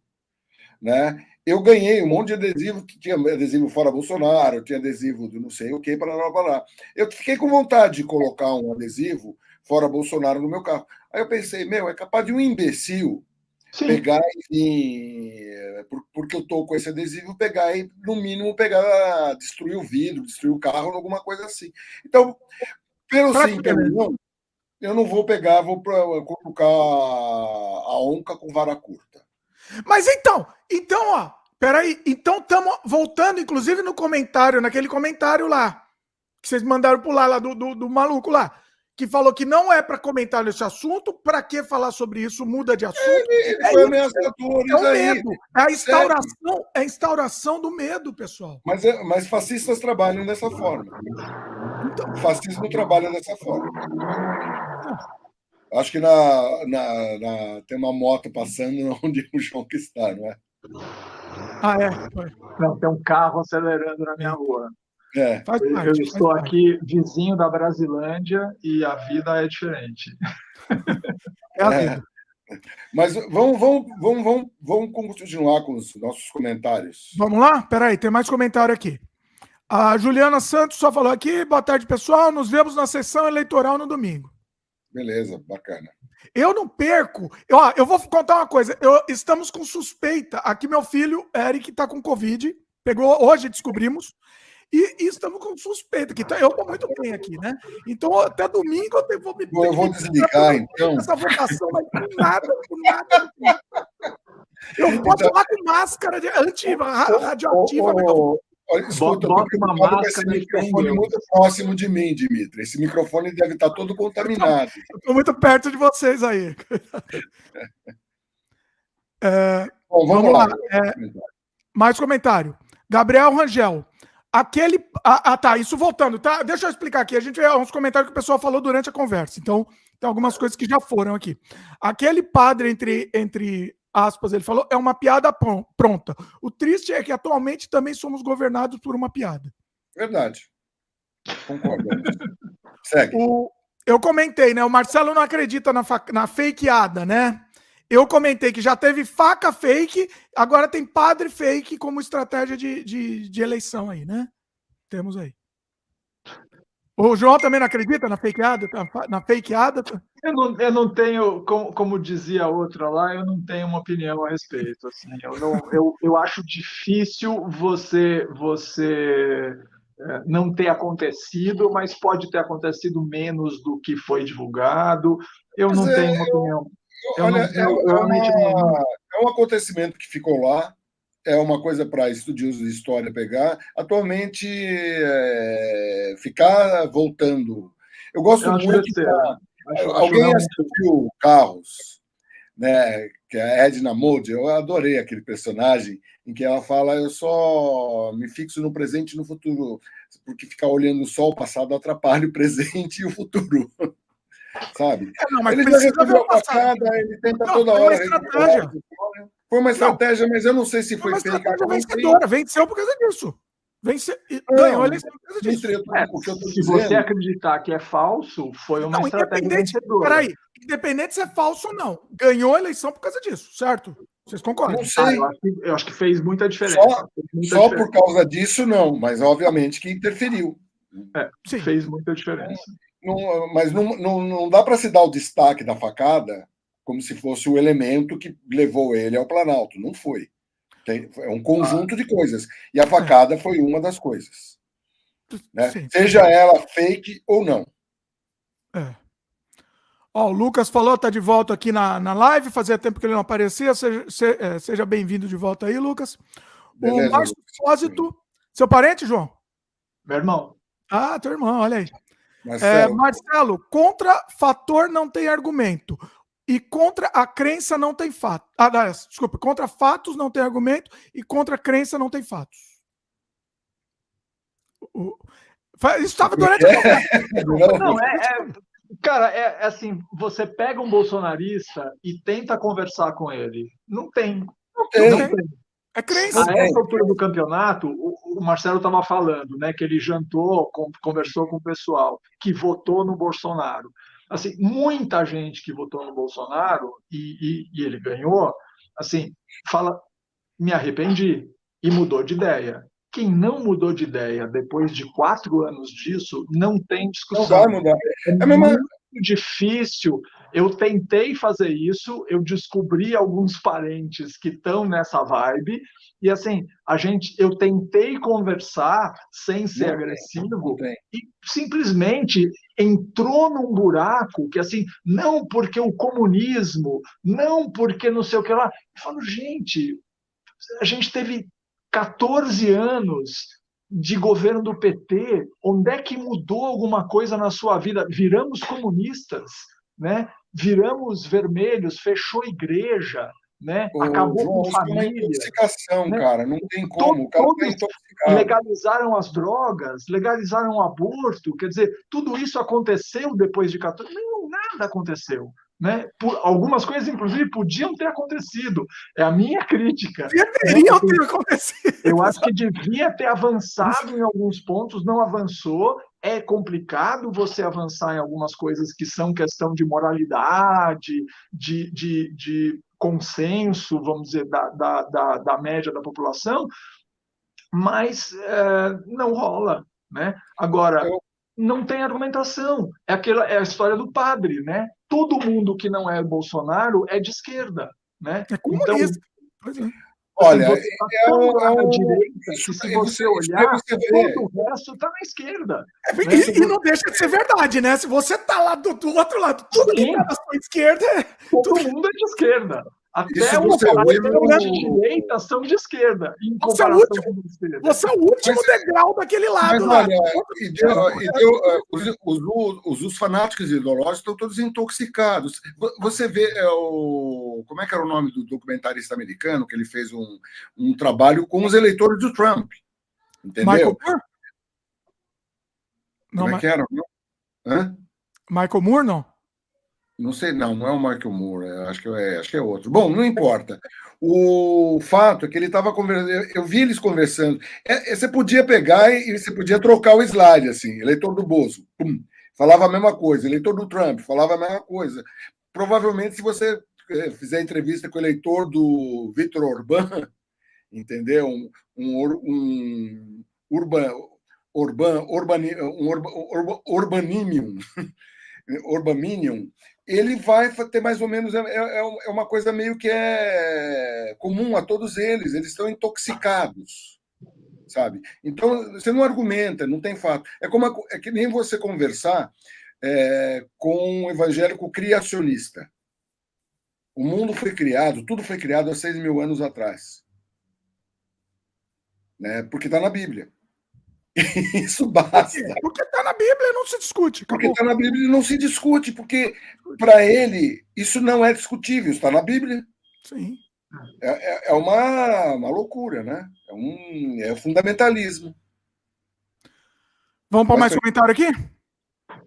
né? Eu ganhei um monte de adesivo que tinha adesivo fora Bolsonaro, tinha adesivo do não sei o que para lá, para lá. Eu fiquei com vontade de colocar um adesivo fora Bolsonaro no meu carro. Aí eu pensei, meu, é capaz de um imbecil Sim. pegar e porque eu tô com esse adesivo pegar e no mínimo pegar destruir o vidro, destruir o carro, alguma coisa assim. Então, pelo sim, pelo não, eu não vou pegar, vou pra, colocar a onca com vara curta. Mas então, então, ó, peraí, então estamos voltando, inclusive no comentário, naquele comentário lá, que vocês mandaram pular lá do, do, do maluco lá. Que falou que não é para comentar nesse assunto, para que falar sobre isso? Muda de assunto. Ele, ele é foi ameaçador. É o medo. É a instauração, é a instauração do medo, pessoal. Mas, é, mas fascistas trabalham dessa forma. Então, o fascismo trabalha dessa forma. Acho que na, na, na, tem uma moto passando onde o João que está, não é? Ah, é? Não, tem um carro acelerando na minha rua. É. Parte, eu estou aqui vizinho da Brasilândia e a vida é diferente. É a vida. É. Mas vamos, vamos, vamos, vamos, vamos continuar com os nossos comentários. Vamos lá? Peraí, tem mais comentário aqui. A Juliana Santos só falou aqui. Boa tarde, pessoal. Nos vemos na sessão eleitoral no domingo. Beleza, bacana. Eu não perco. Eu, ó, eu vou contar uma coisa. Eu, estamos com suspeita. Aqui, meu filho, Eric, está com Covid. Pegou hoje, descobrimos. E, e, estamos com suspeita, que tá, eu estou muito bem aqui, né? Então, até domingo eu vou me. Eu vou desligar, então. Essa votação vai por nada, por nada. Eu posso então... lá com máscara de anti-radioativa. Oh, escuta, bota uma máscara esse microfone muito próximo de mim, Dimitri. Esse microfone deve estar todo contaminado. Estou muito perto de vocês aí. É, Bom, vamos, vamos lá. lá. É, mais comentário. Gabriel Rangel. Aquele. Ah, ah, tá. Isso voltando, tá? Deixa eu explicar aqui. A gente uns comentários que o pessoal falou durante a conversa. Então, tem algumas coisas que já foram aqui. Aquele padre, entre, entre aspas, ele falou, é uma piada pronta. O triste é que atualmente também somos governados por uma piada. Verdade. Concordo. Segue. O, eu comentei, né? O Marcelo não acredita na, na fakeada, né? Eu comentei que já teve faca fake, agora tem padre fake como estratégia de, de, de eleição aí, né? Temos aí. O João também não acredita na fakeada? Na fakeada? Eu não, eu não tenho, como, como dizia a outra lá, eu não tenho uma opinião a respeito. Assim, eu, não, eu, eu acho difícil você, você é, não ter acontecido, mas pode ter acontecido menos do que foi divulgado. Eu mas não é, tenho uma opinião. Olha, não, é, uma, é um acontecimento que ficou lá, é uma coisa para estudiosos de história pegar. Atualmente, é, ficar voltando. Eu gosto eu muito. Da, acho, alguém acho assistiu Carros, né? Que é a Edna Mode. Eu adorei aquele personagem em que ela fala: eu só me fixo no presente e no futuro, porque ficar olhando só o passado atrapalha o presente e o futuro sabe? É, não, mas ele já recebeu a facada, ele tenta não, toda hora. Estratégia. Foi uma estratégia, não, mas eu não sei se foi, foi uma estratégia vencedora, venceu por causa disso. Vence... Ganhou a eleição por causa disso. É, se você acreditar que é falso, foi uma não, estratégia vencedora. Peraí, independente se é falso ou não, ganhou a eleição por causa disso, certo? Vocês concordam? Não sei. Ah, eu, acho que, eu, acho que, fez muita diferença. Só, muita só diferença. por causa disso, não, mas obviamente que interferiu. É, fez muita diferença não, mas não, não, não dá para se dar o destaque da facada como se fosse o elemento que levou ele ao Planalto. Não foi. Tem, é um conjunto ah. de coisas. E a facada foi uma das coisas. Né? Sim, Seja ela fake ou não. É. Ó, o Lucas falou, tá de volta aqui na, na live, fazia tempo que ele não aparecia. Seja, se, é, seja bem-vindo de volta aí, Lucas. Beleza, o Márcio Fósito, seu parente, João? Meu irmão. Ah, teu irmão, olha aí. Marcelo. É, Marcelo, contra fator não tem argumento. E contra a crença não tem fato. Ah, desculpa, contra fatos não tem argumento e contra a crença não tem fatos. Isso estava durante a Não, é, é, cara, é, é, assim, você pega um bolsonarista e tenta conversar com ele. Não tem. Não tem. Não tem. É crença. A essa altura do campeonato, o, Marcelo estava falando, né, que ele jantou, conversou com o pessoal que votou no Bolsonaro. Assim, muita gente que votou no Bolsonaro e, e, e ele ganhou, assim, fala, me arrependi e mudou de ideia. Quem não mudou de ideia depois de quatro anos disso, não tem discussão. Não vai mudar. É, é muito difícil eu tentei fazer isso, eu descobri alguns parentes que estão nessa vibe, e assim, a gente, eu tentei conversar sem ser não agressivo, e simplesmente entrou num buraco que assim, não porque o comunismo, não porque não sei o que lá. Eu falo, gente, a gente teve 14 anos de governo do PT, onde é que mudou alguma coisa na sua vida? Viramos comunistas, né? Viramos vermelhos, fechou igreja, né? Acabou João, com família. É uma intoxicação, né? cara, não tem como. Todo, o cara tá legalizaram as drogas, legalizaram o aborto, quer dizer, tudo isso aconteceu depois de 14. Não, nada aconteceu. Né? Por, algumas coisas, inclusive, podiam ter acontecido. É a minha crítica. Deveriam ter acontecido. Eu acho que devia ter avançado em alguns pontos, não avançou. É complicado você avançar em algumas coisas que são questão de moralidade, de, de, de consenso, vamos dizer, da, da, da, da média da população, mas é, não rola. Né? Agora, não tem argumentação. É, aquela, é a história do padre, né? Todo mundo que não é Bolsonaro é de esquerda, né? É comunista. Então, Olha, assim, é, é, um, direita, que se você olhar, você todo o resto está na esquerda. É, né? e, e, não deixa de ser verdade, né? Se você está lá do, do, outro lado, tudo Sim. que está na sua esquerda... É todo tudo... mundo é de esquerda. Até os caras de direita são de esquerda, em você é o último, Você é o último mas, degrau daquele lado. Mas, olha, e deu, e deu, os, os, os, fanáticos ideológicos estão todos intoxicados. Você vê é, o. Como é que era o nome do documentarista americano que ele fez um, um trabalho com os eleitores do Trump? Entendeu? Michael Moore? Como não, é que era? Hã? Michael Moore, não? Não sei, não, não é o Michael Moore, acho que é, acho que é outro. Bom, não importa. O fato é que ele estava conversando, eu vi eles conversando. É, é, você podia pegar e você podia trocar o slide, assim, eleitor do Bozo, pum, falava a mesma coisa, eleitor do Trump, falava a mesma coisa. Provavelmente, se você é, fizer entrevista com o eleitor do Vitor Orbán, entendeu? Um, um, um urban, urban, urbani, um urba, urba, urbanimium, urbaminium, ele vai ter mais ou menos. É, é, é uma coisa meio que é comum a todos eles, eles estão intoxicados. Sabe? Então, você não argumenta, não tem fato. É, como a, é que nem você conversar é, com um evangélico criacionista. O mundo foi criado, tudo foi criado há seis mil anos atrás. Né? Porque está na Bíblia. Isso basta. Porque está na Bíblia e não se discute. Acabou. Porque está na Bíblia e não se discute, porque para ele isso não é discutível, está na Bíblia. Sim. É, é, é uma, uma loucura, né? É um é fundamentalismo. Vamos para mais comentário aqui?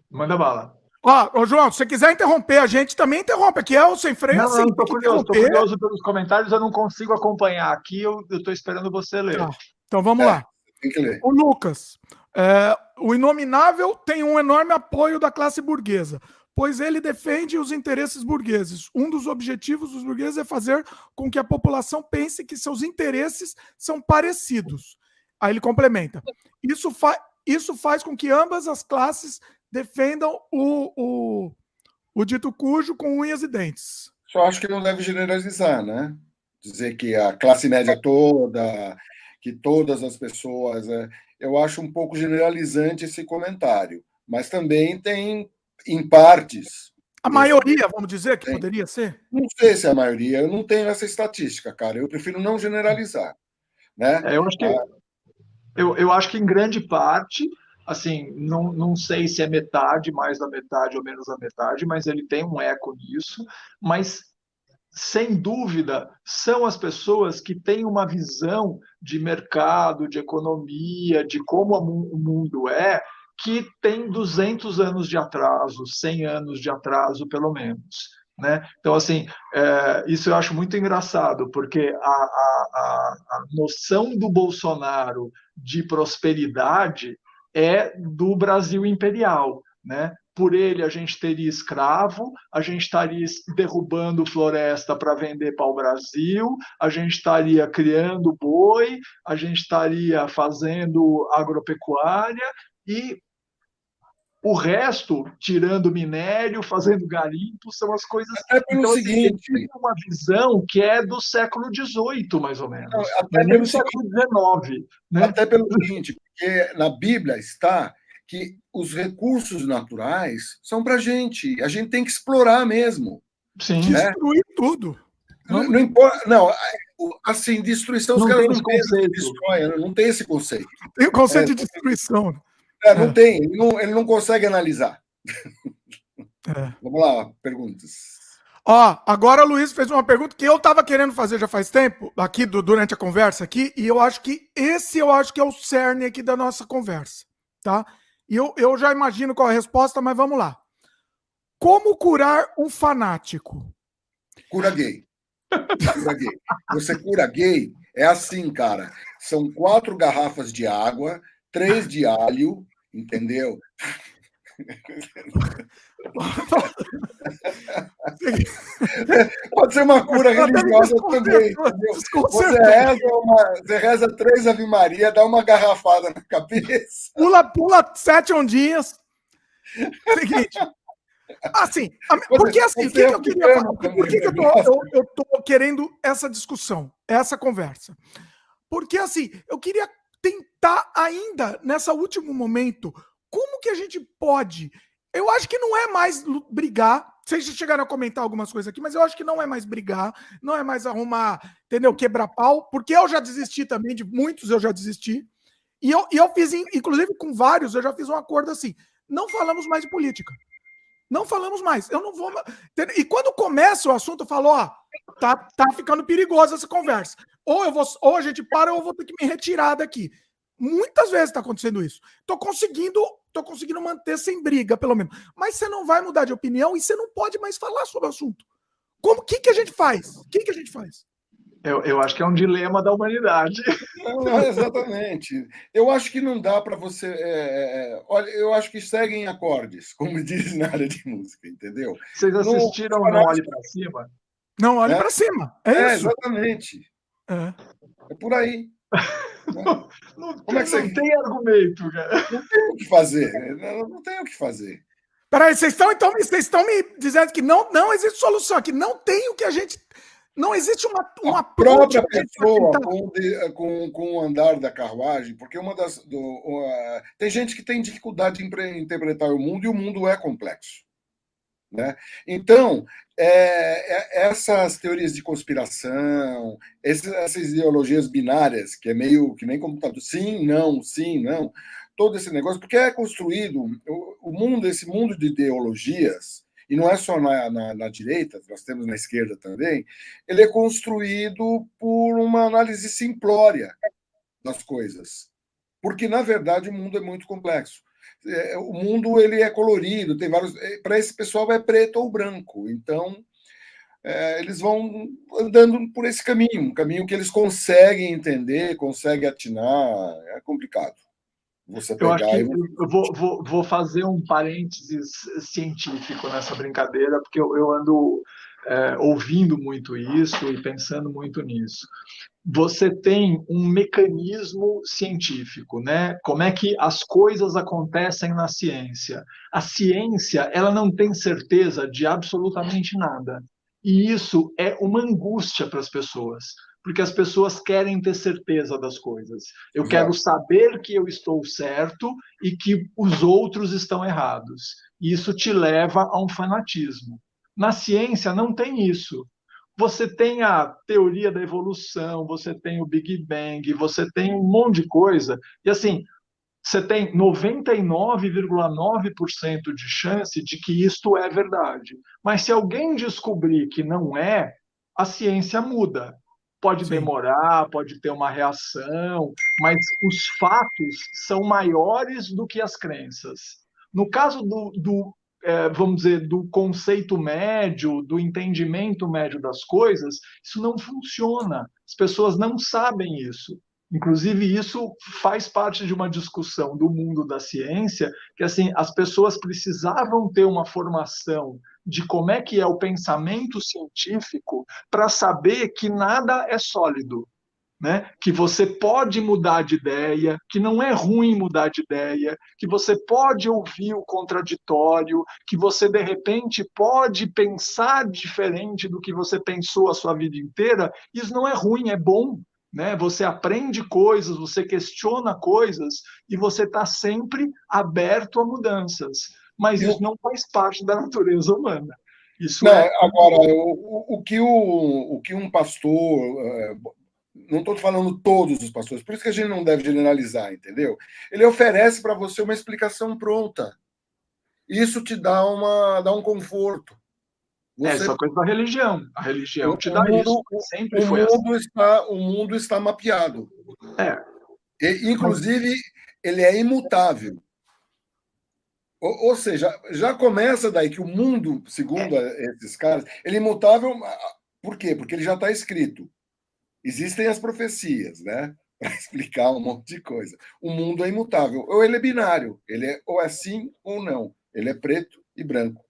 Manda bala. Ó, ô João, se você quiser interromper a gente, também interrompe. Aqui é o Sem Freio. Não, assim, não, tô curioso, tô curioso pelos comentários, eu não consigo acompanhar aqui, eu, estou esperando você ler. Tá. Então vamos é. lá. Tem que ler. O Lucas. É, o Inominável tem um enorme apoio da classe burguesa, pois ele defende os interesses burgueses. Um dos objetivos dos burgueses é fazer com que a população pense que seus interesses são parecidos. Aí ele complementa. Isso, fa isso faz com que ambas as classes defendam o, o, o dito cujo com unhas e dentes. Só acho que não deve generalizar, né? Dizer que a classe média toda que todas as pessoas. É, eu acho um pouco generalizante esse comentário, mas também tem, em partes. A maioria, vamos dizer, que tem. poderia ser? Não sei se é a maioria, eu não tenho essa estatística, cara. Eu prefiro não generalizar. Né? É, eu, acho que, ah, eu, eu acho que em grande parte, assim, não, não sei se é metade, mais da metade ou menos da metade, mas ele tem um eco nisso. Mas sem dúvida, são as pessoas que têm uma visão de mercado, de economia, de como o mundo é, que tem 200 anos de atraso, 100 anos de atraso, pelo menos. Né? Então, assim, é, isso eu acho muito engraçado, porque a, a, a noção do Bolsonaro de prosperidade é do Brasil imperial. Né? Por ele a gente teria escravo, a gente estaria derrubando floresta para vender para o Brasil, a gente estaria criando boi, a gente estaria fazendo agropecuária e o resto, tirando minério, fazendo garimpo, são as coisas. Até pelo então, assim, seguinte. Tem uma visão que é do século XVIII, mais ou menos. até pelo século XIX. Né? Até pelo seguinte, porque na Bíblia está que os recursos naturais são para a gente. A gente tem que explorar mesmo. Sim. Né? Destruir tudo. Não, não importa. Não, assim, destruição, não os caras não têm destrói, né? não tem esse conceito. Tem o conceito é, de destruição. É, não é. tem, ele não, ele não consegue analisar. É. Vamos lá, perguntas. Ó, agora o Luiz fez uma pergunta que eu estava querendo fazer já faz tempo, aqui do, durante a conversa aqui, e eu acho que esse eu acho que é o cerne aqui da nossa conversa, tá? E eu, eu já imagino qual é a resposta, mas vamos lá. Como curar um fanático? Cura gay. Cura gay. Você cura gay é assim, cara. São quatro garrafas de água, três de alho, entendeu? Pode ser uma cura religiosa também. Você reza, uma, você reza três Ave Maria, dá uma garrafada na cabeça. Pula, pula sete ondinhas. Seguinte. Assim, porque assim, o que, eu queria falar? Por que, que eu, tô, eu, eu tô querendo essa discussão, essa conversa? Porque assim, eu queria tentar ainda, nesse último momento, como que a gente pode eu acho que não é mais brigar. Vocês chegaram a comentar algumas coisas aqui, mas eu acho que não é mais brigar, não é mais arrumar, entendeu? Quebrar pau, porque eu já desisti também, de muitos eu já desisti. E eu, e eu fiz, inclusive com vários, eu já fiz um acordo assim: não falamos mais de política. Não falamos mais. Eu não vou. E quando começa o assunto, eu falo: ó, tá, tá ficando perigosa essa conversa. Ou, eu vou, ou a gente para, ou eu vou ter que me retirar daqui. Muitas vezes está acontecendo isso. Estou conseguindo tô conseguindo manter sem briga, pelo menos. Mas você não vai mudar de opinião e você não pode mais falar sobre o assunto. Como que, que a gente faz? O que, que a gente faz? Eu, eu acho que é um dilema da humanidade. Não, exatamente. Eu acho que não dá para você. É, é, é, olha, eu acho que seguem acordes, como diz na área de música, entendeu? Vocês assistiram Não, não Olhe para Cima? Não Olhe é? para Cima. É, é exatamente. É. é por aí. Não, não, Como é que você... não tem argumento, cara. Não tem o que fazer. Não, não tem o que fazer. Peraí, vocês estão então vocês estão me dizendo que não, não existe solução, que não tem o que a gente. Não existe uma, uma a própria pessoa com, com, com o andar da carruagem, porque uma das. Do, uh, tem gente que tem dificuldade em interpretar o mundo e o mundo é complexo. Né? Então, é, é, essas teorias de conspiração, esses, essas ideologias binárias, que é meio que nem computador, sim, não, sim, não, todo esse negócio, porque é construído, o, o mundo, esse mundo de ideologias, e não é só na, na, na, direita, nós temos na esquerda também, ele é construído por uma análise simplória das coisas. Porque, na verdade, o mundo é muito complexo. É, o mundo ele é colorido, tem vários. É, Para esse pessoal é preto ou branco. Então é, eles vão andando por esse caminho, um caminho que eles conseguem entender, conseguem atinar. É complicado. Você pegar eu, e... eu vou, vou, vou, fazer um parênteses científico nessa brincadeira, porque eu, eu ando é, ouvindo muito isso e pensando muito nisso você tem um mecanismo científico, né? Como é que as coisas acontecem na ciência? A ciência, ela não tem certeza de absolutamente nada. E isso é uma angústia para as pessoas, porque as pessoas querem ter certeza das coisas. Eu quero saber que eu estou certo e que os outros estão errados. E isso te leva a um fanatismo. Na ciência não tem isso você tem a teoria da evolução, você tem o Big Bang, você tem um monte de coisa. E assim, você tem 99,9% de chance de que isto é verdade. Mas se alguém descobrir que não é, a ciência muda. Pode Sim. demorar, pode ter uma reação, mas os fatos são maiores do que as crenças. No caso do, do é, vamos dizer, do conceito médio, do entendimento médio das coisas, isso não funciona. As pessoas não sabem isso. Inclusive, isso faz parte de uma discussão do mundo da ciência, que assim, as pessoas precisavam ter uma formação de como é que é o pensamento científico para saber que nada é sólido, né? que você pode mudar de ideia, que não é ruim mudar de ideia, que você pode ouvir o contraditório, que você de repente pode pensar diferente do que você pensou a sua vida inteira. Isso não é ruim, é bom. Né? Você aprende coisas, você questiona coisas e você está sempre aberto a mudanças. Mas isso não faz parte da natureza humana. Isso não, é... Agora, o, o, que o, o que um pastor. É, não estou falando todos os pastores, por isso que a gente não deve generalizar, entendeu? Ele oferece para você uma explicação pronta. Isso te dá, uma, dá um conforto. Você... É, essa coisa da religião. A religião te dá mundo, isso. Sempre o, foi mundo assim. está, o mundo está mapeado. É. E, inclusive, ele é imutável. Ou, ou, seja, já começa daí que o mundo, segundo esses caras, ele é imutável. Por quê? Porque ele já está escrito. Existem as profecias, né? Para explicar um monte de coisa. O mundo é imutável. Ou ele é binário. Ele é ou é sim ou não. Ele é preto e branco.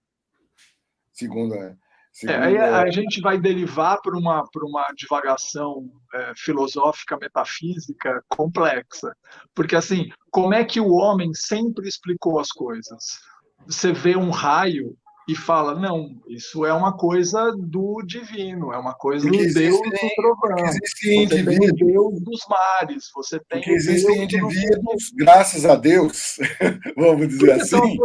Segundo a. Segundo é, aí a, a gente vai derivar para uma, uma divagação é, filosófica, metafísica complexa. Porque, assim, como é que o homem sempre explicou as coisas? Você vê um raio e fala: não, isso é uma coisa do divino, é uma coisa do Deus do trovão. Existem indivíduos. Deus dos mares, você tem. Porque existem indivíduos, graças a Deus, vamos dizer assim.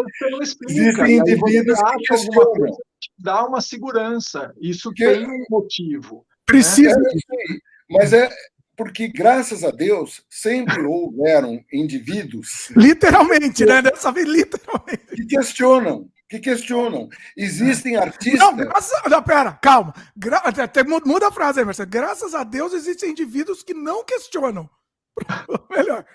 existem indivíduos que questionam. Dá uma segurança, isso porque tem um motivo. Precisa. Né? É, mas é, porque, graças a Deus, sempre houveram indivíduos. Literalmente, né? Dessa vez, literalmente. Que questionam, que questionam. Existem artistas. Não, graças... não pera, calma. Gra... Muda a frase aí, Marcelo. Graças a Deus existem indivíduos que não questionam. Melhor.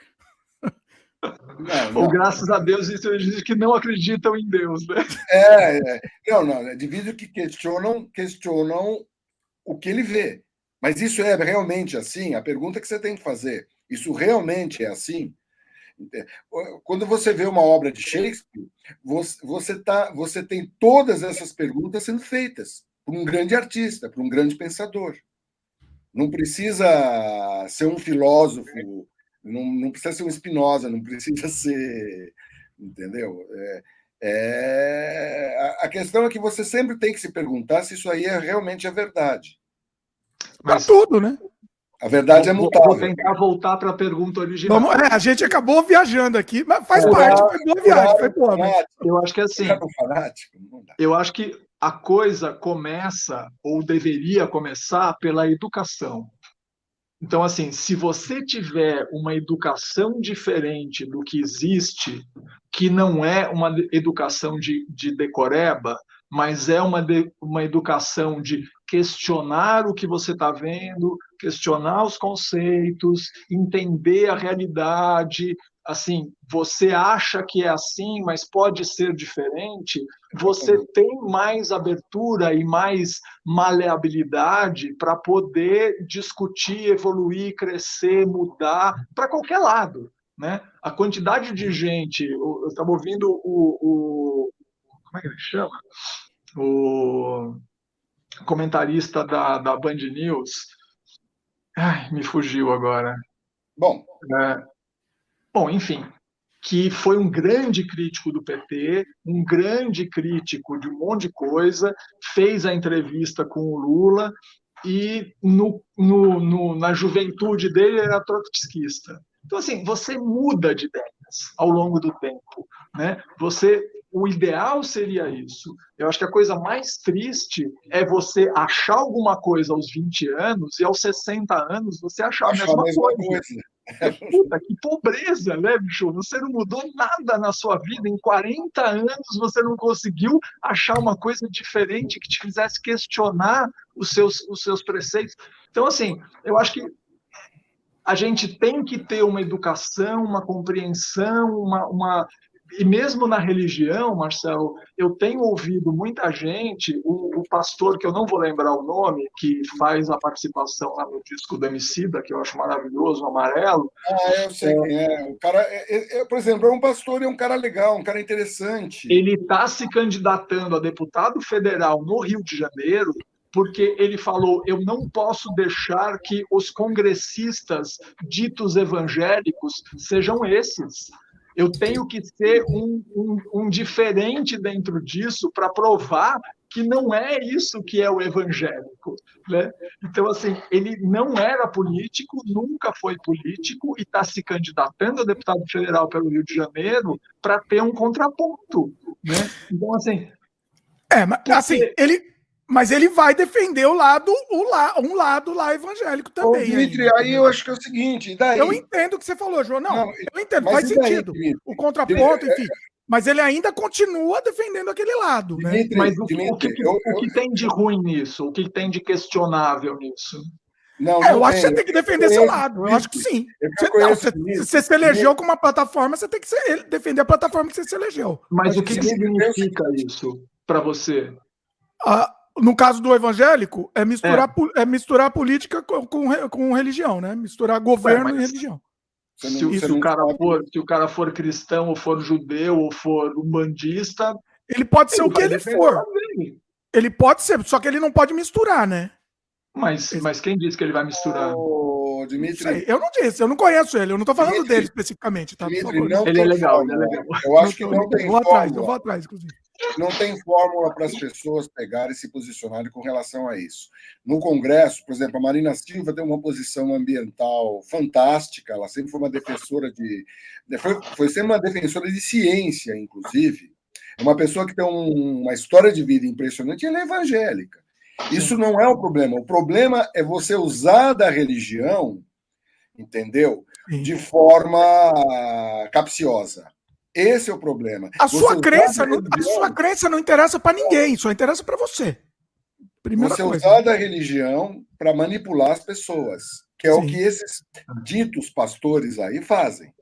Não, não. Ou graças a Deus existem indivíduos que não acreditam em Deus, né? É, é. não, não. Indivíduos que questionam, questionam o que ele vê. Mas isso é realmente assim? A pergunta que você tem que fazer. Isso realmente é assim? Quando você vê uma obra de Shakespeare, você, você, tá, você tem todas essas perguntas sendo feitas por um grande artista, por um grande pensador. Não precisa ser um filósofo, não, não precisa ser um Spinoza, não precisa ser. Entendeu? É, é, a questão é que você sempre tem que se perguntar se isso aí é realmente a verdade. Para tudo, né? A verdade é mutável. Vou tentar voltar para a pergunta original. Vamos, é, a gente acabou viajando aqui, mas faz é, parte, foi boa viagem, foi boa. Mas... Eu acho que é assim. Eu acho que a coisa começa, ou deveria começar, pela educação. Então, assim, se você tiver uma educação diferente do que existe, que não é uma educação de, de decoreba, mas é uma, de, uma educação de questionar o que você está vendo, questionar os conceitos, entender a realidade. Assim, você acha que é assim, mas pode ser diferente. Você tem mais abertura e mais maleabilidade para poder discutir, evoluir, crescer, mudar para qualquer lado. Né? A quantidade de gente, eu estava ouvindo o, o, como é que ele chama? O comentarista da, da Band News. Ai, me fugiu agora. Bom. É, bom, enfim, que foi um grande crítico do PT, um grande crítico de um monte de coisa, fez a entrevista com o Lula e no, no, no, na juventude dele era trotskista. Então, assim, você muda de ideias ao longo do tempo. Né? Você o ideal seria isso. Eu acho que a coisa mais triste é você achar alguma coisa aos 20 anos e aos 60 anos você achar, a mesma, a mesma coisa. coisa. Puta, que pobreza, né, bicho? Você não mudou nada na sua vida. Em 40 anos você não conseguiu achar uma coisa diferente que te fizesse questionar os seus, os seus preceitos. Então, assim, eu acho que a gente tem que ter uma educação, uma compreensão, uma, uma e mesmo na religião, Marcelo, eu tenho ouvido muita gente, o, o, pastor, que eu não vou lembrar o nome, que faz a participação lá no disco do Emicida, que eu acho maravilhoso, o amarelo. Ah, eu sei quem é. O cara, é, é, é, por exemplo, é um pastor e é um cara legal, um cara interessante. Ele está se candidatando a deputado federal no Rio de Janeiro porque ele falou: eu não posso deixar que os congressistas ditos evangélicos sejam esses eu tenho que ser um, um, um diferente dentro disso para provar que não é isso que é o evangélico. Né? Então, assim, ele não era político, nunca foi político e está se candidatando a deputado federal pelo Rio de Janeiro para ter um contraponto. Né? Então, assim. É, mas assim, ele mas ele vai defender o lado, o la, um lado lá evangélico também. Ô, Dimitri, aí eu acho que é o seguinte. Daí... Eu entendo o que você falou, João. Não, não eu entendo, faz sentido. Daí, o contraponto, enfim. Mas ele ainda continua defendendo aquele lado. Né? Dimitri, Mas o, Dimitri, o, que, eu, o que tem de ruim nisso? O que tem de questionável nisso? Não, é, eu acho que você tem que defender seu lado. Eu acho que sim. Você, não, você, você, se elegeu com uma plataforma, você tem que ser, defender a plataforma que você se elegeu. Mas, Mas o que, que significa isso para você? Ah, no caso do evangélico, é misturar, é. é misturar política com, com, com, religião, né? Misturar governo e religião. Se, se, o cara for, se o cara for cristão, ou for judeu, ou for umbandista. Ele pode ser o que ele for. Ele pode ser, só que ele não pode misturar, né? Mas, mas quem disse que ele vai misturar? Oh, Dimitri... eu não disse, eu não conheço ele, eu não estou falando Dimitri, dele especificamente. Tá? Dimitri, não ele é legal, ele é legal. Eu acho que não tem. Vou atrás, eu vou atrás, inclusive não tem fórmula para as pessoas pegarem e se posicionarem com relação a isso. No Congresso, por exemplo, a Marina Silva tem uma posição ambiental fantástica, ela sempre foi uma defensora de. Foi, foi sempre uma defensora de ciência, inclusive. É uma pessoa que tem um, uma história de vida impressionante e ela é evangélica. Isso não é o problema. O problema é você usar da religião, entendeu? De forma capciosa. Esse é o problema. A sua, crença, não, a sua crença não interessa para ninguém, só interessa para você. Primeira você coisa. usar da religião para manipular as pessoas, que é Sim. o que esses ditos pastores aí fazem.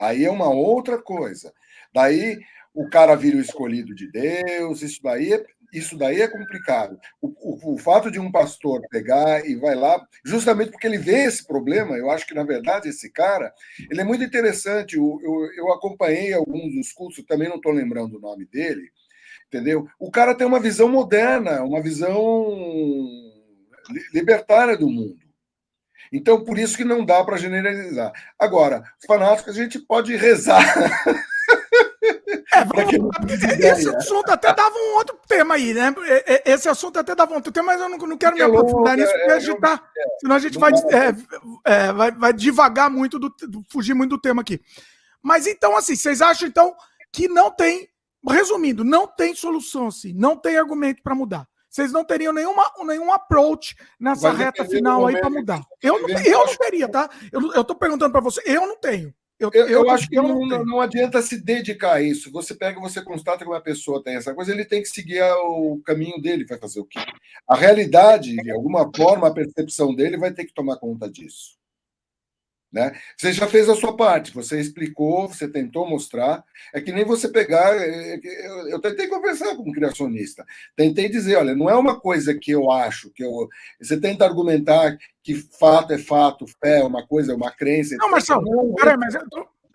Aí é uma outra coisa. Daí o cara vira o escolhido de Deus, isso daí é isso daí é complicado. O, o, o, fato de um pastor pegar e vai lá, justamente porque ele vê esse problema, eu acho que, na verdade, esse cara, ele é muito interessante. Eu, eu, eu acompanhei alguns dos cursos, também não estou lembrando o nome dele, entendeu? O cara tem uma visão moderna, uma visão libertária do mundo. Então, por isso que não dá para generalizar. Agora, os fanáticos a gente pode rezar. É, vamos, esse assunto até dava um outro tema aí, né? Esse assunto até dava um outro tema, mas eu não, não quero me aprofundar nisso, porque a gente tá, senão a gente vai, é, é, vai, vai devagar muito, do, fugir muito do tema aqui. Mas então, assim, vocês acham então que não tem, resumindo, não tem solução assim, não tem argumento para mudar. Vocês não teriam nenhuma, nenhum approach nessa reta final aí para mudar. Eu não, eu não teria, tá? Eu, eu tô perguntando para você, eu não tenho. Eu, eu, eu acho que não, não, adianta se dedicar a isso. Você pega, você constata que uma pessoa tem essa coisa, ele tem que seguir o caminho dele, vai fazer o quê? A realidade, de alguma forma, a percepção dele vai ter que tomar conta disso. Né? Você já fez a sua parte, você explicou, você tentou mostrar. É que nem você pegar. É, é, eu tentei conversar com um criacionista, tentei dizer: olha, não é uma coisa que eu acho, que eu. Você tenta argumentar que fato é fato, fé é uma coisa, é uma crença. Não, Marcelo, peraí, mas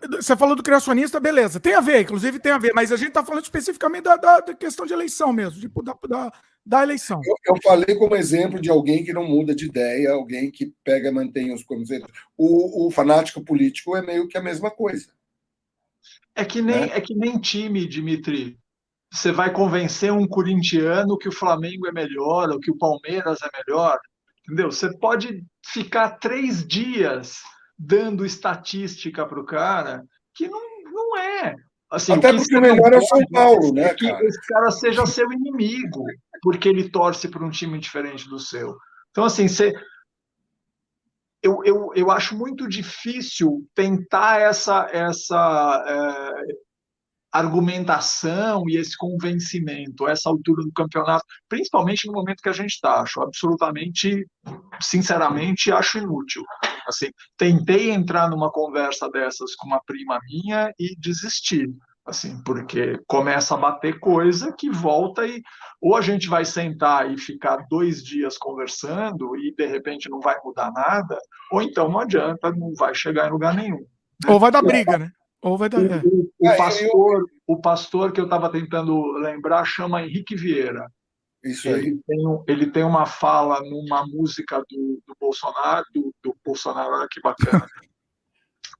você falou do criacionista, beleza. Tem a ver, inclusive tem a ver, mas a gente está falando especificamente da, da, da, questão de eleição mesmo, de, da, da, da eleição. Eu, eu, falei como exemplo de alguém que não muda de ideia, alguém que pega e mantém os conceitos. O, o fanático político é meio que a mesma coisa. É que nem, né? é que nem time, Dimitri. Você vai convencer um corintiano que o Flamengo é melhor ou que o Palmeiras é melhor. Entendeu? Você pode ficar três dias dando estatística para o cara que não, não é. Assim, Até porque o melhor é o São Paulo, né? Que cara? esse cara seja seu inimigo, porque ele torce para um time diferente do seu. Então, assim, você, eu, eu, eu acho muito difícil tentar essa, essa é, argumentação e esse convencimento a essa altura do campeonato, principalmente no momento que a gente está. Acho absolutamente, sinceramente, acho inútil. Assim, tentei entrar numa conversa dessas com uma prima minha e desisti. Assim, porque começa a bater coisa que volta e ou a gente vai sentar e ficar dois dias conversando e de repente não vai mudar nada, ou então não adianta, não vai chegar em lugar nenhum. Ou vai dar briga, né? Ou vai dar. O, o, o pastor, o pastor que eu estava tentando lembrar chama Henrique Vieira. Isso aí. Ele tem, ele tem uma fala numa música do, do Bolsonaro, do, do Bolsonaro, olha que bacana,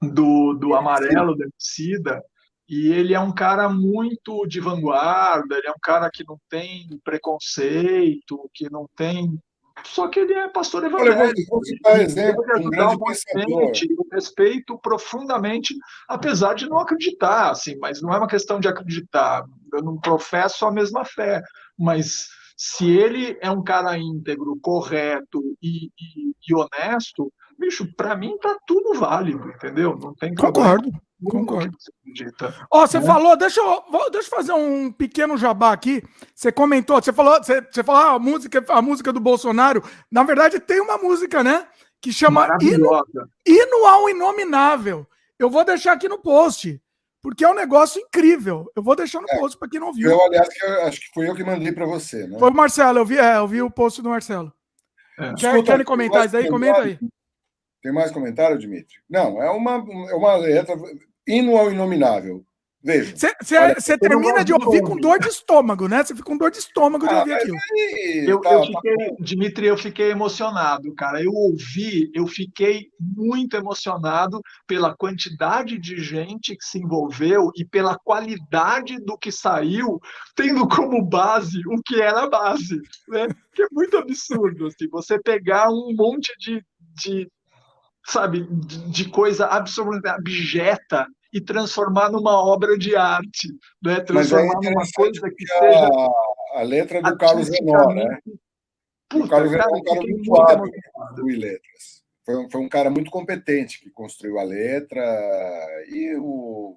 do, do Amarelo, da Emicida, e ele é um cara muito de vanguarda, ele é um cara que não tem preconceito, que não tem só que ele é pastor evangélico. Vou citar exemplo, um grande eu respeito profundamente, apesar de não acreditar, assim, mas não é uma questão de acreditar. Eu não professo a mesma fé, mas se ele é um cara íntegro, correto e, e, e honesto, bicho, para mim tá tudo válido, entendeu? Não tem Concordo. Concordo. Ó, oh, você né? falou, deixa eu, deixa eu fazer um pequeno jabá aqui. Você comentou, você falou, você, você falou ah, a música, a música do Bolsonaro. Na verdade, tem uma música, né? Que chama Hino, Hino ao Inominável. Eu vou deixar aqui no post, porque é um negócio incrível. Eu vou deixar no é, post para quem não viu. Eu, aliás, que eu, acho que foi eu que mandei para você, né? Foi o Marcelo, eu vi, é, eu vi o post do Marcelo. É. Quer, Escuta, querem comentar isso aí? Comenta aí. Tem mais comentário, Dimitri? Não, é uma, é uma letra hino ao inominável. Veja. Você termina de ouvir com dor de estômago, né? Você fica com dor de estômago de ah, ouvir aquilo. Aí, eu, tá, eu fiquei, tá Dimitri, eu fiquei emocionado, cara. Eu ouvi, eu fiquei muito emocionado pela quantidade de gente que se envolveu e pela qualidade do que saiu, tendo como base o que era base. Né? Que é muito absurdo. Assim, você pegar um monte de, de sabe, de coisa absolutamente abjeta e transformar numa obra de arte, né? transformar numa coisa que a, seja a letra do Carlos Renault, né? Puta, o Carlos Renault é um cara muito hábil em letras. Foi um, foi um cara muito competente que construiu a letra e o,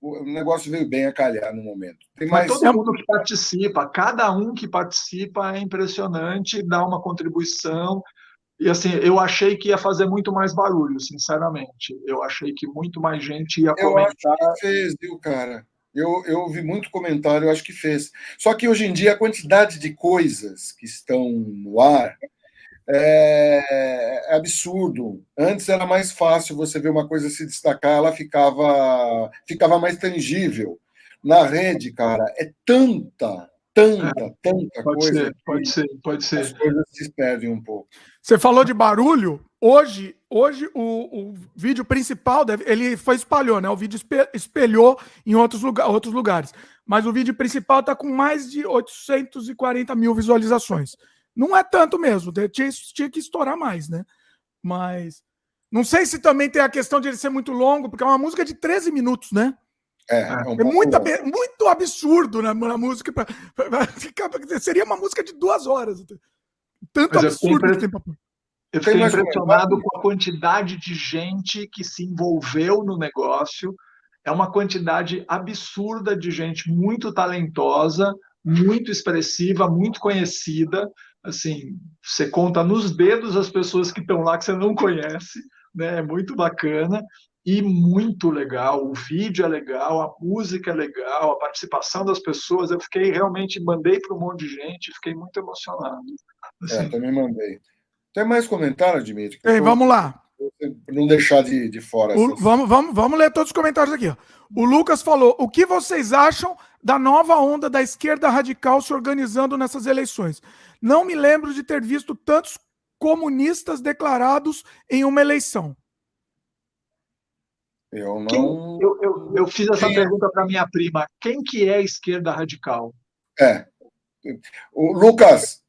o, negócio veio bem a calhar no momento. Tem mais... Mas todo mundo que participa, cada um que participa é impressionante, dá uma contribuição. E assim, eu achei que ia fazer muito mais barulho, sinceramente. Eu achei que muito mais gente ia eu comentar. Acho que fez, viu, cara? Eu, eu ouvi muito comentário, eu acho que fez. Só que hoje em dia a quantidade de coisas que estão no ar é, é absurdo. Antes era mais fácil você ver uma coisa se destacar, ela ficava, ficava mais tangível. Na rede, cara, é tanta, tanta, é, tanta pode coisa. Ser, pode ser, pode ser. As coisas se perdem um pouco. Você falou de barulho. Hoje, hoje o, o vídeo principal deve, ele foi espalhou, né? O vídeo espelhou em outros, lugar, outros lugares. Mas o vídeo principal está com mais de 840 mil visualizações. Não é tanto mesmo. Tinha, tinha que estourar mais, né? Mas não sei se também tem a questão de ele ser muito longo, porque é uma música de 13 minutos, né? É, é, um é muito, muito absurdo na, na música. Pra, pra, pra, seria uma música de duas horas. Tanto Mas absurdo eu fiquei, eu fiquei impressionado com a quantidade de gente que se envolveu no negócio. É uma quantidade absurda de gente muito talentosa, muito expressiva, muito conhecida. Assim, você conta nos dedos as pessoas que estão lá que você não conhece, né? É muito bacana e muito legal. O vídeo é legal, a música é legal, a participação das pessoas. Eu fiquei realmente, mandei para um monte de gente, fiquei muito emocionado. Assim. É, também mandei. Tem mais comentários, Dimitri? Tem, vamos lá. Não deixar de, de fora. O, vamos, vamos, vamos ler todos os comentários aqui. Ó. O Lucas falou: o que vocês acham da nova onda da esquerda radical se organizando nessas eleições? Não me lembro de ter visto tantos comunistas declarados em uma eleição. Eu não. Quem, eu, eu, eu, fiz essa Quem... É? pergunta para minha prima. Quem que é a esquerda radical? É. O Lucas,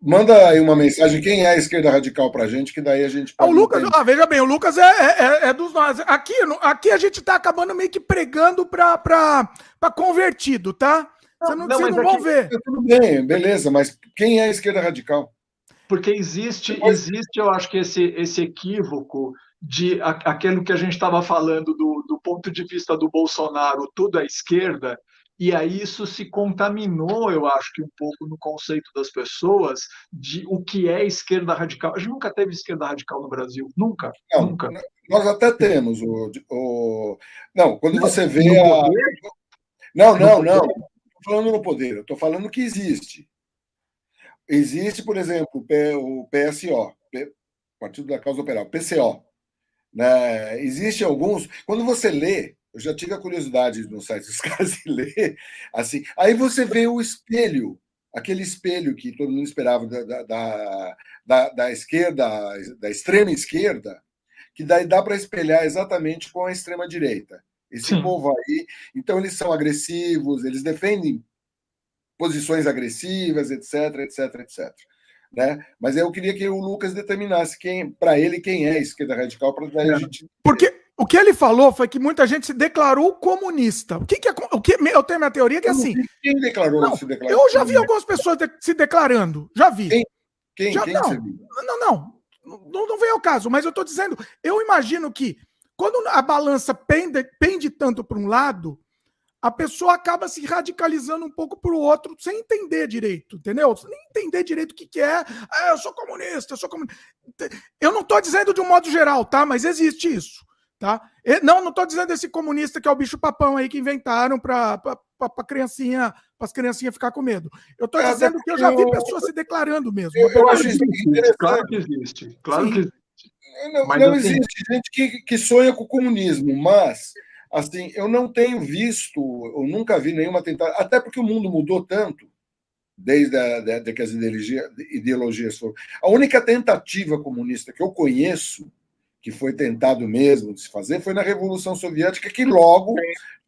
manda aí uma mensagem. Quem é a esquerda radical para a gente? Que daí a gente. Ah, o Lucas, ah, veja bem, o Lucas é, é, é, é dos nós. Aqui, aqui a gente está acabando meio que pregando para convertido, tá? Você não, não, vocês não vão ver. Tudo bem, beleza, mas quem é a esquerda radical? Porque existe, existe, eu acho que esse, esse equívoco de aquilo que a gente estava falando do, do ponto de vista do Bolsonaro, tudo à esquerda, e aí isso se contaminou, eu acho que um pouco no conceito das pessoas de o que é esquerda radical. A gente nunca teve esquerda radical no Brasil, nunca, não, nunca. Nós até temos o, o... não, quando você vê a não, não, não, estou falando no poder, eu estou falando que existe. Existe, por exemplo, o PSO, Partido da Causa Operária, PCO, né? Existem alguns. Quando você lê, eu já tive a curiosidade no site dos caras de ler, assim, aí você vê o espelho, aquele espelho que todo mundo esperava da, da, da, da esquerda, da extrema esquerda, que daí dá para espelhar exatamente com a extrema direita. Esse Sim. povo aí, então eles são agressivos, eles defendem posições agressivas, etc, etc, etc né? Mas eu queria que o Lucas determinasse quem, para ele, quem é a esquerda radical, para daí a gente. Porque o que ele falou foi que muita gente se declarou comunista. O que, que é. O que, eu tenho a minha teoria que é assim. Quem declarou não, se declarou? Eu já vi algumas pessoas de, se declarando. Já vi. Quem? Quem? Já, quem não, não, não, não. Não vem ao caso, mas eu estou dizendo, eu imagino que quando a balança pende, pende tanto para um lado, a pessoa acaba se radicalizando um pouco para o outro sem entender direito, entendeu? Sem entender direito o que, que é. Ah, eu sou comunista, eu sou comunista. Eu não estou dizendo de um modo geral, tá? Mas existe isso, tá? Não, não estou dizendo esse comunista que é o bicho papão aí que inventaram para para criancinha, para as criancinhas ficar com medo. Eu estou é, dizendo que eu já vi pessoas se declarando mesmo. Eu, eu acho isso Claro que existe. Claro Sim. que existe. Não, não existe gente que, que sonha com o comunismo, mas assim, eu não tenho visto, eu nunca vi nenhuma tentativa, até porque o mundo mudou tanto desde a, de, de que as ideologias, ideologias foram. A única tentativa comunista que eu conheço, que foi tentado mesmo de se fazer, foi na Revolução Soviética, que logo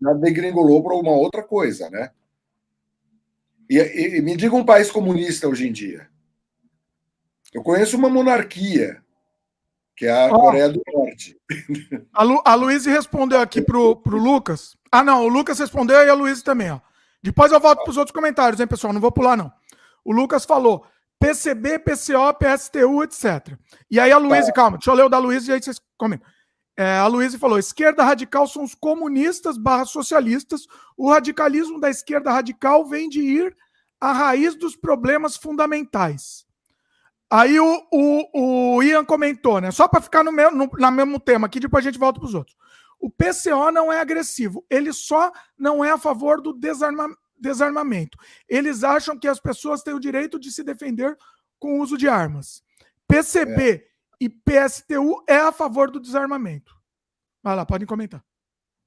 já degringolou para uma outra coisa, né? E, e me diga um país comunista hoje em dia. Eu conheço uma monarquia que é a oh. Coreia do Norte. A, Lu, a Luísa respondeu aqui pro, pro Lucas. Ah, não, o Lucas respondeu e a Luísa também, ó. Depois eu volto para os outros comentários, hein, pessoal? Não vou pular, não. O Lucas falou PCB, PCO, PSTU, etc. E aí a Luísa, tá. calma, deixa eu ler o da Luísa e aí vocês comentam. É, a Luísa falou: esquerda radical são os comunistas barra socialistas. O radicalismo da esquerda radical vem de ir à raiz dos problemas fundamentais. Aí o, o, o Ian comentou, né? Só para ficar no mesmo, no na mesmo tema aqui, depois a gente volta para os outros. O PCO não é agressivo, ele só não é a favor do desarma, desarmamento. Eles acham que as pessoas têm o direito de se defender com o uso de armas. PCB é. e PSTU é a favor do desarmamento. Vai lá, podem comentar.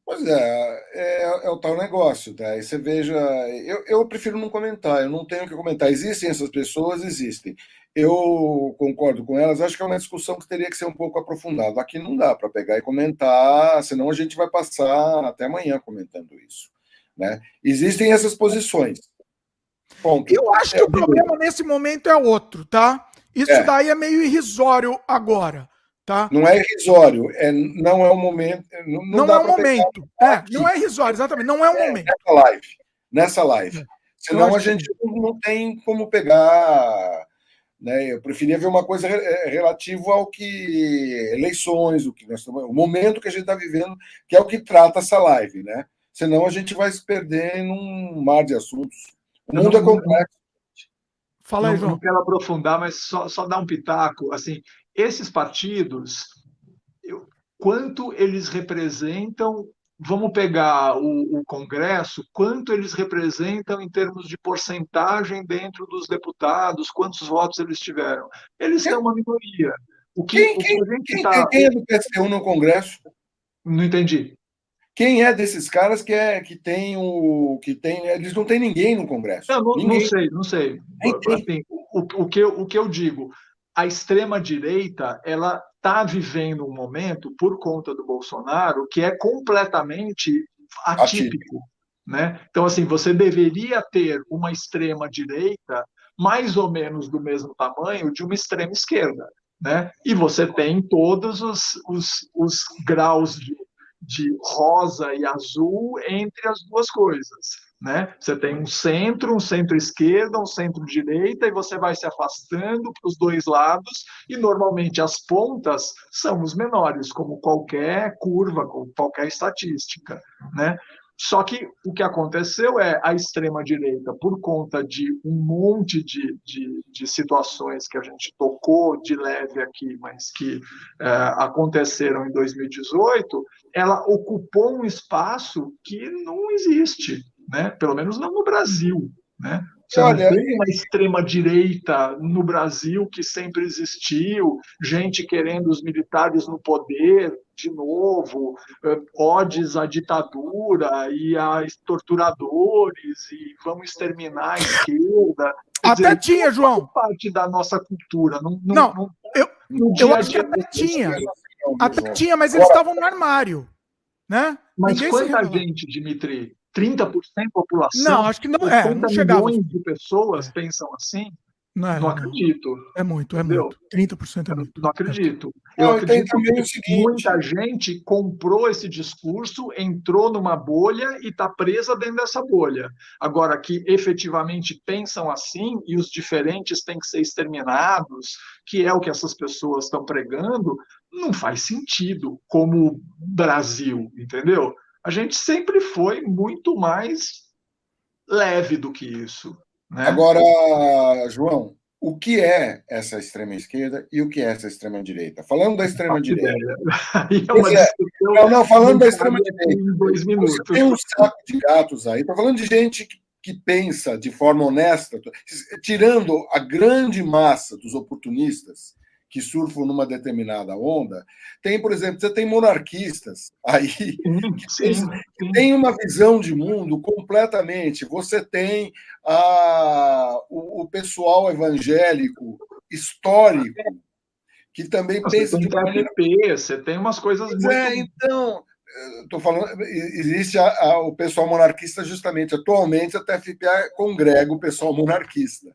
Pois é, é, é, o tal negócio, tá? Aí você veja. Eu, eu prefiro não comentar, eu não tenho que comentar. Existem essas pessoas, existem. Eu concordo com elas, acho que é uma discussão que teria que ser um pouco aprofundada. Aqui não dá para pegar e comentar, senão a gente vai passar até amanhã comentando isso. Né? Existem essas posições. Ponto. Eu acho que é, o problema nesse momento é outro, tá? Isso é. daí é meio irrisório agora. Tá? Não é irrisório, é, não é o momento. Não, não, não é o momento. É, não é irrisório, exatamente. Não é o é, momento. Nessa live. Nessa live. É. Senão a gente que... não tem como pegar. Né? Eu preferia ver uma coisa é, relativa ao que. eleições, o, que nós estamos, o momento que a gente está vivendo, que é o que trata essa live. Né? Senão a gente vai se perder num mar de assuntos. O mundo é complexo. Fala aí, João. Não quero aprofundar, mas só, só dar um pitaco. Assim, esses partidos, eu, quanto eles representam, vamos pegar o, o, Congresso, quanto eles representam em termos de porcentagem dentro dos deputados, quantos votos eles tiveram. Eles são uma minoria. O que, quem, o que a gente quem, tá... quem é do PSU no Congresso? Não entendi. Quem é desses caras que é que tem o que tem? Eles não têm ninguém no Congresso. Não, não, não sei, não sei. Assim, o, o, que, o que eu digo, a extrema-direita ela está vivendo um momento, por conta do Bolsonaro, que é completamente atípico. atípico. Né? Então, assim, você deveria ter uma extrema-direita mais ou menos do mesmo tamanho de uma extrema-esquerda. Né? E você tem todos os, os, os graus de, de rosa e azul entre as duas coisas. Né? Você tem um centro, um centro-esquerda, um centro-direita, e você vai se afastando para os dois lados, e normalmente as pontas são os menores, como qualquer curva, como qualquer estatística. Né? Só que o que aconteceu é a extrema-direita, por conta de um monte de, de, de, situações que a gente tocou de leve aqui, mas que é, aconteceram em 2018, ela ocupou um espaço que não existe né? pelo menos não no Brasil. Né? Você Olha, não tem uma extrema-direita no Brasil que sempre existiu, gente querendo os militares no poder de novo, eh, odes à ditadura e a torturadores, e vamos exterminar a esquerda. até dizer, tinha, João. parte da nossa cultura. Não, não, não, não eu, eu acho que até tinha. Até tinha, mas eles estavam no armário. Né? Mas Ninguém quanta gente, Dimitri, 30% da população. Não, acho que não é. Não chegava. milhões de pessoas é. pensam assim. Não, é, não acredito. É muito, é entendeu? muito. 30% é muito. Não acredito. Eu não, acredito que seguinte... muita gente comprou esse discurso, entrou numa bolha e está presa dentro dessa bolha. Agora, que efetivamente pensam assim e os diferentes têm que ser exterminados, que é o que essas pessoas estão pregando, não faz sentido como Brasil, entendeu? A gente sempre foi muito mais leve do que isso. Né? Agora, João, o que é essa extrema esquerda e o que é essa extrema direita? Falando da extrema direita. É, não, não, falando da extrema direita. Tem um saco de gatos aí. Estou falando de gente que, que pensa de forma honesta, tirando a grande massa dos oportunistas que surfam numa determinada onda. Tem, por exemplo, você tem monarquistas aí que, tem uma visão de mundo completamente. Você tem a, o, o pessoal evangélico histórico que também você pensa tem de maneira... você tem umas coisas muito... É, então, estou falando, existe a, a, o pessoal monarquista justamente atualmente a TFPA congrega o pessoal monarquista,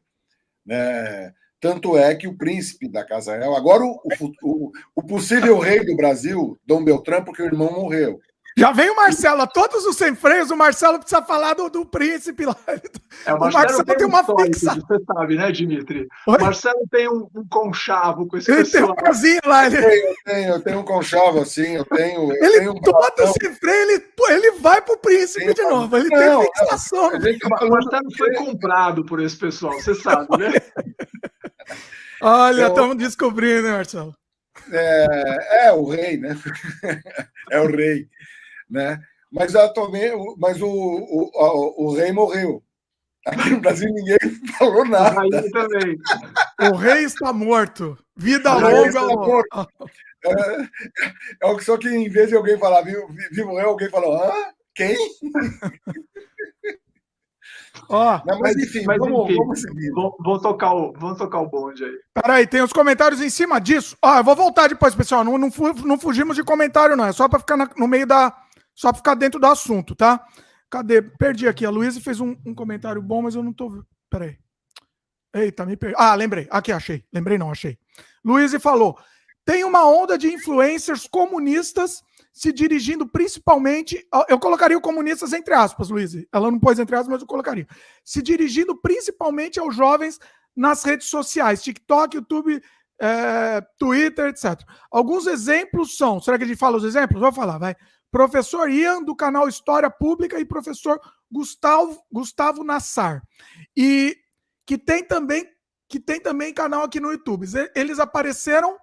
né? Tanto é que o príncipe da Casa Real, agora o, o, o possível rei do Brasil, Dom Beltrão, porque o irmão morreu. Já vem o Marcelo, a todos os sem freios, o Marcelo precisa falar do, do príncipe lá. É, o Marcelo, o Marcelo tem, tem uma fixa. Você sabe, né, Dimitri? Oi? O Marcelo tem um, um, conchavo com esse ele pessoal. tem um casinho lá. Ele... Eu, tenho, eu, tenho, eu tenho um conchavo assim, eu tenho. Eu ele tenho um todo sem freio, ele, ele vai pro príncipe de novo. Ele não, tem fixação. Não, o Marcelo foi comprado por esse pessoal, você sabe, né? Olha, estamos então, descobrindo, né, Marcelo? É, é, o rei, né? é o rei, né? Mas atualmente, mas o, o, o, o rei morreu. Aqui no Brasil ninguém falou nada. O, também. o rei está morto. Vida longa. Morto. É, é o que só que em vez de alguém falar vivo, vivo rei, alguém falou, hã? Quem? Ó, Não, mas enfim, mas, vamos, enfim, vamos seguir. Vamos, tocar o, vamos tocar o bonde aí. Peraí, tem os comentários em cima disso. Ó, eu vou voltar depois, pessoal. Não, não, não fugimos de comentário, não. É só para ficar na, no meio da. Só para ficar dentro do assunto, tá? Cadê? Perdi aqui. A Luísa fez um, um, comentário bom, mas eu não tô. Peraí. Eita, me perdi. Ah, lembrei. Aqui, achei. Lembrei, não, achei. Luísa falou: tem uma onda de influencers comunistas se dirigindo principalmente. Eu colocaria o comunistas entre aspas, Luiz. Ela não pôs entre aspas, mas eu colocaria. Se dirigindo principalmente aos jovens nas redes sociais, TikTok, YouTube, é, Twitter, etc. Alguns exemplos são. Será que a gente fala os exemplos? Vou falar, vai. Professor Ian, do canal História Pública, e professor Gustavo, Gustavo Nassar. E que tem também que tem também canal aqui no YouTube. Eles apareceram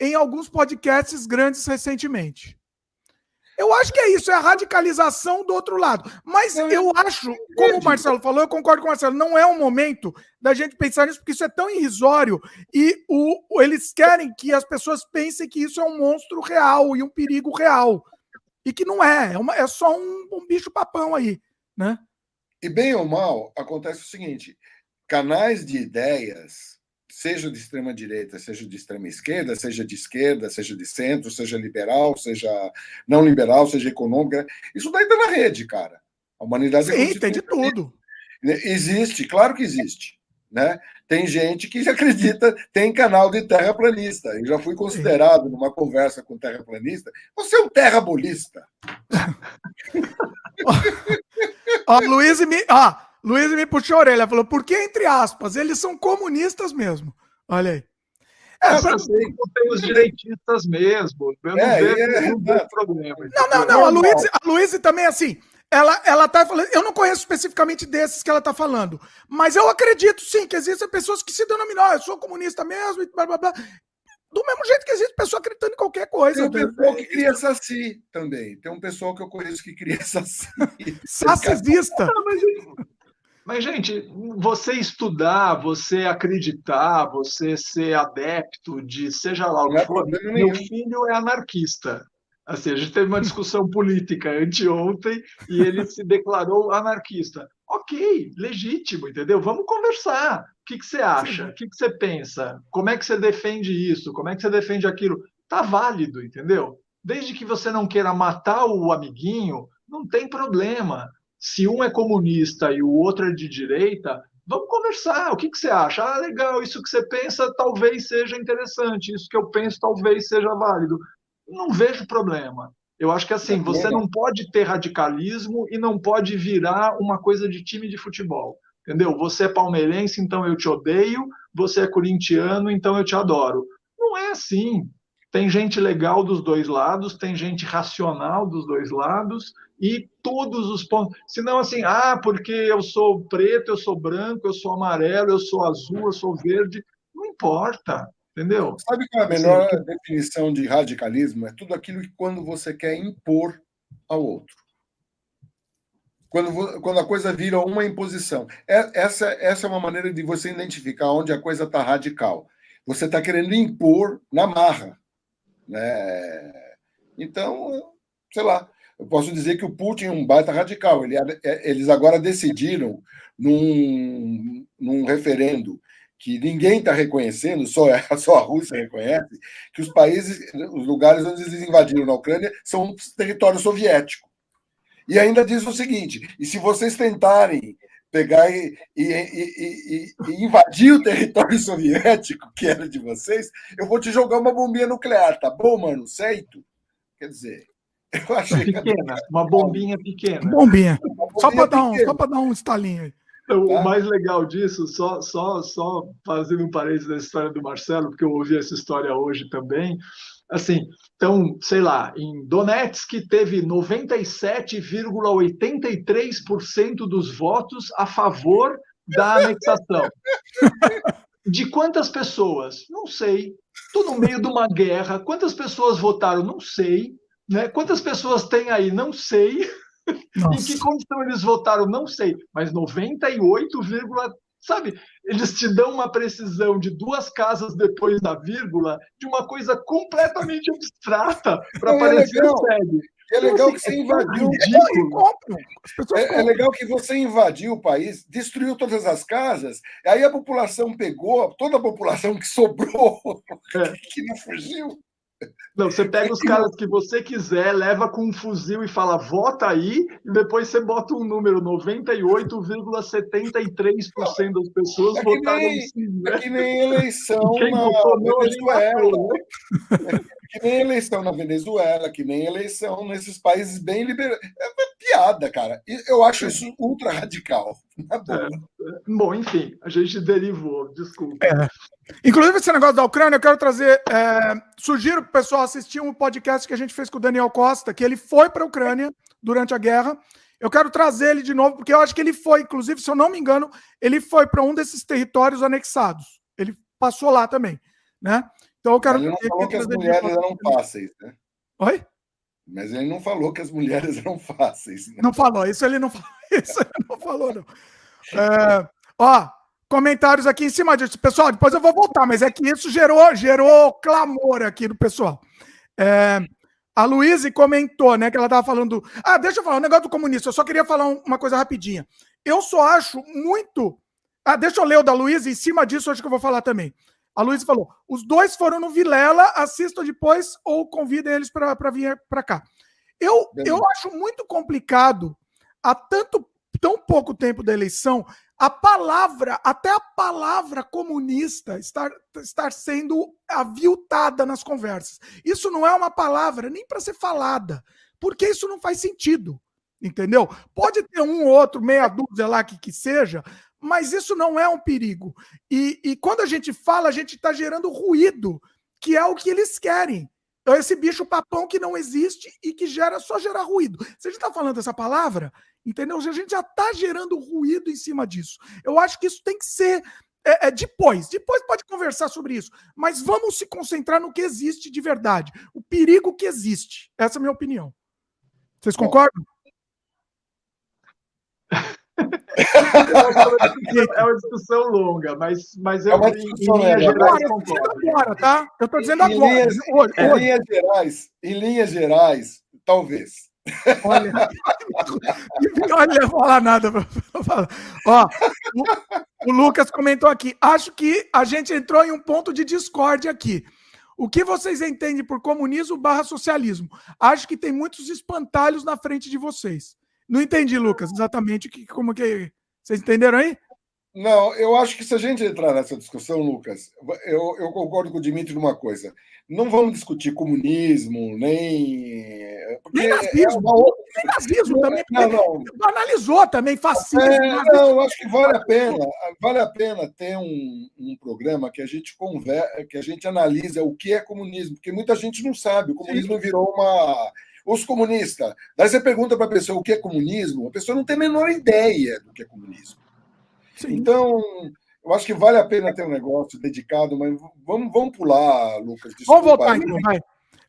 em alguns podcasts grandes recentemente. Eu acho que é isso, é a radicalização do outro lado. Mas eu acho, como o Marcelo falou, eu concordo com o Marcelo, não é o momento da gente pensar nisso, porque isso é tão irrisório e o, eles querem que as pessoas pensem que isso é um monstro real e um perigo real. E que não é, é, uma, é só um, um bicho papão aí, né? E bem ou mal, acontece o seguinte: canais de ideias seja de extrema direita, seja de extrema esquerda, seja de esquerda, seja de centro, seja liberal, seja não liberal, seja econômica, isso daí está na rede, cara. A humanidade Sim, tem de tudo. Existe, claro que existe. Né? Tem gente que acredita, tem canal de terraplanista. Eu já fui considerado numa conversa com terraplanista. Você é um terrabolista. Ó, Luiz me. Ah, Luiz me puxou a orelha, falou, por que entre aspas? Eles são comunistas mesmo. Olha aí. É, pra... tem os direitistas mesmo. Eu não é, vejo é, é, problema. Não, não, não. A Luiz, a Luiz também, assim, ela, ela tá falando. Eu não conheço especificamente desses que ela tá falando, mas eu acredito sim que existem pessoas que se denominam, oh, eu sou comunista mesmo, e blá blá blá. Do mesmo jeito que existe pessoa acreditando em qualquer coisa. Tem um pessoal que cria saci também. Tem um pessoal que eu conheço que cria saci. Sacizista. Mas, gente, você estudar, você acreditar, você ser adepto de seja lá o que for, meu filho é anarquista. Assim, a gente teve uma discussão política anteontem e ele se declarou anarquista. Ok, legítimo, entendeu? Vamos conversar. O que, que você acha? O que, que você pensa? Como é que você defende isso? Como é que você defende aquilo? Tá válido, entendeu? Desde que você não queira matar o amiguinho, não tem problema Se um é comunista e o outro é de direita, vamos conversar. O que, que você acha? Ah, legal, isso que você pensa talvez seja interessante, isso que eu penso talvez seja válido. Não vejo problema. Eu acho que assim, você não pode ter radicalismo e não pode virar uma coisa de time de futebol. Entendeu? Você é palmeirense, então eu te odeio, você é corintiano, então eu te adoro. Não é assim. Tem gente legal dos dois lados, tem gente racional dos dois lados, e todos os pontos. Senão, assim, ah, porque eu sou preto, eu sou branco, eu sou amarelo, eu sou azul, eu sou verde. Não importa. Entendeu? Sabe qual é a melhor Sim. definição de radicalismo? É tudo aquilo que quando você quer impor ao outro. Quando, quando a coisa vira uma imposição. É, essa, essa é uma maneira de você identificar onde a coisa está radical. Você está querendo impor na marra. Né? Então, sei lá, eu posso dizer que o Putin é um baita radical. Ele, é, eles agora decidiram, num, num referendo que ninguém está reconhecendo, só, só a Rússia reconhece, que os países, os lugares onde eles invadiram na Ucrânia são território soviético. E ainda diz o seguinte: e se vocês tentarem pegar e, e, e, e, invadir o território soviético, que era de vocês, eu vou te jogar uma bombinha nuclear, tá bom, mano? Certo? Quer dizer, eu achei. Pequena, uma bombinha pequena. Bombinha. Só para dar, um, dar um estalinho aí. Então, o mais legal disso, só, só, só fazendo um parênteses da história do Marcelo, porque eu ouvi essa história hoje também. Assim, então, sei lá, em Donetsk teve 97,83% dos votos a favor da anexação. De quantas pessoas? Não sei. Estou no meio de uma guerra. Quantas pessoas votaram? Não sei. Né? Quantas pessoas tem aí? Não sei. Em que condição eles votaram? Não sei, mas 98, sabe? Eles te dão uma precisão de duas casas depois da vírgula de uma coisa completamente abstrata para é parecer sério. É legal que você invadiu. É, é, legal que você invadiu o país, destruiu todas as casas, aí a população pegou, toda a população que sobrou, é. que não fugiu, não, você pega os caras que você quiser, leva com um fuzil e fala, vota aí, e depois você bota um número, 98,73% das pessoas é votaram nem, sim. Né? É que nem eleição na Venezuela. que nem eleição na Venezuela, que nem eleição nesses países bem liberais. É piada, cara. Eu acho isso ultra radical. É. Bom, enfim, a gente derivou, desculpa. É. Inclusive, esse negócio da Ucrânia, eu quero trazer. É, sugiro para o pessoal assistir um podcast que a gente fez com o Daniel Costa, que ele foi para a Ucrânia durante a guerra. Eu quero trazer ele de novo, porque eu acho que ele foi, inclusive, se eu não me engano, ele foi para um desses territórios anexados. Ele passou lá também, né? Então eu quero. Ele não falou que as mulheres eram fáceis, né? Oi? Mas ele não falou que as mulheres eram fáceis. Né? Não falou, isso ele não falou. Isso ele não falou, não. É, ó, comentários aqui em cima disso. Pessoal, depois eu vou voltar, mas é que isso gerou, gerou clamor aqui do pessoal. É, a Luísa comentou, né, que ela estava falando. Ah, deixa eu falar, um negócio do comunista. Eu só queria falar uma coisa rapidinha. Eu só acho muito. Ah, deixa eu ler o da Luísa, em cima disso, acho que eu vou falar também. A Luísa falou: os dois foram no Vilela, assistam depois ou convidem eles para vir para cá. Eu, eu acho muito complicado, há tanto tão pouco tempo da eleição, a palavra, até a palavra comunista estar, estar sendo aviltada nas conversas. Isso não é uma palavra nem para ser falada, porque isso não faz sentido. Entendeu? Pode ter um ou outro, meia dúzia lá que, que seja, mas isso não é um perigo. E, e quando a gente fala, a gente está gerando ruído, que é o que eles querem. Então, esse bicho papão que não existe e que gera só gerar ruído. Se a gente está falando essa palavra, entendeu? A gente já está gerando ruído em cima disso. Eu acho que isso tem que ser é, é, depois. Depois pode conversar sobre isso. Mas vamos se concentrar no que existe de verdade. O perigo que existe. Essa é a minha opinião. Vocês concordam? é uma discussão longa, mas, mas eu, é uma discussão em, linhas gerais, agora, tá? Eu estou dizendo agora. Em linhas, hoje, em, hoje. linhas gerais, em linhas gerais, talvez. Olha, olha, não falar nada. Ó, o, o Lucas comentou aqui. Acho que a gente entrou em um ponto de discórdia aqui. O que vocês entendem por comunismo barra socialismo? Acho que tem muitos espantalhos na frente de vocês. Não entendi, Lucas, exatamente que, como que. Vocês entenderam aí? Não, eu acho que se a gente entrar nessa discussão, Lucas, eu, eu concordo com o Dimitri numa coisa. Não vamos discutir comunismo, nem. nem nazismo. É outra... Nem nazismo também. Não, não. Analisou também, fascismo. É, não, eu acho que vale a pena, vale a pena ter um, um programa que a gente conversa, que a gente analisa o que é comunismo, porque muita gente não sabe. O comunismo Sim. virou uma. Os comunistas. Daí você pergunta para a pessoa o que é comunismo, a pessoa não tem a menor ideia do que é comunismo. Sim. Então, eu acho que vale a pena ter um negócio dedicado, mas vamos, vamos pular, Lucas. Vamos voltar, então, vai.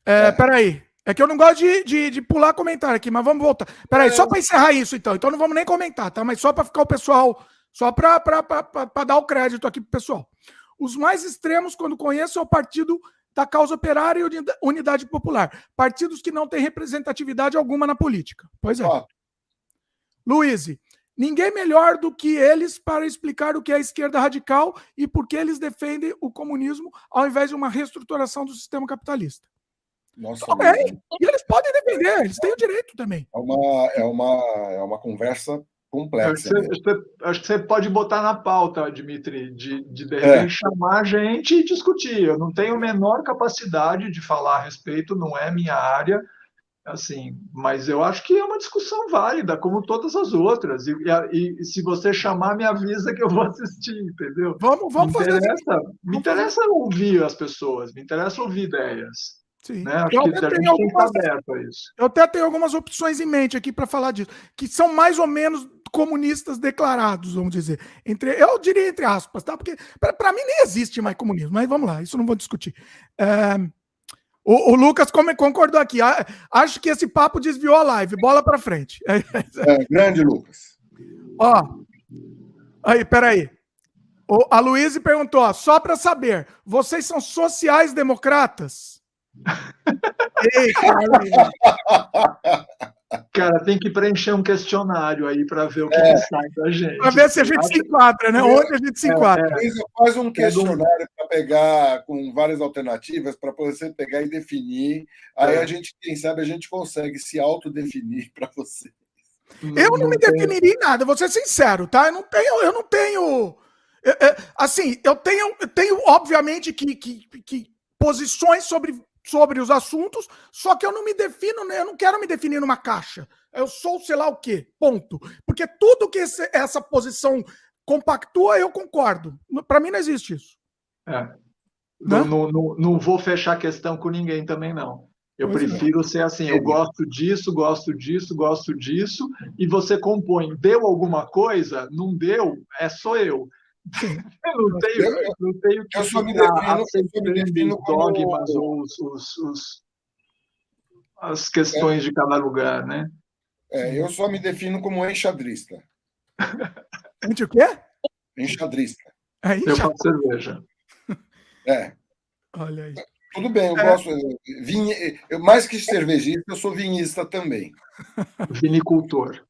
É, é. Peraí. É que eu não gosto de, de, de pular comentário aqui, mas vamos voltar. Peraí, é. só para encerrar isso, então. Então não vamos nem comentar, tá? Mas só para ficar o pessoal. Só para dar o crédito aqui pro pessoal. Os mais extremos, quando conheço, é o partido da causa operária e unidade popular. Partidos que não têm representatividade alguma na política. Pois é. Ah. Luiz, Ninguém melhor do que eles para explicar o que é a esquerda radical e por que eles defendem o comunismo ao invés de uma reestruturação do sistema capitalista. Nossa, também. E eles podem defender, eles têm o direito também. É uma, é uma, é uma conversa complexa. Acho que, você, né? acho que você pode botar na pauta, Dimitri, de, de, de repente é. chamar a gente e discutir. Eu não tenho a menor capacidade de falar a respeito, não é minha área assim, mas eu acho que é uma discussão válida, como todas as outras. E, e, e, se você chamar, me avisa que eu vou assistir, entendeu? Vamos, vamos me fazer interessa, assim. Me interessa ouvir as pessoas, me interessa ouvir ideias. Sim. Né? Acho eu que a gente algumas, aberto a isso. Eu até tenho algumas opções em mente aqui para falar disso, que são mais ou menos comunistas declarados, vamos dizer. Entre, eu diria entre aspas, tá? Porque para mim nem existe mais comunismo, mas vamos lá, isso não vou discutir. É, o, o, Lucas concordou aqui. Acho que esse papo desviou a live. Bola para frente. É, grande, Lucas. Ó. Aí, peraí. O, a Luísa perguntou: ó, só para saber, vocês são sociais-democratas? Eita, Cara, tem que preencher um questionário aí para ver o que, é. que sai da gente. Para ver se a gente se enquadra, né? Onde a gente se é, enquadra. É, é. Faz um questionário para pegar com várias alternativas para você pegar e definir. Aí a gente, quem sabe, a gente consegue se autodefinir para você. Eu não me definiria em nada, vou ser sincero, tá? Eu não tenho, eu não tenho. assim, eu tenho, eu tenho obviamente, que, que, que posições sobre sobre os assuntos, só que eu não me defino, né? eu não quero me definir numa caixa. Eu sou sei lá o quê, ponto. Porque tudo que esse, essa posição compactua, eu concordo. Para mim não existe isso. É. Não, não, não, não, vou fechar questão com ninguém também, não. Eu pois prefiro é. ser assim, eu gosto disso, gosto disso, gosto disso, e você compõe. Deu alguma coisa? Não deu? É só eu. Eu não tenho, eu, não tenho que eu só me defino, os dogmas ou os, os, os, as questões é. de cada lugar, né? É, eu só me defino como enxadrista. Gente, o quê? Enxadrista. É, eu faço cerveja. É. Olha aí. Tudo bem, eu é. gosto. Vinha, eu, mais que cervejista, eu sou vinhista também. Vinicultor.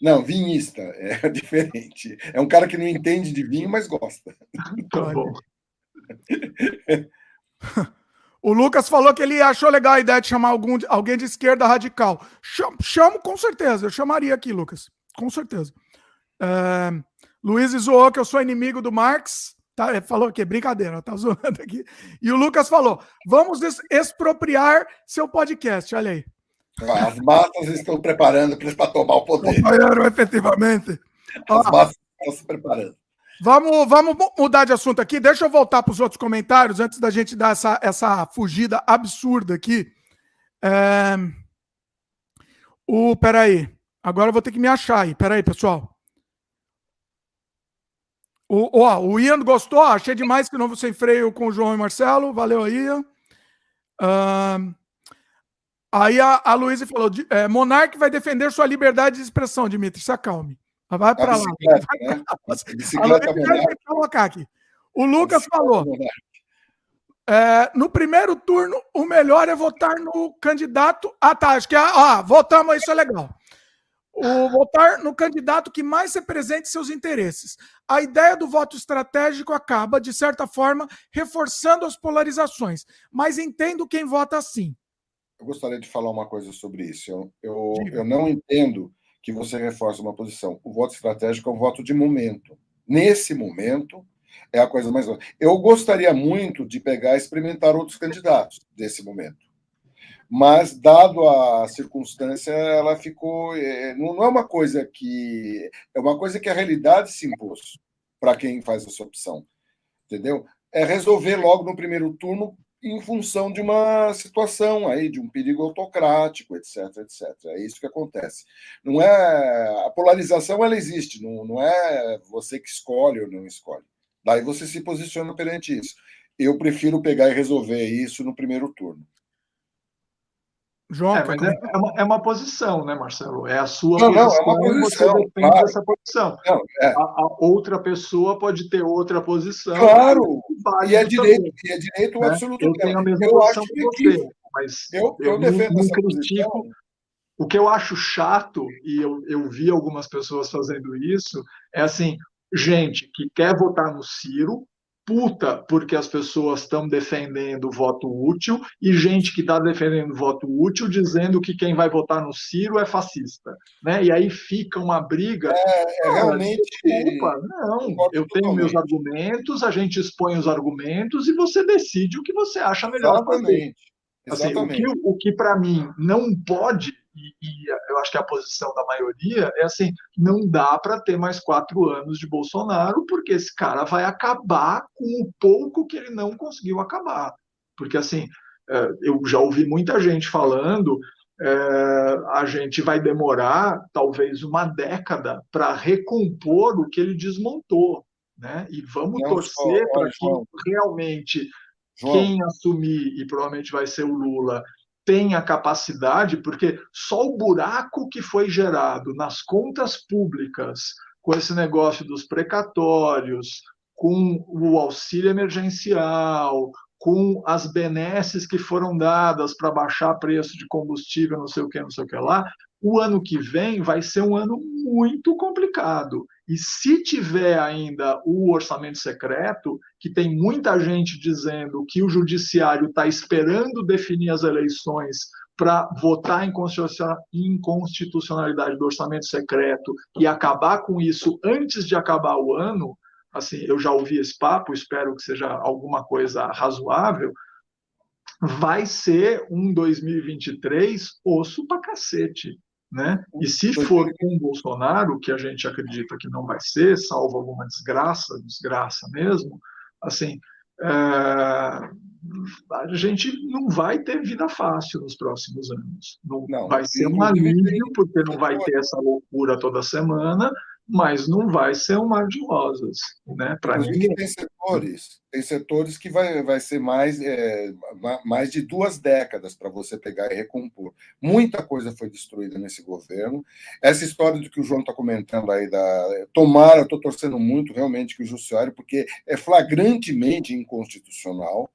Não, vinhista é diferente. É um cara que não entende de vinho, mas gosta. Tá bom. O Lucas falou que ele achou legal a ideia de chamar algum, alguém de esquerda radical. Chamo, chamo com certeza, eu chamaria aqui, Lucas. Com certeza. É, Luiz zoou que eu sou inimigo do Marx. Tá, falou que brincadeira, tá zoando aqui. E o Lucas falou: vamos expropriar seu podcast. Olha aí. As massas estão preparando para tomar o poder. Companheiro, efetivamente. As massas estão se preparando. Vamos, vamos mudar de assunto aqui. Deixa eu voltar para os outros comentários antes da gente dar essa, essa fugida absurda aqui. É... O, peraí. Agora eu vou ter que me achar aí. Peraí, pessoal. O, ó, o Ian gostou. Achei demais que novo sem freio com o João e Marcelo. Valeu aí. Uh, Aí a, a Luísa falou: é, Monarque vai defender sua liberdade de expressão, Dimitri, se acalme. Vai para lá. Né? vai colocar aqui. O Lucas falou: é, no primeiro turno, o melhor é votar no candidato. Ah, tá. Acho que ah, votamos, isso é legal. O votar no candidato que mais represente seus interesses. A ideia do voto estratégico acaba, de certa forma, reforçando as polarizações. Mas entendo quem vota assim eu gostaria de falar uma coisa sobre isso. Eu, eu, eu não entendo que você reforça uma posição. O voto estratégico é um voto de momento. Nesse momento, é a coisa mais. Eu gostaria muito de pegar e experimentar outros candidatos desse momento. Mas, dado a circunstância, ela ficou. É, não é uma coisa que. É uma coisa que a realidade se impôs para quem faz essa opção. Entendeu? É resolver logo no primeiro turno em função de uma situação aí, de um perigo autocrático, etc, etc. É isso que acontece. Não é a polarização, ela existe. Não, não é você que escolhe ou não escolhe. Daí você se posiciona perante isso. Eu prefiro pegar e resolver isso no primeiro turno. João, é, mas é, é, uma, é, uma, posição, né, Marcelo? É a sua não, posição, não, é uma posição, você defende claro. essa posição. Não, é. a, a, outra pessoa pode ter outra posição. Claro, e é direito, e é direito né? absoluto. Eu tenho a mesma eu posição que você, mas eu, eu, eu defendo não critico. Posição. O que eu acho chato, e eu, eu vi algumas pessoas fazendo isso, é assim, gente que quer votar no Ciro, puta porque as pessoas estão defendendo o voto útil e gente que está defendendo o voto útil dizendo que quem vai votar no Ciro é fascista, né? E aí fica uma briga. É, é realmente. Desculpa, não. Eu tenho meus argumentos, a gente expõe os argumentos e você decide o que você acha melhor Exatamente. fazer. Assim, o que, o que para mim não pode e, e, eu acho que a posição da maioria é assim: não dá para ter mais quatro anos de Bolsonaro, porque esse cara vai acabar com o pouco que ele não conseguiu acabar. Porque, assim, é, eu já ouvi muita gente falando. É, a gente vai demorar talvez uma década para recompor o que ele desmontou, né? E vamos não, torcer para que realmente João. quem assumir e provavelmente vai ser o Lula tem a capacidade, porque só o buraco que foi gerado nas contas públicas com esse negócio dos precatórios, com o auxílio emergencial, com as benesses que foram dadas para baixar preço de combustível, não sei o que, não sei o que lá, o ano que vem vai ser um ano muito complicado. E se tiver ainda o orçamento secreto, que tem muita gente dizendo que o judiciário está esperando definir as eleições para votar em inconstitucionalidade do orçamento secreto e acabar com isso antes de acabar o ano, assim, eu já ouvi esse papo, espero que seja alguma coisa razoável, vai ser um 2023 osso para cacete. Né? E se for com o Bolsonaro, que a gente acredita que não vai ser, salvo alguma desgraça, desgraça mesmo, assim, é, a gente não vai ter vida fácil nos próximos anos. Não, não vai ser um alívio, porque não vai ter essa loucura toda semana, mas não vai ser um mar de rosas, né? Para ninguém. Tem setores, tem setores que vai, vai ser mais, é, mais de duas décadas para você pegar e recompor. Muita coisa foi destruída nesse governo. Essa história do que o João está comentando aí da tomara, estou torcendo muito realmente que o judiciário, porque é flagrantemente inconstitucional.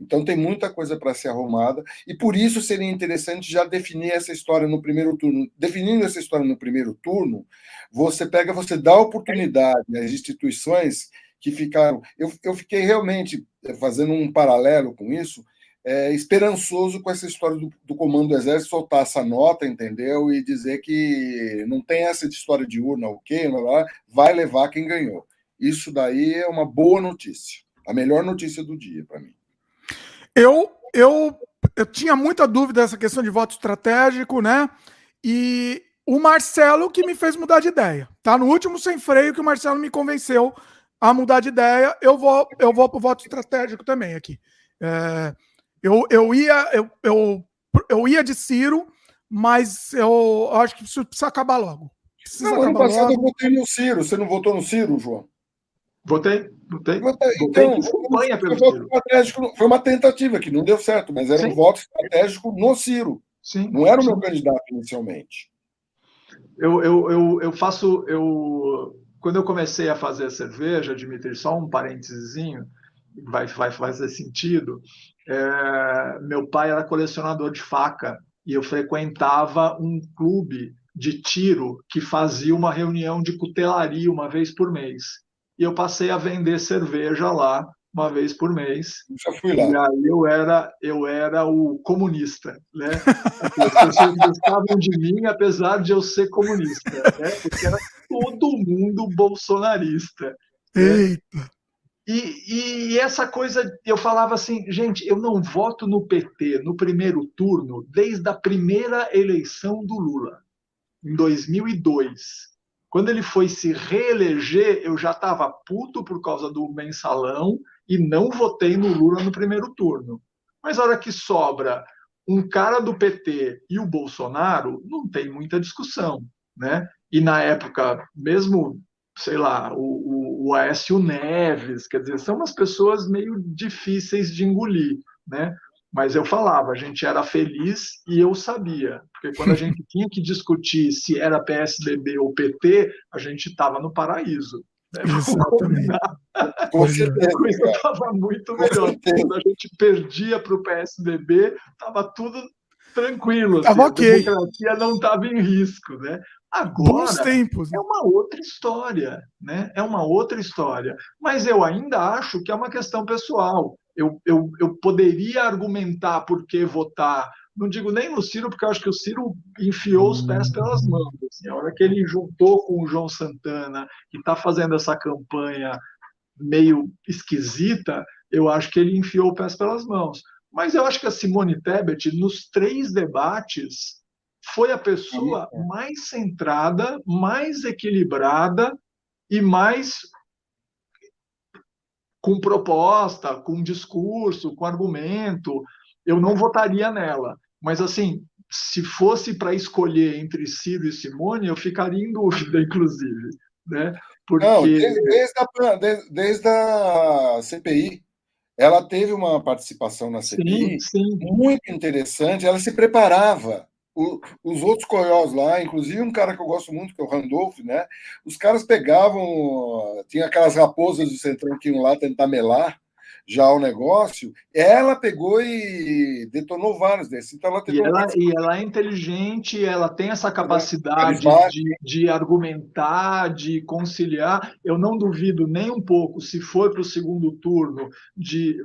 Então tem muita coisa para ser arrumada e por isso seria interessante já definir essa história no primeiro turno. Definindo essa história no primeiro turno, você pega, você dá oportunidade às instituições que ficaram. Eu, eu fiquei realmente eh, fazendo um paralelo com isso, é, esperançoso com essa história do, do, Comando do Exército soltar essa nota, entendeu? E dizer que não tem essa história de urna, ok, vai levar quem ganhou. Isso daí é uma boa notícia, a melhor notícia do dia para mim. Eu, eu, eu tinha muita dúvida dessa questão de voto estratégico, né? E o Marcelo que me fez mudar de ideia. Tá no último sem freio que o Marcelo me convenceu a mudar de ideia. Eu vou, eu vou para o voto estratégico também aqui. É, eu, eu ia, eu, eu, eu ia de Ciro, mas eu acho que isso precisa acabar logo. Precisa não, ano passado logo. eu votei no Ciro. Você não votou no Ciro, João? Votei, votei. votei. Então, campanha pelo Ciro. Foi uma tentativa que não deu certo, mas era Sim. um voto estratégico no Ciro. Sim. Não era o meu candidato inicialmente. Eu, eu, eu, eu faço. Eu, quando eu comecei a fazer cerveja, Dimitri, só um parênteses, vai, vai fazer sentido. É, meu pai era colecionador de faca e eu frequentava um clube de tiro que fazia uma reunião de cutelaria uma vez por mês e eu passei a vender cerveja lá uma vez por mês. Já fui lá. E aí eu era, eu era o comunista, né? As pessoas gostavam de mim, apesar de eu ser comunista, né? Porque era todo mundo bolsonarista. Né? Eita! E, e, essa coisa, eu falava assim, gente, eu não voto no PT no primeiro turno desde a primeira eleição do Lula, em 2002. Quando ele foi se reeleger, eu já estava puto por causa do mensalão e não votei no Lula no primeiro turno. Mas a hora que sobra um cara do PT e o Bolsonaro, não tem muita discussão, né? E na época, mesmo, sei lá, o, o, o Aécio Neves, quer dizer, são umas pessoas meio difíceis de engolir, né? Mas eu falava, a gente era feliz e eu sabia, porque quando a gente tinha que discutir se era PSDB ou PT, a gente estava no paraíso. Né? Com certeza. A coisa estava muito melhor. Quando a gente perdia para o PSDB, estava tudo tranquilo. Assim, ok. A democracia não estava em risco. Né? Agora tempos. é uma outra história, né? É uma outra história. Mas eu ainda acho que é uma questão pessoal eu, eu, eu poderia argumentar por que votar, não digo nem no Ciro, porque eu acho que o Ciro enfiou os pés pelas mãos. Assim, a hora que ele juntou com o João Santana e está fazendo essa campanha meio esquisita, eu acho que ele enfiou os pés pelas mãos. Mas eu acho que a Simone Tebet, nos três debates, foi a pessoa mais centrada, mais equilibrada e mais com proposta, com discurso, com argumento, eu não votaria nela. Mas, assim, se fosse para escolher entre Ciro e Simone, eu ficaria em dúvida, inclusive. Né? Porque... Não, desde, desde, a, desde, desde a CPI, ela teve uma participação na CPI sim, sim. muito interessante, ela se preparava o, os outros coiós lá, inclusive um cara que eu gosto muito, que é o Randolph, né? Os caras pegavam, tinha aquelas raposas do centrão que iam lá tentar melar já o negócio, ela pegou e detonou vários desses. Então ela e, ela, e ela é inteligente, ela tem essa capacidade de, de argumentar, de conciliar. Eu não duvido nem um pouco, se for para o segundo turno, de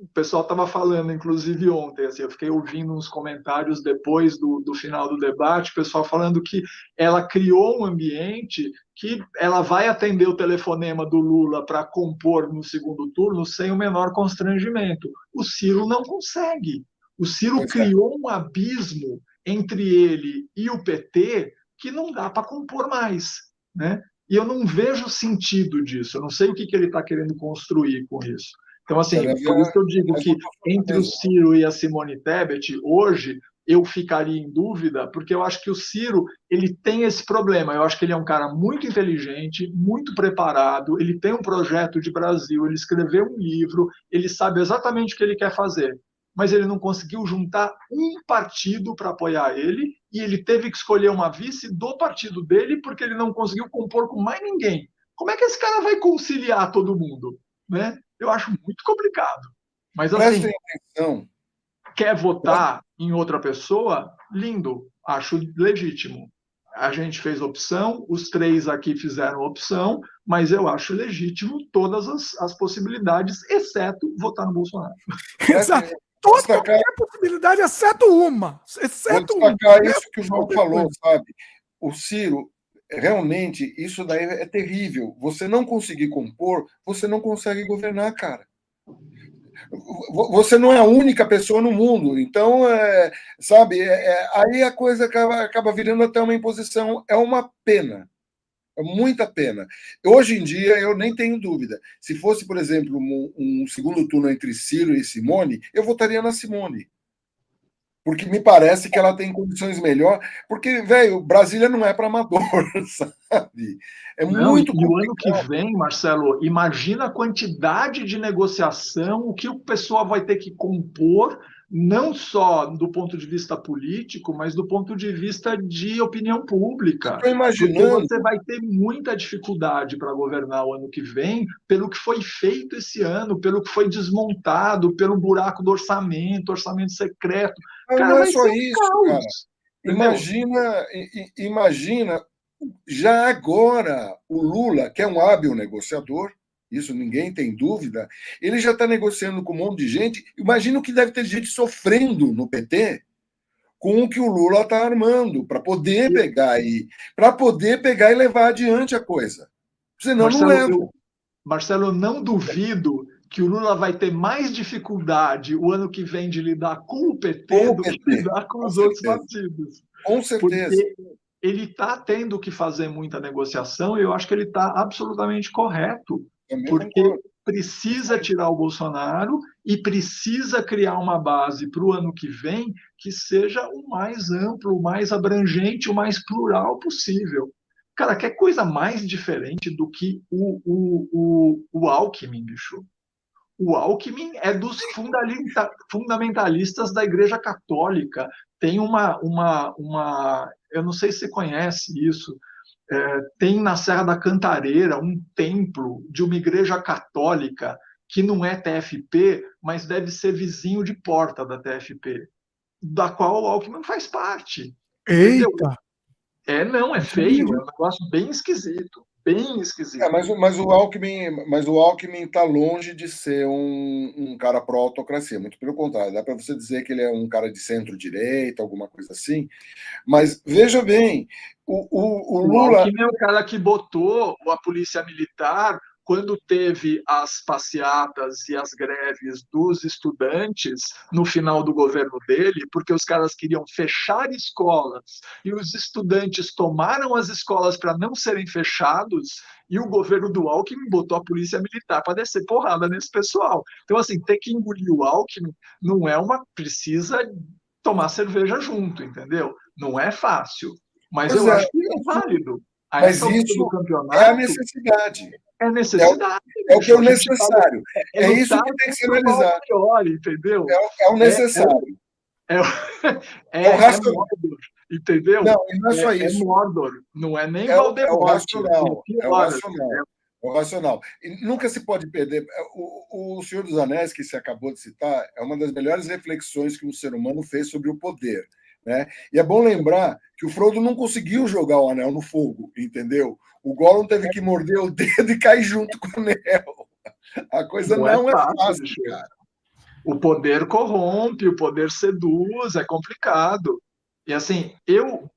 o pessoal estava falando, inclusive ontem, assim, eu fiquei ouvindo uns comentários depois do, do final do debate, o pessoal falando que ela criou um ambiente que ela vai atender o telefonema do Lula para compor no segundo turno sem o menor constrangimento. O Ciro não consegue. O Ciro é. criou um abismo entre ele e o PT que não dá para compor mais, né? E eu não vejo sentido disso. Eu não sei o que, que ele está querendo construir com isso. Então, assim, por isso que eu digo que entre o Ciro e a Simone Tebet, hoje, eu ficaria em dúvida, porque eu acho que o Ciro ele tem esse problema. Eu acho que ele é um cara muito inteligente, muito preparado, ele tem um projeto de Brasil, ele escreveu um livro, ele sabe exatamente o que ele quer fazer. Mas ele não conseguiu juntar um partido para apoiar ele, e ele teve que escolher uma vice do partido dele, porque ele não conseguiu compor com mais ninguém. Como é que esse cara vai conciliar todo mundo? Né? Eu acho muito complicado. Mas assim, atenção. quer votar em outra pessoa? Lindo, acho legítimo. A gente fez opção, os três aqui fizeram opção, mas eu acho legítimo todas as, as possibilidades, exceto votar no Bolsonaro. Exato. Toda qualquer possibilidade, exceto uma. Exceto Vou destacar uma. isso que o João falou, sabe? O Ciro realmente isso daí é terrível. Você não conseguir compor, você não consegue governar, cara. Você não é a única pessoa no mundo, então, é, sabe, é, é, aí a coisa acaba, acaba virando até uma imposição. É uma pena, é muita pena. Hoje em dia, eu nem tenho dúvida. Se fosse, por exemplo, um, um segundo turno entre Ciro e Simone, eu votaria na Simone porque me parece que ela tem condições melhor, porque, velho, Brasília não é para amador, sabe? É não, muito E o ano que vem, Marcelo, imagina a quantidade de negociação, o que o pessoal vai ter que compor não só do ponto de vista político, mas do ponto de vista de opinião pública. Estou imaginando. Porque você vai ter muita dificuldade para governar o ano que vem, pelo que foi feito esse ano, pelo que foi desmontado, pelo buraco do orçamento, orçamento secreto. Não, cara, não é só isso, caos, cara. Imagina, imagina já agora o Lula, que é um hábil negociador, isso ninguém tem dúvida, ele já está negociando com um monte de gente. Imagina o que deve ter gente sofrendo no PT com o que o Lula está armando, para poder pegar aí, para poder pegar e levar adiante a coisa. Senão Marcelo, não leva. Eu, Marcelo, não duvido que o Lula vai ter mais dificuldade o ano que vem de lidar com o PT com do PT. que lidar com, com os certeza. outros partidos. Com certeza. Porque ele está tendo que fazer muita negociação e eu acho que ele está absolutamente correto. porque concordo. precisa tirar o Bolsonaro e precisa criar uma base para o ano que vem que seja o mais amplo, o mais abrangente, o mais plural possível. Cara, quer coisa mais diferente do que o, o, o, o Alckmin, bicho? O Alckmin é dos fundamentalistas da Igreja Católica. Tem uma, uma, uma eu não sei se você conhece isso, é, tem na Serra da Cantareira um templo de uma igreja católica que não é TFP, mas deve ser vizinho de porta da TFP, da qual o Alckmin faz parte. Eita! Entendeu? É, não, é feio, é um negócio bem esquisito bem esquisito. É, mas, mas o Alckmin mas o Alckmin está longe de ser um, um cara pró-autocracia, muito pelo contrário, dá para você dizer que ele é um cara de centro-direita, alguma coisa assim, mas veja bem, o, o, o Lula... O Alckmin é o cara que botou a polícia militar quando teve as passeatas e as greves dos estudantes no final do governo dele, porque os caras queriam fechar escolas e os estudantes tomaram as escolas para não serem fechados e o governo do Alckmin botou a polícia militar para descer porrada nesse pessoal. Então, assim, ter que engolir o Alckmin não é uma. precisa tomar cerveja junto, entendeu? Não é fácil. Mas pois eu é, acho que é válido. A mas isso é a necessidade. É necessidade. É, o, é o que é o necessário. É, é isso que tem que ser analisado. Olha, entendeu? É, é o necessário. É, é, é, é, o racional. Mordor, entendeu? Não, não é só isso. É Mordor, não é nem é, é o racional. É o racional. É o racional. E nunca se pode perder. O, o Senhor dos Anéis, que você acabou de citar, é uma das melhores reflexões que um ser humano fez sobre o poder. Né? E é bom lembrar que o Frodo não conseguiu jogar o anel no fogo, entendeu? O Gollum teve que morder o dedo e cair junto com o anel. A coisa não, não é, fácil, é fácil cara. O poder corrompe, o poder seduz, é complicado. E assim, eu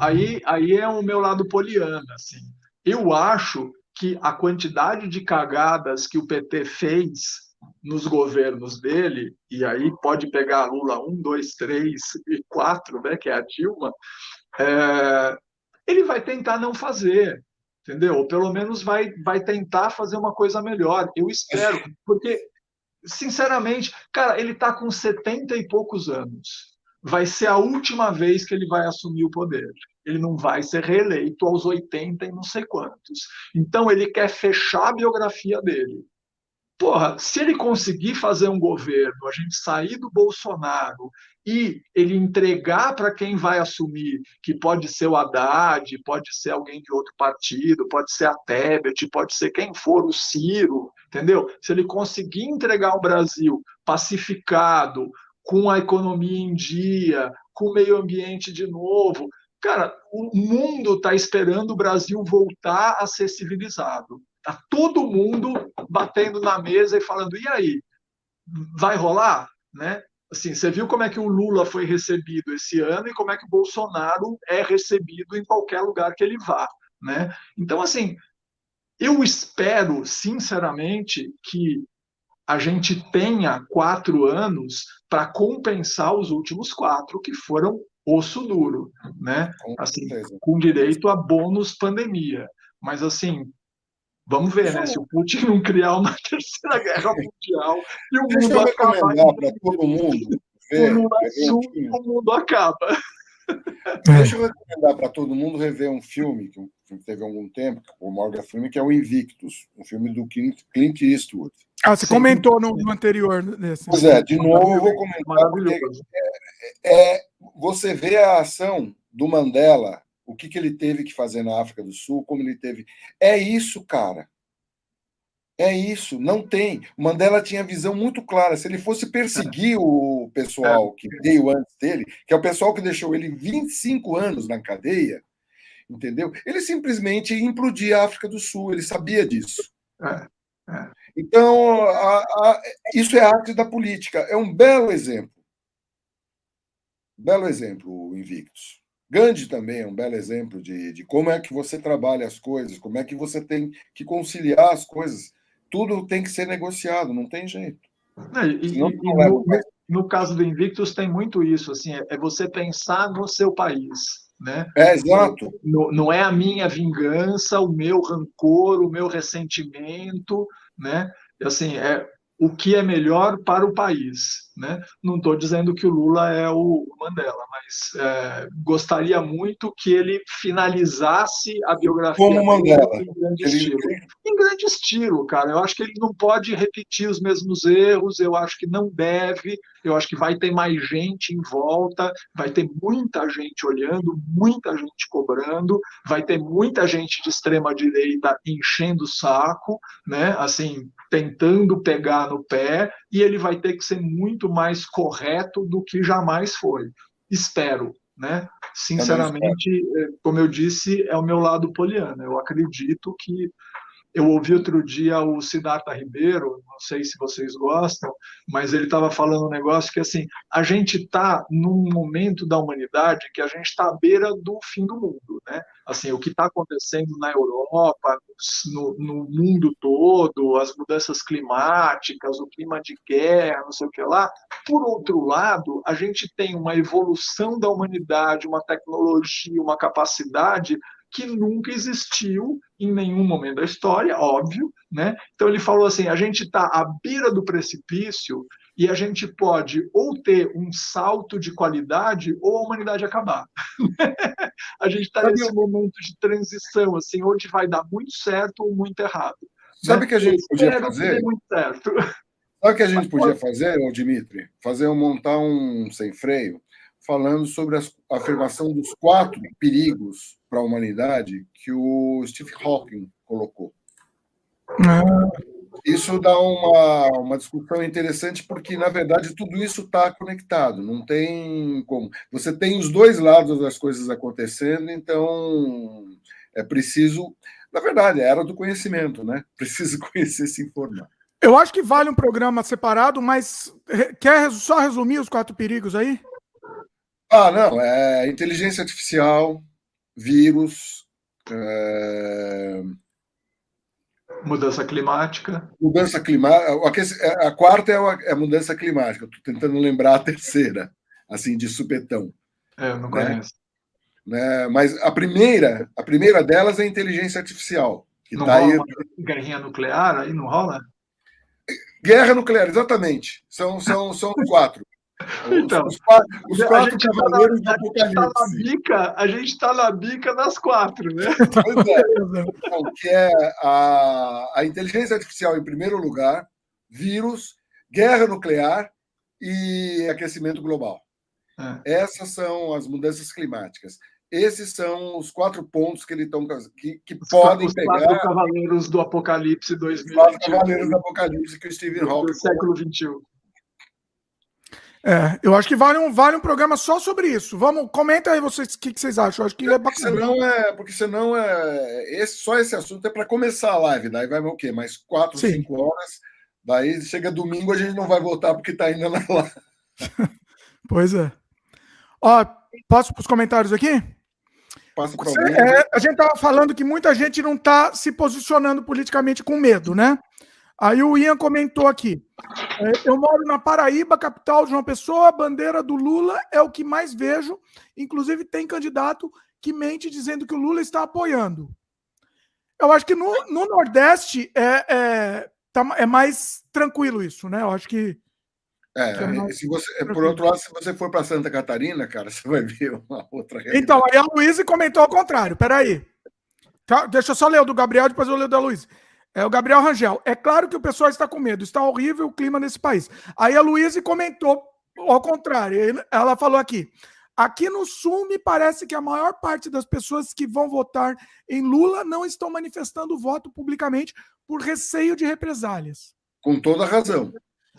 aí aí é o meu lado poliana, assim. Eu acho que a quantidade de cagadas que o PT fez nos governos dele, e aí pode pegar Lula 1, 2, 3 e 4, né, que é a Dilma, é, ele vai tentar não fazer, entendeu? Ou pelo menos vai, vai tentar fazer uma coisa melhor. Eu espero, porque, sinceramente, cara, ele está com 70 e poucos anos. Vai ser a última vez que ele vai assumir o poder. Ele não vai ser reeleito aos 80 e não sei quantos. Então, ele quer fechar a biografia dele porra, se ele conseguir fazer um governo, a gente sair do Bolsonaro e ele entregar para quem vai assumir, que pode ser o Haddad, pode ser alguém de outro partido, pode ser a Tebet, pode ser quem for, o Ciro, entendeu? Se ele conseguir entregar o Brasil pacificado, com a economia em dia, com o meio ambiente de novo, cara, o mundo está esperando o Brasil voltar a ser civilizado. Tá todo mundo batendo na mesa e falando: e aí? Vai rolar? Né? Assim, você viu como é que o Lula foi recebido esse ano e como é que o Bolsonaro é recebido em qualquer lugar que ele vá. Né? Então, assim, eu espero, sinceramente, que a gente tenha quatro anos para compensar os últimos quatro, que foram osso duro, né? Assim, com direito a bônus pandemia. Mas, assim, Vamos ver, né? Se o Putin não criar uma terceira guerra mundial e o Deixa mundo acabar. para todo mundo. Ver, o mundo o mundo acaba. Deixa eu recomendar para todo mundo rever um filme que teve algum tempo, o Morgan Filme, que é o Invictus, um filme do Clint Eastwood. Ah, você Sim. comentou no, no anterior. Nesse. Pois é, de novo eu vou comentar. É, é, você vê a ação do Mandela o que, que ele teve que fazer na África do Sul, como ele teve. É isso, cara. É isso, não tem. O Mandela tinha visão muito clara. Se ele fosse perseguir o pessoal que veio antes dele, que é o pessoal que deixou ele 25 anos na cadeia, entendeu? Ele simplesmente implodia a África do Sul, ele sabia disso. É, é. Então, a, a, isso é arte da política. É um belo exemplo. Belo exemplo, Invictus. Gandhi também é um belo exemplo de, de como é que você trabalha as coisas, como é que você tem que conciliar as coisas. Tudo tem que ser negociado, não tem jeito. É, e, e, no, no, caso do Invictus tem muito isso, assim, é, é você pensar no seu país, né? É, exato. Não, não é a minha vingança, o meu rancor, o meu ressentimento, né? Assim, é o que é melhor para o país. Né? Não estou dizendo que o Lula é o Mandela, mas é, gostaria muito que ele finalizasse a biografia Como Mandela. em grande estilo. Em grande estilo, cara. Eu acho que ele não pode repetir os mesmos erros, eu acho que não deve, eu acho que vai ter mais gente em volta, vai ter muita gente olhando, muita gente cobrando, vai ter muita gente de extrema direita enchendo o saco, né? Assim, tentando pegar no pé, e ele vai ter que ser muito mais correto do que jamais foi. Espero, né? Sinceramente, é, como eu disse, é o meu lado poliana. Eu acredito que eu ouvi outro dia o Siddhartha Ribeiro, não sei se vocês gostam, mas ele estava falando um negócio que assim, a gente está num momento da humanidade que a gente está à beira do fim do mundo, né? Assim, o que está acontecendo na Europa, no, no, mundo todo, as mudanças climáticas, o clima de guerra, não sei o que lá. Por outro lado, a gente tem uma evolução da humanidade, uma tecnologia, uma capacidade que nunca existiu em nenhum momento da história, óbvio, né? Então ele falou assim: a gente está à beira do precipício e a gente pode ou ter um salto de qualidade ou a humanidade acabar. a gente está nesse momento de transição, assim, onde vai dar muito certo ou muito errado. Sabe o né? que a gente podia fazer? Muito certo. Sabe o que a gente podia fazer, Dimitri? Fazer montar um sem freio falando sobre a afirmação dos quatro perigos para a humanidade que o Steve Hawking colocou. Ah. Isso dá uma, uma discussão interessante, porque, na verdade, tudo isso está conectado, não tem como. Você tem os dois lados das coisas acontecendo, então é preciso. Na verdade, é era do conhecimento, né? Precisa conhecer, se informar. Eu acho que vale um programa separado, mas quer só resumir os quatro perigos aí? Ah, não, é inteligência artificial, vírus, é... mudança climática. Mudança climática. A quarta é a é mudança climática. Estou tentando lembrar a terceira, assim, de supetão. É, eu não né? conheço. Né? Mas a primeira, a primeira delas é a inteligência artificial. Que não tá rola aí... guerrinha nuclear aí, não rola? Guerra nuclear, exatamente. São, são, são quatro. Então, os, quatro, os quatro tá cavaleiros tá do Apocalipse. Tá a gente está na bica das quatro, né? Pois é. Então, que é a, a inteligência artificial em primeiro lugar, vírus, guerra nuclear e aquecimento global. É. Essas são as mudanças climáticas. Esses são os quatro pontos que ele estão que, que podem os pegar. Os quatro cavaleiros do Apocalipse 2021. Os quatro cavaleiros do Apocalipse que o Stephen Hawking. Do século XXI. É, eu acho que vale um, vale um programa só sobre isso. Vamos, comenta aí vocês o que, que, vocês acham. Eu acho que é, é bacana. Senão é, porque senão é. Esse, só esse assunto é para começar a live. Daí vai o quê? Mais quatro, Sim. cinco horas. Daí chega domingo, a gente não vai voltar porque está ainda na live. pois é. Ó, posso para os comentários aqui? Passa é, a gente estava falando que muita gente não está se posicionando politicamente com medo, né? Aí o Ian comentou aqui. É, eu moro na Paraíba, capital de uma pessoa, a bandeira do Lula é o que mais vejo. Inclusive, tem candidato que mente dizendo que o Lula está apoiando. Eu acho que no, no Nordeste é, é, tá, é mais tranquilo isso, né? Eu acho que. É, é se você, por outro lado, se você for para Santa Catarina, cara, você vai ver uma outra realidade. Então, aí a Luísa comentou ao contrário. Peraí. Tá, deixa eu só ler o do Gabriel, depois eu leio o da Luísa. É o Gabriel Rangel. É claro que o pessoal está com medo, está horrível o clima nesse país. Aí a Luísa comentou ao contrário. Ela falou aqui: aqui no Sul me parece que a maior parte das pessoas que vão votar em Lula não estão manifestando voto publicamente por receio de represálias. Com toda razão.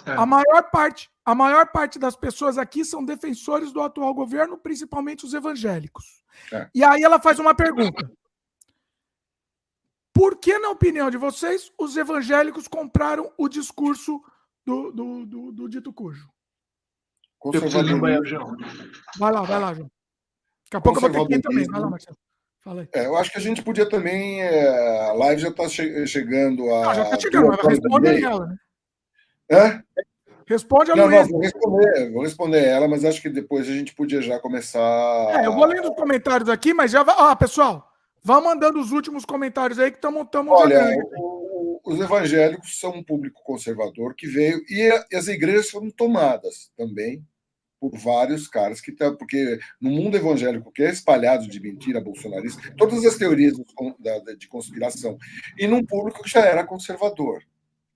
É. A maior parte, a maior parte das pessoas aqui são defensores do atual governo, principalmente os evangélicos. É. E aí ela faz uma pergunta: Por que, na opinião de vocês, os evangélicos compraram o discurso do, do, do, do dito cujo? Vai lá, vai lá, João. Daqui a pouco eu vou ter que ir também. Vai lá, Marcelo. É, eu acho que a gente podia também. É, a live já está che chegando a. Ah, já está chegando, mas responde ela, né? Hã? Responde a Não, não, vou responder, vou responder ela, mas acho que depois a gente podia já começar. É, eu vou lendo os comentários aqui, mas já vai. Ah, pessoal, vá mandando os últimos comentários aí que estamos Olha, os evangélicos são um público conservador que veio, e as igrejas foram tomadas também por vários caras que estão. Porque no mundo evangélico, que é espalhado de mentira bolsonarista, todas as teorias de conspiração, e num público que já era conservador,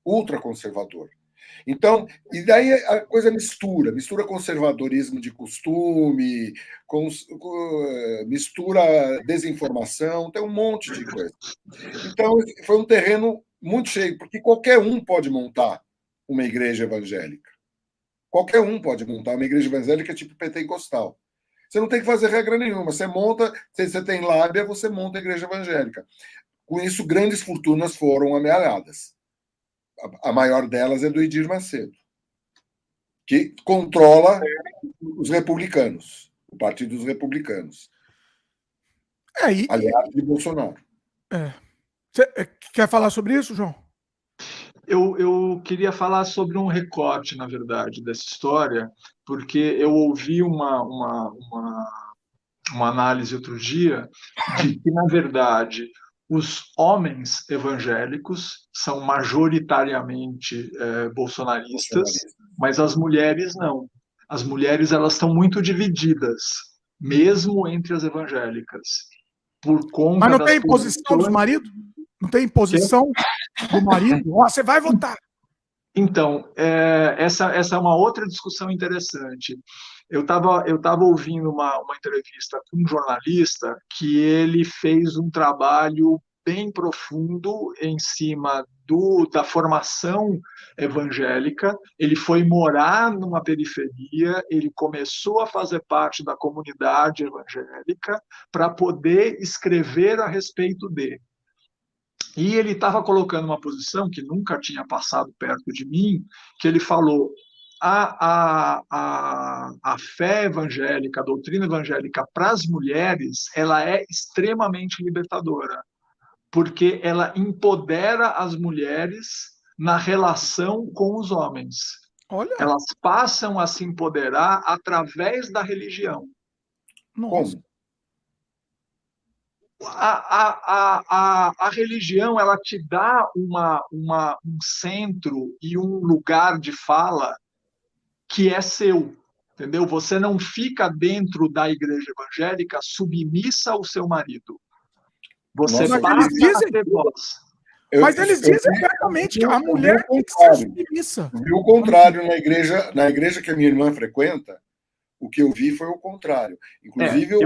ultraconservador. Então, e daí a coisa mistura, mistura conservadorismo de costume, cons, mistura desinformação, tem um monte de coisa. Então, foi um terreno muito cheio, porque qualquer um pode montar uma igreja evangélica. Qualquer um pode montar uma igreja evangélica tipo pentecostal. Você não tem que fazer regra nenhuma. Você monta, se você tem lábia, você monta a igreja evangélica. Com isso, grandes fortunas foram amealhadas. A maior delas é do Edir Macedo, que controla os republicanos, o Partido dos Republicanos. É, e... Aliado de Bolsonaro. É. Você é, quer falar sobre isso, João? Eu, eu queria falar sobre um recorte, na verdade, dessa história, porque eu ouvi uma, uma, uma, uma análise outro dia de que, na verdade, os homens evangélicos são majoritariamente é, bolsonaristas, mas as mulheres não. As mulheres elas estão muito divididas, mesmo entre as evangélicas, por conta. Mas não tem imposição dos maridos? Não tem imposição do marido? Oh, você vai votar. Então, é, essa, essa é uma outra discussão interessante. Eu estava eu tava ouvindo uma, uma entrevista com um jornalista que ele fez um trabalho bem profundo em cima do, da formação evangélica. Ele foi morar numa periferia, ele começou a fazer parte da comunidade evangélica para poder escrever a respeito dele. E ele estava colocando uma posição que nunca tinha passado perto de mim, que ele falou: a, a, a, a fé evangélica, a doutrina evangélica para as mulheres, ela é extremamente libertadora, porque ela empodera as mulheres na relação com os homens. Olha. Elas passam a se empoderar através da religião. Nossa. Como? a, a, a, a religião ela te dá uma, uma, um centro e um lugar de fala que é seu, entendeu? Você não fica dentro da igreja evangélica submissa ao seu marido. Você Nossa, passa eles dizem, a ter voz. Eu, mas eles eu, dizem abertamente que a mulher tem que ser submissa. Vi o contrário na igreja, na igreja que a minha irmã frequenta, o que eu vi foi o contrário. Inclusive, é,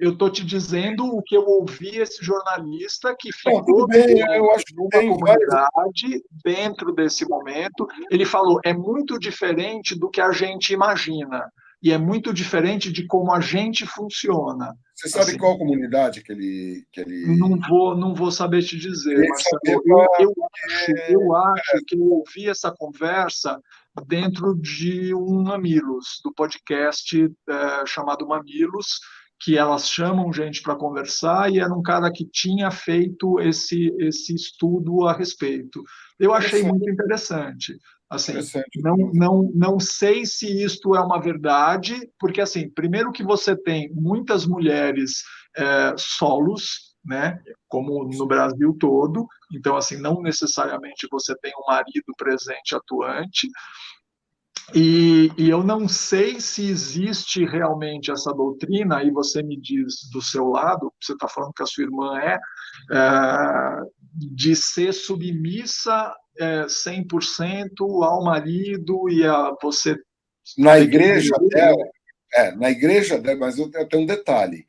eu estou te dizendo o que eu ouvi esse jornalista que ficou bem, eu acho que tem comunidade dentro desse momento. Ele falou é muito diferente do que a gente imagina e é muito diferente de como a gente funciona. Você sabe assim, qual comunidade que ele, que ele. Não vou, não vou saber te dizer, mas eu, eu, eu, acho, eu acho que eu ouvi essa conversa dentro de um Mamilos, do podcast é, chamado Mamilos, que elas chamam gente para conversar e era um cara que tinha feito esse, esse estudo a respeito. Eu achei muito interessante. Assim, não, não, não sei se isto é uma verdade, porque assim, primeiro que você tem muitas mulheres é, solos, né, como no Brasil todo, então assim, não necessariamente você tem um marido presente atuante, e, e, eu não sei se existe realmente essa doutrina, aí você me diz do seu lado, você está falando que a sua irmã é, é de ser submissa é, 100% ao marido e a você. Na igreja dela, é, na igreja dela, mas eu tenho um detalhe: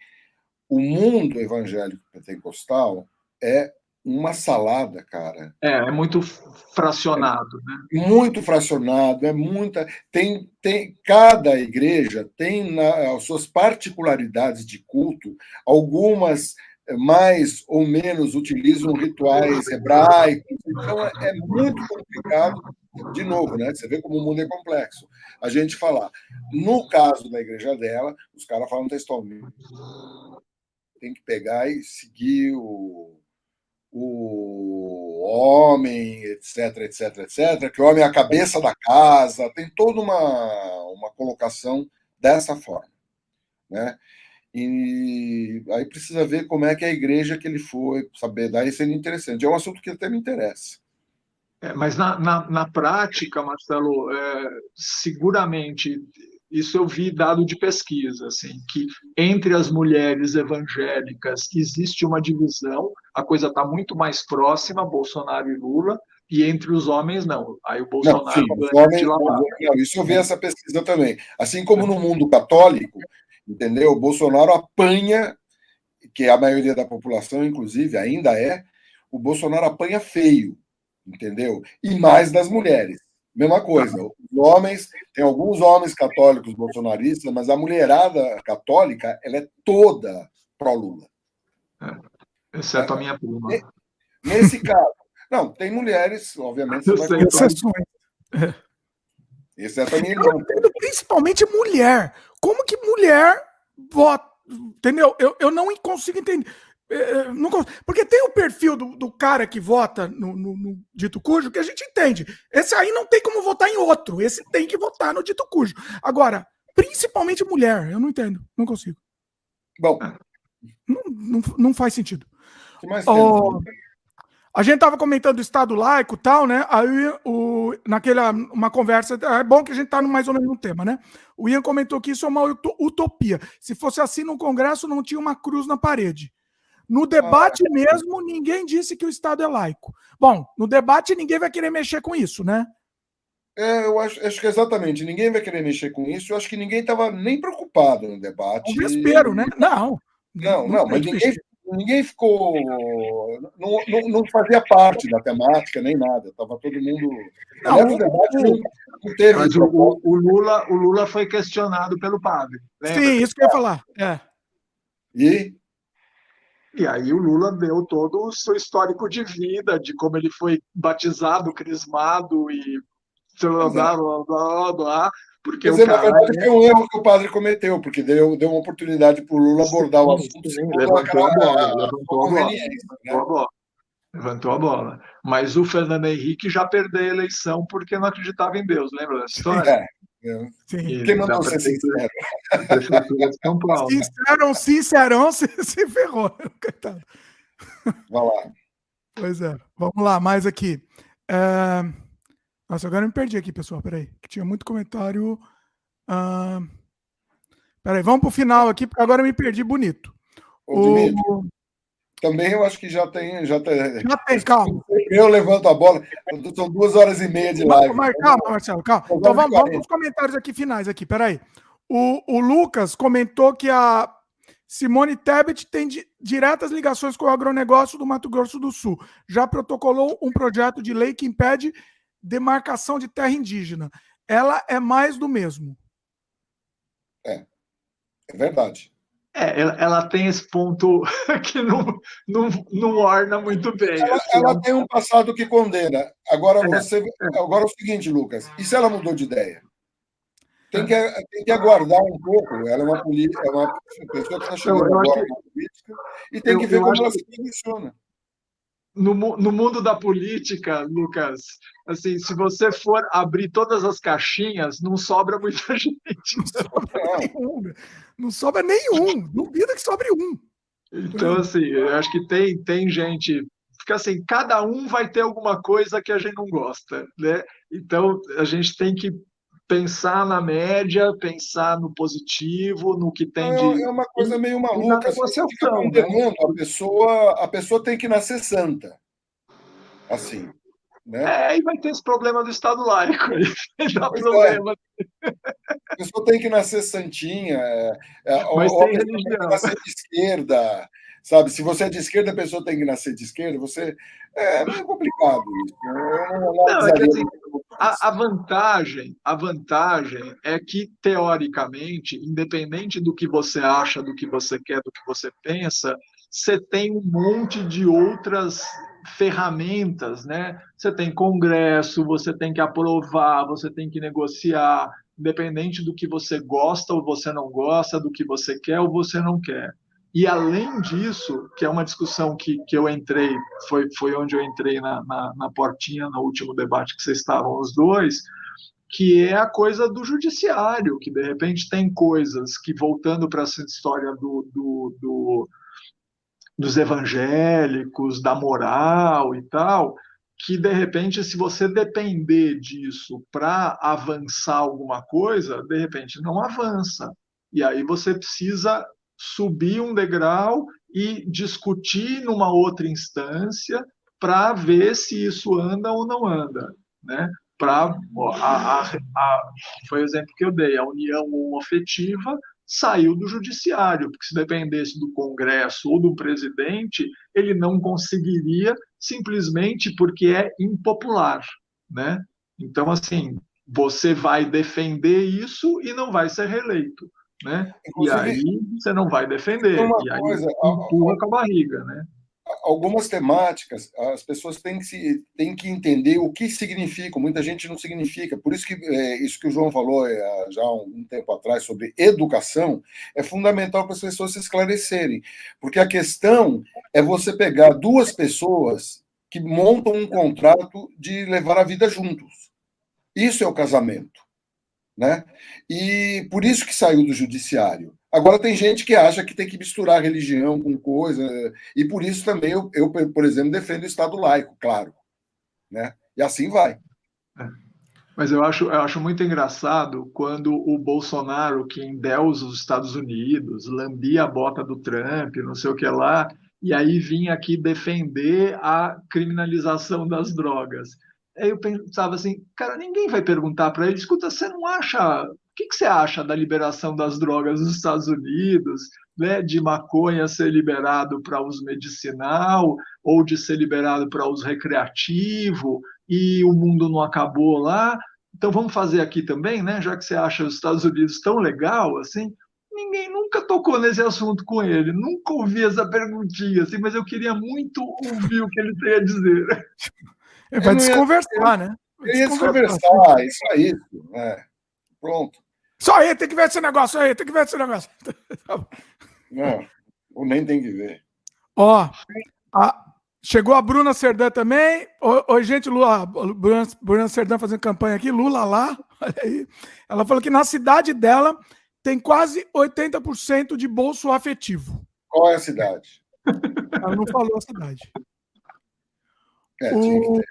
o mundo evangélico pentecostal é uma salada, cara. É, é muito fracionado, né? Muito fracionado, é muita. Tem, tem cada igreja tem na, as suas particularidades de culto, algumas mais ou menos utilizam rituais hebraicos. Então, é, é muito complicado, de novo, né? Você vê como o mundo é complexo. A gente falar. No caso da igreja dela, os caras falam textualmente. Tem que pegar e seguir o, o homem, etc, etc, etc, que o homem é a cabeça da casa, tem toda uma, uma colocação dessa forma. Né? E aí precisa ver como é que é a igreja que ele foi, saber daí seria interessante. É um assunto que até me interessa. É, mas na, na, na, prática, Marcelo, é, seguramente isso eu vi dado de pesquisa, assim, que entre as mulheres evangélicas existe uma divisão, a coisa está muito mais próxima, Bolsonaro e Lula, e entre os homens não. Aí o Bolsonaro não, sim, homens, não, Isso eu vi essa pesquisa também. Assim como no mundo católico, entendeu? O Bolsonaro apanha, que a maioria da população, inclusive, ainda é, o Bolsonaro apanha feio, entendeu? E mais das mulheres. Mesma coisa, os homens, tem alguns homens católicos bolsonaristas, mas a mulherada católica, ela é toda pró-Lula. É, exceto é, a minha prima. Nesse caso, não, tem mulheres, obviamente. Você vai exceções. Exceto a minha irmã. Principalmente mulher. Como que mulher vota? Entendeu? Eu, eu não consigo entender. É, é, não, porque tem o perfil do, do cara que vota no, no, no, dito cujo que a gente entende. Esse aí não tem como votar em outro. Esse tem que votar no dito cujo. Agora, principalmente mulher, eu não entendo. Não consigo. Bom. Não, não, não faz sentido. Oh, a gente estava comentando o Estado laico tal, né? Aí, o, naquela uma conversa, é bom que a gente está mais ou menos no tema, né? O Ian comentou que isso é uma utopia. Se fosse assim no Congresso, não tinha uma cruz na parede. No debate ah, mesmo, ninguém disse que o Estado é laico. Bom, no debate ninguém vai querer mexer com isso, né? É, eu acho, acho que exatamente, ninguém vai querer mexer com isso. Eu acho que ninguém estava nem preocupado no debate. Um desespero, né? Não. Não, não, mas ninguém, ninguém ficou. Não, não, não, fazia parte da temática nem nada. Estava todo mundo. Não, o, debate não, não teve. Mas o, o, Lula, o Lula foi questionado pelo padre. Lembra? Sim, isso que eu ia falar. É. E? E aí o Lula deu todo o seu histórico de vida, de como ele foi batizado, crismado e blá blá blá blá, blá porque dizer, cara... na verdade, foi um erro que o padre cometeu, porque deu, deu uma oportunidade para o Lula abordar o assunto. Sim, levantou, a bola, levantou, a bola, levantou a bola. Levantou a bola. Mas o Fernando Henrique já perdeu a eleição porque não acreditava em Deus, lembra dessa história? É. Sim. Quem mandou ser sincero? Sincerão, sincerão, se, se ferrou. Coitado. Vai lá. Pois é. Vamos lá, mais aqui. É... Nossa, agora eu me perdi aqui, pessoal. Peraí. Que tinha muito comentário. Uh... Peraí, vamos para o final aqui, porque agora eu me perdi bonito. o... Também eu acho que já tem. Já tem, já tem calma. Eu levanto a bola. São duas horas e meia de live. Mas, calma, Marcelo, calma. Então vamos, vamos para os comentários aqui finais aqui. Peraí. O, o Lucas comentou que a Simone Tebet tem di, diretas ligações com o agronegócio do Mato Grosso do Sul. Já protocolou um projeto de lei que impede demarcação de terra indígena. Ela é mais do mesmo. É. É verdade. É, ela, tem esse ponto que não, não, não orna muito bem. Ela, assim, ela tem um passado que condena. Agora, é. você, agora é o seguinte, Lucas, e se ela mudou de ideia? Tem que, tem que aguardar um pouco. Ela é uma, é uma pessoa que está chegando agora na política e tem eu, que ver como ela se posiciona no, no mundo da política, Lucas, assim, se você for abrir todas as caixinhas, não sobra muita gente. Não sobra nenhum. Não sobra nenhum. Duvida que sobre um. Então, assim, eu acho que tem, tem gente. Fica assim, cada um vai ter alguma coisa que a gente não gosta, né? Então, a gente tem que pensar na média, pensar no positivo, no que tem de. É uma coisa meio maluca. Você fica condenando né? a pessoa, a pessoa tem que nascer santa. Assim. Né? É, e vai ter esse problema do Estado laico. Aí. Dá é. problema. É. A pessoa tem que nascer santinha. É, é Mas ou, tem, tem que nascer de esquerda. Sabe, se você é de esquerda, a pessoa tem que nascer de esquerda, você. É meio complicado isso. Né? não, não é que, assim, a, a, vantagem, a vantagem é que, teoricamente, independente do que você acha, do que você quer, do que você pensa, você tem um monte de outras ferramentas, né? Você tem congresso, você tem que aprovar, você tem que negociar, independente do que você gosta ou você não gosta, do que você quer ou você não quer. E além disso, que é uma discussão que, que eu entrei, foi, foi onde eu entrei na, na, na portinha no último debate que vocês estavam os dois, que é a coisa do judiciário, que de repente tem coisas que, voltando para essa história do, do, do, dos evangélicos, da moral e tal, que de repente, se você depender disso para avançar alguma coisa, de repente não avança. E aí você precisa subir um degrau e discutir numa outra instância para ver se isso anda ou não anda, né? Para foi o exemplo que eu dei, a união homoafetiva saiu do judiciário, porque se dependesse do Congresso ou do presidente, ele não conseguiria simplesmente porque é impopular, né? Então assim, você vai defender isso e não vai ser reeleito né? Inclusive, e aí você não vai defender, e aí coisa, empurra com a barriga, né? Algumas temáticas, as pessoas têm que, se, têm que entender o que significam, muita gente não significa. Por isso que é, isso que o João falou é, já há um tempo atrás sobre educação é fundamental para as pessoas se esclarecerem. Porque a questão é você pegar duas pessoas que montam um contrato de levar a vida juntos. Isso é o casamento. Né? E por isso que saiu do judiciário. Agora tem gente que acha que tem que misturar religião com coisa, e por isso também eu, eu por exemplo, defendo o Estado laico, claro. Né? E assim vai. É. Mas eu acho, eu acho muito engraçado quando o Bolsonaro, que endeusa os Estados Unidos, lambia a bota do Trump, não sei o que lá, e aí vinha aqui defender a criminalização das drogas. Aí eu pensava assim, cara, ninguém vai perguntar para ele, escuta, você não acha, que, que você acha da liberação das drogas nos Estados Unidos, né, de maconha ser liberado para uso medicinal ou de ser liberado para uso recreativo e o mundo não acabou lá? Então vamos fazer aqui também, né? Já que você acha os Estados Unidos tão legal assim, ninguém nunca tocou nesse assunto com ele, nunca ouvi essa perguntinha, assim, mas eu queria muito ouvir o que ele tem a dizer. Ele vai desconversar, né? Vai ia desconversar, isso aí. É. Pronto. Só aí, tem que ver esse negócio aí, tem que ver esse negócio. Não, ou nem tem que ver. Ó, a, chegou a Bruna Serdã também. Oi, gente, Lula, Bruna, Bruna Serdã fazendo campanha aqui, Lula lá, olha aí. Ela falou que na cidade dela tem quase 80% de bolso afetivo. Qual é a cidade? Ela não falou a cidade. É, o...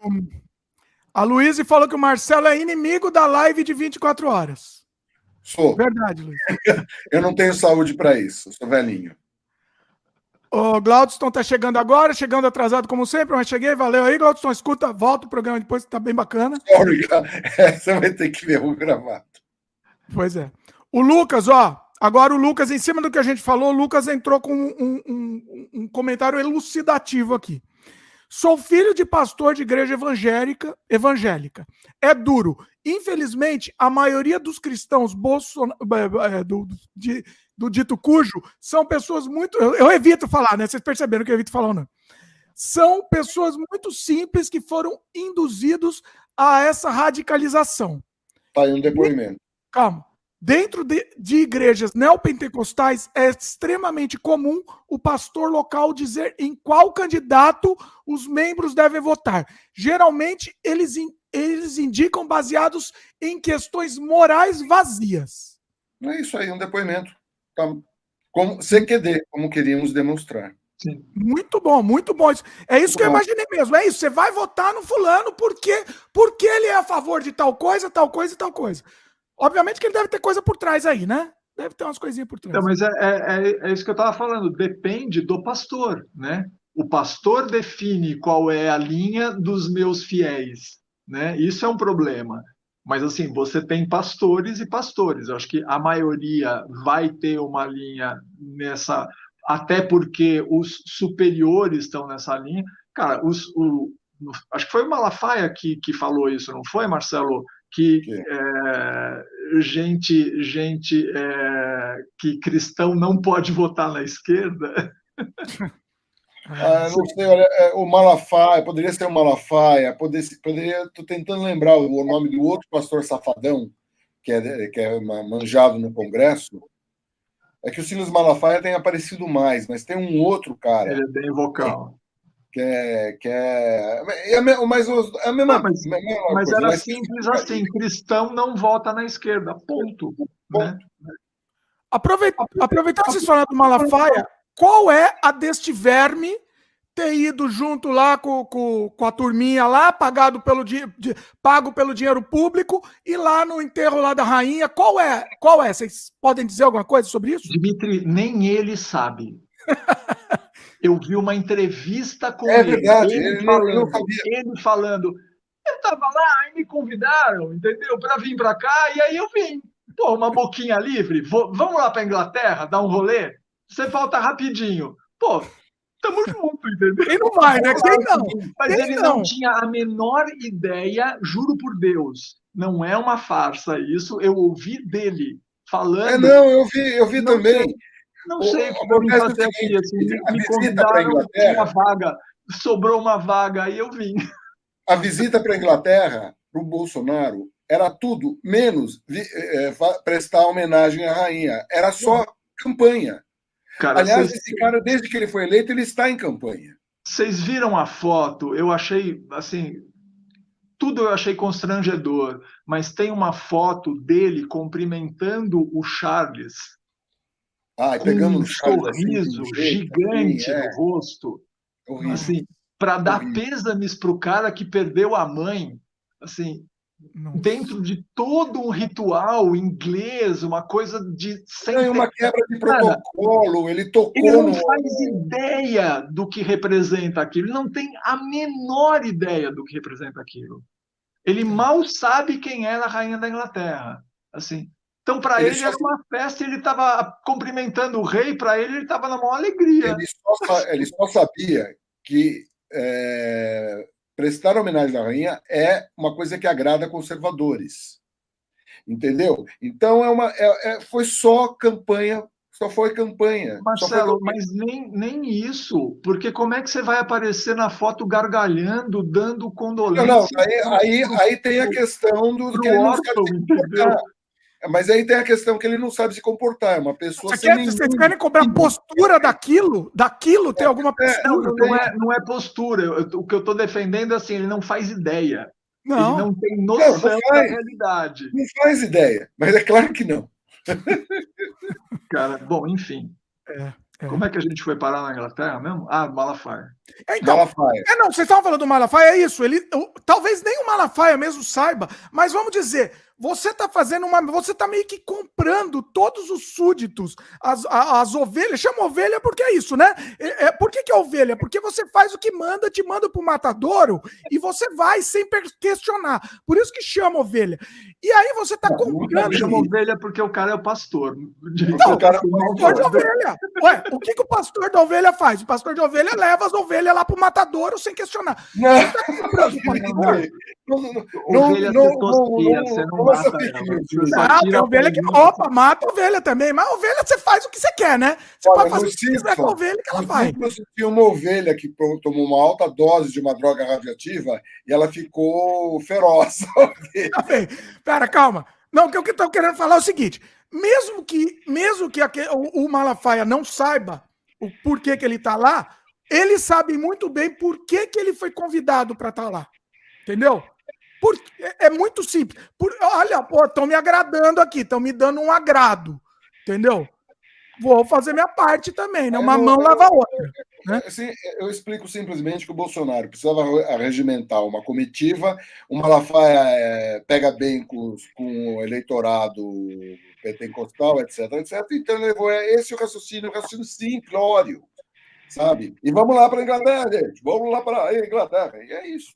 A Luísa falou que o Marcelo é inimigo da live de 24 horas. Sou. Verdade, Luiz. Eu não tenho saúde para isso, sou velhinho. O Glaudston tá chegando agora, chegando atrasado como sempre, mas cheguei, valeu aí, Glaudston. Escuta, volta o programa depois, que tá bem bacana. Sorry, você vai ter que ver o gravado. Pois é. O Lucas, ó, agora o Lucas, em cima do que a gente falou, o Lucas entrou com um, um, um comentário elucidativo aqui. Sou filho de pastor de igreja evangélica, evangélica. É duro. Infelizmente, a maioria dos cristãos Bolson... É, do, de, do dito cujo são pessoas muito. Eu, eu, evito falar, né? Vocês perceberam que eu evito falar, não? São pessoas muito simples que foram induzidos a essa radicalização. Tá aí um depoimento. Calma. Dentro de, de, igrejas neopentecostais, é extremamente comum o pastor local dizer em qual candidato os membros devem votar. Geralmente, eles, eles indicam baseados em questões morais vazias. É isso aí, um depoimento. Tá, como CQD, como queríamos demonstrar. Sim. Muito bom, muito bom. É isso que eu imaginei mesmo. É isso. Você vai votar no fulano porque, porque ele é a favor de tal coisa, tal coisa e tal coisa. Obviamente que ele deve ter coisa por trás aí, né? Deve ter umas coisinhas por trás. Então, mas é, é, é, é isso que eu estava falando. Depende do pastor, né? O pastor define qual é a linha dos meus fiéis, né? Isso é um problema. Mas assim, você tem pastores e pastores. Eu acho que a maioria vai ter uma linha nessa, até porque os superiores estão nessa linha. Cara, os, o, acho que foi o Malafaia que, que falou isso, não foi, Marcelo? Que é, gente, gente é, que cristão não pode votar na esquerda. Ah, não sei, olha, é, o Malafaia, poderia ser o Malafaia, poderia, poderia, estou tentando lembrar o nome do outro pastor safadão, que é, que é manjado no Congresso. É que o Silas Malafaia tem aparecido mais, mas tem um outro cara. Ele é bem vocal. Que é. Que é, é, mas, é a mesma, não, mas, mesma mas era mas... simples assim: cristão não vota na esquerda, ponto. Né? Aproveitando, aproveitando vocês falaram do Malafaia, qual é a deste verme ter ido junto lá com, com, com a turminha lá, pagado pelo, de, pago pelo dinheiro público, e lá no enterro lá da rainha, qual é? Qual é? Vocês podem dizer alguma coisa sobre isso? Dimitri, nem ele sabe. Eu vi uma entrevista com é ele. Verdade, ele, ele, falando, ele falando. Eu estava lá, aí me convidaram, entendeu? Para vir para cá, e aí eu vim. Pô, uma boquinha livre, vou, vamos lá para Inglaterra, dar um rolê? Você falta rapidinho. Pô, tamo junto, entendeu? Quem não vai, né? Quem não? Mas Quem ele não? não tinha a menor ideia, juro por Deus, não é uma farsa isso, eu ouvi dele falando. É, não, eu vi, eu vi também. Sei, não sei como me fazer aqui, assim, me convidaram, tinha vaga, sobrou uma vaga, aí eu vim. A visita para a Inglaterra, para o Bolsonaro, era tudo menos é, prestar homenagem à rainha. Era só campanha. Cara, Aliás, esse cara, desde que ele foi eleito, ele está em campanha. Vocês viram a foto? Eu achei, assim, tudo eu achei constrangedor, mas tem uma foto dele cumprimentando o Charles. Ah, pegando um sorriso assim, gigante é. no rosto. Horrível. Assim, para dar pêsames para o cara que perdeu a mãe. Assim, nossa. dentro de todo um ritual inglês, uma coisa de sem uma quebra de protocolo, ele tocou ele não no... faz ideia do que representa aquilo, ele não tem a menor ideia do que representa aquilo. Ele mal sabe quem era a rainha da Inglaterra, assim. Então, para ele, ele era uma festa, ele estava cumprimentando o rei, para ele, ele estava na maior alegria. Ele só, ele só sabia que é, prestar homenagem à rainha é uma coisa que agrada conservadores. Entendeu? Então é uma, é, é, foi só campanha, só foi campanha. Marcelo, foi campanha. mas nem, nem isso, porque como é que você vai aparecer na foto gargalhando, dando condolência? Não, não aí, aí, aí tem a questão do que ele não mas aí tem a questão que ele não sabe se comportar, é uma pessoa Você sem quer, Vocês querem cobrar postura daquilo? Daquilo tem alguma postura? É, não, não, é, não é postura. Eu, o que eu estou defendendo é assim, ele não faz ideia. Não. Ele não tem noção não, não da realidade. Não faz ideia, mas é claro que não. Cara, bom, enfim. É. É. Como é que a gente foi parar na Inglaterra mesmo? Ah, Malafaia. É, então, Malafaia. É, não, vocês estavam falando do Malafaia, é isso. Ele, talvez nem o Malafaia mesmo saiba, mas vamos dizer, você está fazendo uma. Você está meio que comprando todos os súditos, as, as, ovelhas. Chama ovelha porque é isso, né? É, é, por que, que é ovelha? Porque você faz o que manda, te manda para o matadouro e você vai sem questionar. Por isso que chama ovelha. E aí você está comprando. Chama ovelha porque o cara é o pastor. Não, o cara é o pastor de ovelha. Ué, o que, que o pastor da ovelha faz? O pastor de ovelha leva as ovelhas lá para o matadouro sem questionar. Não, tá não, não, não, ovelha não, não mata ela. Não, ovelha que. Opa, mata a ovelha também. Mas a ovelha você faz o que você quer, né? Você Olha, pode fazer o que quiser com a ovelha que ela faz. Eu uma ovelha que tomou uma alta dose de uma droga radioativa e ela ficou feroz. Tá Pera, calma. Não, o que eu estou querendo falar é o seguinte: mesmo que, mesmo que o, o Malafaia não saiba o porquê que ele está lá, ele sabe muito bem por que, que ele foi convidado para estar tá lá. Entendeu? Por, é, é muito simples. Por, olha, estão me agradando aqui, estão me dando um agrado. Entendeu? Vou fazer minha parte também, né? Uma eu, mão lava a outra. Né? Assim, eu explico simplesmente que o Bolsonaro precisava regimentar uma comitiva, o Malafaia é, pega bem com, com o eleitorado pentecostal, etc, etc. Então levou esse o raciocínio, o raciocínio simplório, sabe? E vamos lá para a Inglaterra, gente. Vamos lá para a Inglaterra. E é isso.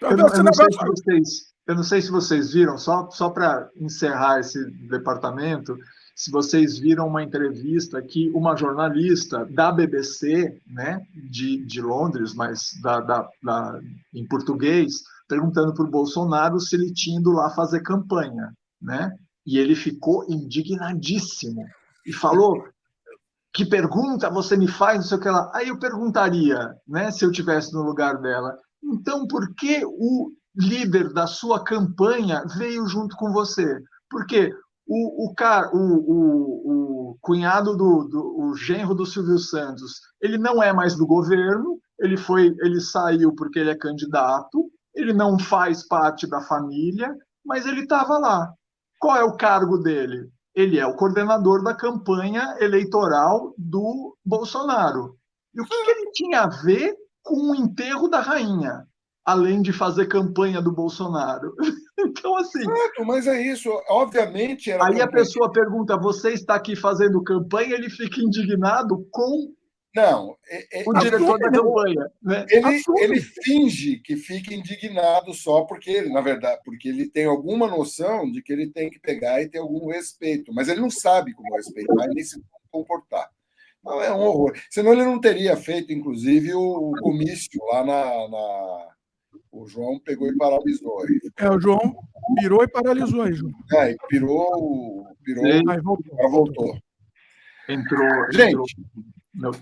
Eu não, eu, não sei se vocês, eu não sei se vocês viram, só, só para encerrar esse departamento, se vocês viram uma entrevista que uma jornalista da BBC, né, de, de Londres, mas da, da, da em português, perguntando para o Bolsonaro se ele tinha ido lá fazer campanha, né? E ele ficou indignadíssimo e falou: que pergunta você me faz, não sei o que lá. Aí eu perguntaria, né, se eu tivesse no lugar dela, então por que o líder da sua campanha veio junto com você? Porque o, o, cara, o, o, o cunhado do, do o genro do Silvio Santos, ele não é mais do governo, ele foi, ele saiu porque ele é candidato, ele não faz parte da família, mas ele estava lá. Qual é o cargo dele? Ele é o coordenador da campanha eleitoral do Bolsonaro. E o que, que ele tinha a ver com o enterro da rainha? além de fazer campanha do Bolsonaro. Então, assim. Certo, mas é isso. Obviamente. aí campanha. a pessoa pergunta: você está aqui fazendo campanha? Ele fica indignado com. Não, é, é, o diretor da campanha. Né? Ele, ele finge que fica indignado só porque ele, na verdade, porque ele tem alguma noção de que ele tem que pegar e ter algum respeito, mas ele não sabe como respeitar nem se comportar. Não, é um horror. Senão ele não teria feito, inclusive, o comício lá na, na o João pegou e paralisou aí. É, o João pirou e paralisou aí, João. É, pirou, pirou, e voltou. voltou. Entrou. Gente, entrou meu.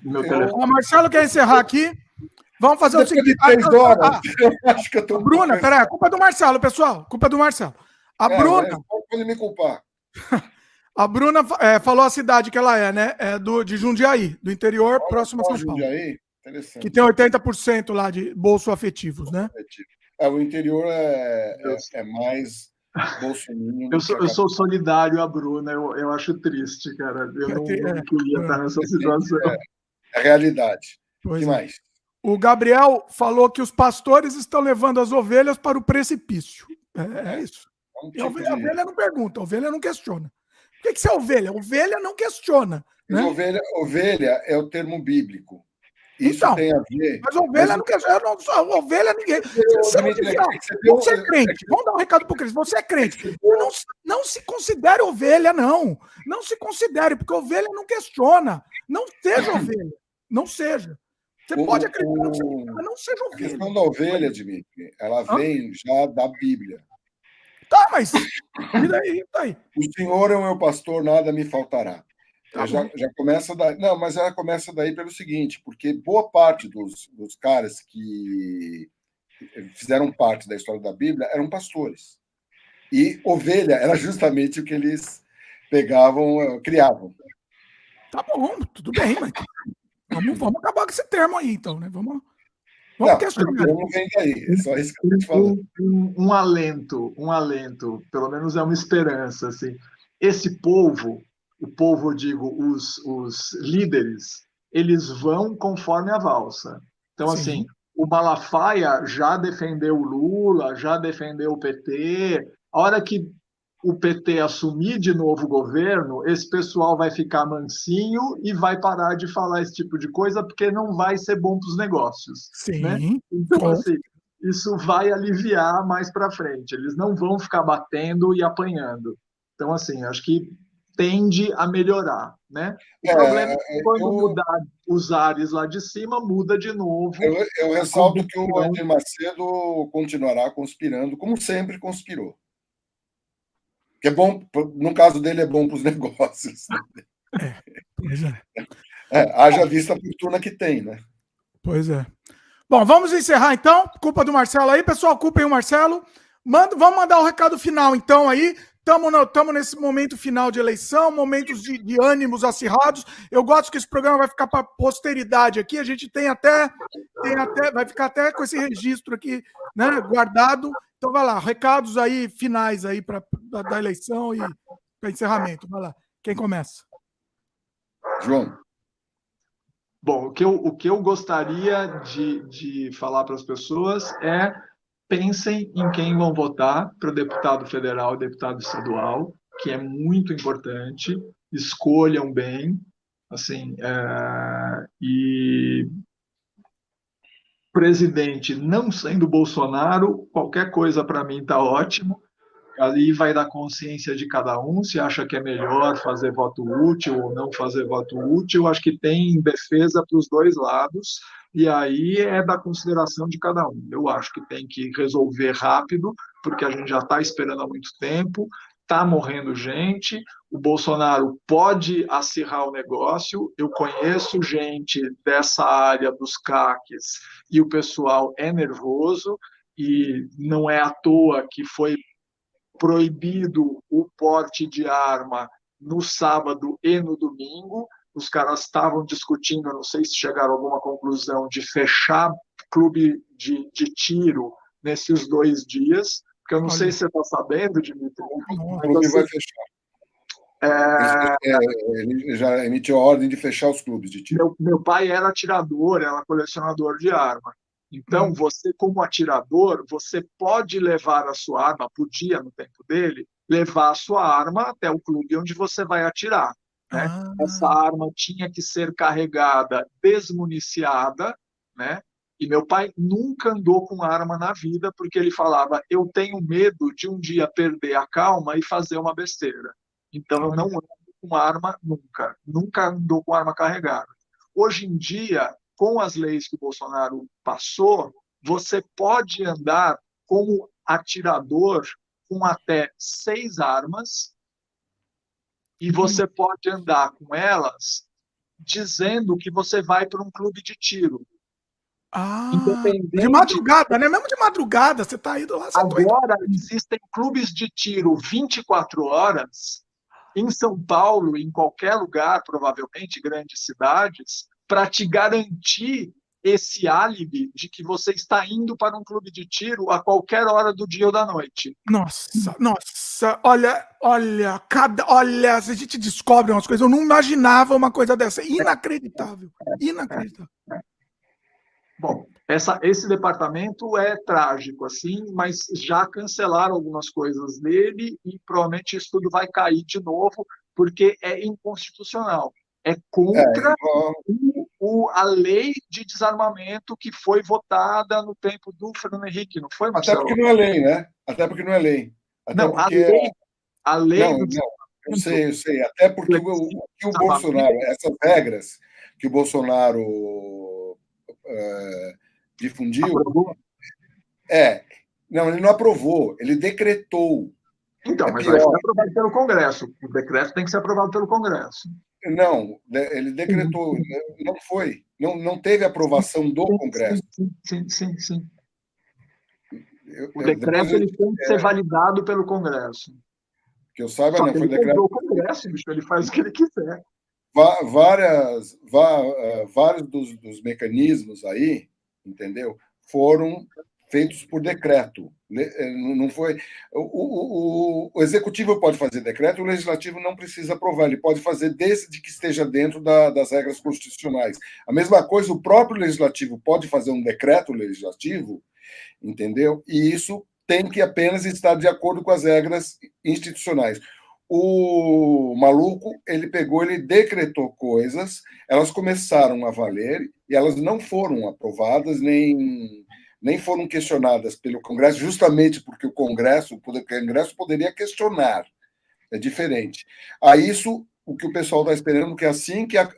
O Marcelo quer encerrar aqui. Vamos fazer Depois o seguinte. De três horas, ah, eu acho que eu tô Bruna, peraí, a culpa é do Marcelo, pessoal. Culpa é do Marcelo. A é, Bruna. Pode me culpar. A Bruna é, falou a cidade que ela é, né? É do, de Jundiaí, do interior, Olha próximo a São Paulo. Jundiaí? Que tem 80% lá de bolso afetivos, né? É, o interior é, é, é mais. Eu sou, eu sou solidário à Bruna, eu, eu acho triste, cara. Eu não, é, não queria estar nessa situação. É, é a realidade. O que é. mais? O Gabriel falou que os pastores estão levando as ovelhas para o precipício. É, é isso. Um tipo a, ovelha, de... a ovelha não pergunta, a ovelha não questiona. Por que, que você é ovelha? A ovelha não questiona. Né? Ovelha, ovelha é o termo bíblico. Isso então, tem a ver. Mas ovelha mas... não quer não, só, ovelha ninguém. Você, você, você é crente, vamos dar um recado para o Cristo. Você é crente. Não, não se considere ovelha, não. Não se considere, porque ovelha não questiona. Não seja ovelha. Não seja. Você o, pode acreditar no que você mas não seja ovelha. A questão da ovelha, Dimitri, ela Hã? vem já da Bíblia. Tá, mas. E daí? Tá aí. O Senhor é o meu pastor, nada me faltará. Tá já, já, começa daí. Não, mas ela começa daí pelo seguinte, porque boa parte dos, dos caras que fizeram parte da história da Bíblia eram pastores. E ovelha era justamente o que eles pegavam, eh, criavam. Tá bom, tudo bem, mas vamos, vamos acabar com esse termo aí, então, né? Vamos, vamos não, questionar. Vem daí, é só isso que eu te falo. Um, um, um alento, um alento, pelo menos é uma esperança, assim. Esse povo o povo, eu digo, os, os líderes, eles vão conforme a valsa. Então, Sim. assim, o Malafaia já defendeu o Lula, já defendeu o PT. A hora que o PT assumir de novo o governo, esse pessoal vai ficar mansinho e vai parar de falar esse tipo de coisa, porque não vai ser bom para os negócios. Sim. Né? Então, assim, isso vai aliviar mais para frente. Eles não vão ficar batendo e apanhando. Então, assim, acho que tende a melhorar. Né? O é, problema é que quando eu, mudar os ares lá de cima, muda de novo. Eu, eu ressalto que o Edir Macedo continuará conspirando, como sempre conspirou. Que é bom, no caso dele, é bom para os negócios. É, pois é. é. Haja vista a fortuna que tem, né? Pois é. Bom, vamos encerrar então. Culpa do Marcelo aí, pessoal. Culpem o Marcelo. Manda, vamos mandar o recado final então aí. Estamos nesse momento final de eleição, momentos de, de, ânimos acirrados. Eu gosto que esse programa vai ficar para posteridade aqui. A gente tem até, tem até, vai ficar até com esse registro aqui, né, guardado. Então vai lá, recados aí finais aí para da, da, eleição e para encerramento. Vai lá, quem começa? João. Bom, o que eu, o que eu gostaria de, de falar para as pessoas é pensem em quem vão votar para deputado federal e deputado estadual, que é muito importante. Escolham bem, assim, é, e presidente não sendo Bolsonaro, qualquer coisa para mim está ótimo. Ali vai dar consciência de cada um, se acha que é melhor fazer voto útil ou não fazer voto útil. Acho que tem defesa para os dois lados e aí é da consideração de cada um. Eu acho que tem que resolver rápido, porque a gente já está esperando há muito tempo. está morrendo gente, o Bolsonaro pode acirrar o negócio. Eu conheço gente dessa área dos CACs e o pessoal é nervoso, e não é à toa que foi proibido o porte de arma no sábado e no domingo. Os caras estavam discutindo, não sei se chegaram a alguma conclusão, de fechar clube de, de tiro nesses dois dias, porque eu não Olha. sei se você está sabendo, Dimitri. O clube vai fechar. É... Ele já emitiu a ordem de fechar os clubes de tiro. Meu, meu pai era atirador, era colecionador de arma. Então, hum. você, como atirador, você pode levar a sua arma, podia, no tempo dele, levar a sua arma até o clube onde você vai atirar. Né? Ah. Essa arma tinha que ser carregada desmuniciada, né? E meu pai nunca andou com arma na vida, porque ele falava: eu tenho medo de um dia perder a calma e fazer uma besteira. Então eu não ando com arma nunca, nunca andou com arma carregada. Hoje em dia, com as leis que o Bolsonaro passou, você pode andar como atirador com até seis armas e você pode andar com elas dizendo que você vai para um clube de tiro. Ah, de madrugada, né? Mesmo de madrugada, você está indo lá. Agora existem clubes de tiro 24 horas em São Paulo, em qualquer lugar, provavelmente grandes cidades, para te garantir esse álibi de que você está indo para um clube de tiro a qualquer hora do dia ou da noite. Nossa, nossa, olha, olha, cada, olha, se a gente descobre umas coisas, eu não imaginava uma coisa dessa, inacreditável, inacreditável. Bom, essa, esse departamento é trágico, assim, mas já cancelaram algumas coisas dele e provavelmente isso tudo vai cair de novo, porque é inconstitucional. É contra é, o, o, a lei de desarmamento que foi votada no tempo do Fernando Henrique, não foi, Marcelo? Até porque não é lei, né? Até porque não é lei. Até não, a lei, a lei não, do... não, eu sei, eu sei. Até porque o, o, o Bolsonaro, essas regras que o Bolsonaro uh, difundiu. Aprovou? É. Não, ele não aprovou, ele decretou. Então, é mas vai ser aprovado pelo Congresso. O decreto tem que ser aprovado pelo Congresso. Não, ele decretou, não foi, não, não teve aprovação do Congresso. Sim, sim, sim. sim. o decreto ele tem que ser é. validado pelo Congresso. Que eu saiba, Só não foi decreto. O Congresso, bicho, ele faz o que ele quiser. Várias, eh, vários dos, dos mecanismos aí, entendeu? Foram feitos por decreto. Eh, não foi. O, o, o, executivo pode fazer decreto, o legislativo não precisa aprovar, ele pode fazer desde que esteja dentro da, das regras constitucionais. A mesma coisa, o próprio legislativo pode fazer um decreto legislativo, entendeu? E isso tem que apenas estar de acordo com as regras institucionais. O maluco, ele pegou, ele decretou coisas, elas começaram a valer e elas não foram aprovadas nem nem foram questionadas pelo Congresso, justamente porque o Congresso, o Congresso poderia questionar. É diferente. A isso, o que o pessoal está esperando, que assim que a,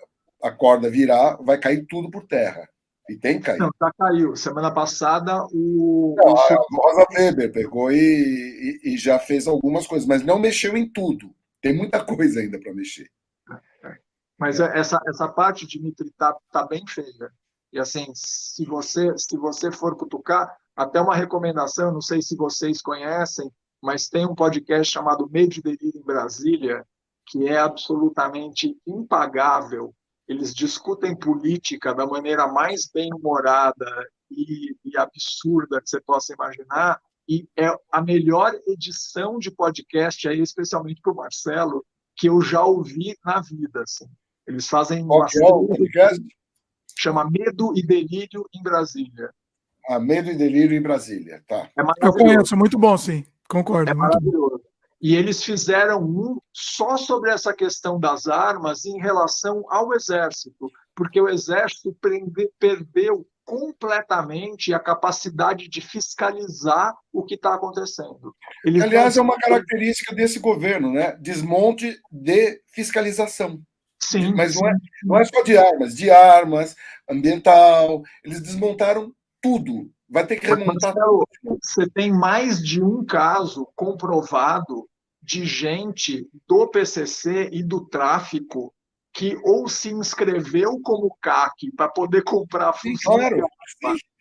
a corda virar, vai cair tudo por terra. E tem caído. Não, já caiu. Semana passada o. Não, a Rosa Weber pegou e, e, e, já fez algumas coisas, mas não mexeu em tudo. Tem muita coisa ainda para mexer. É, é. Mas essa, essa parte, Dimitri, está tá bem feia. E assim, se você, se você for cutucar, até uma recomendação, não sei se vocês conhecem, mas tem um podcast chamado Medo e Delírio em Brasília, que é absolutamente impagável. Eles discutem política da maneira mais bem-humorada e, e absurda que você possa imaginar, e é a melhor edição de podcast, aí, especialmente para o Marcelo, que eu já ouvi na vida. Assim. Eles fazem Qual é o podcast? Chama Medo e Delírio em Brasília. Ah, Medo e Delírio em Brasília, tá. É Eu conheço, muito bom, sim. Concordo. É maravilhoso. E eles fizeram um só sobre essa questão das armas em relação ao exército, porque o exército prende, perdeu completamente a capacidade de fiscalizar o que está acontecendo. Eles Aliás, é uma característica desse governo, né? Desmonte de fiscalização. Sim. Mas não é, sim. não é só de armas, de armas, ambiental. Eles desmontaram tudo. Vai ter que remontar tudo. Você tem mais de um caso comprovado de gente do PCC e do tráfico que ou se inscreveu como CAC para poder comprar função claro.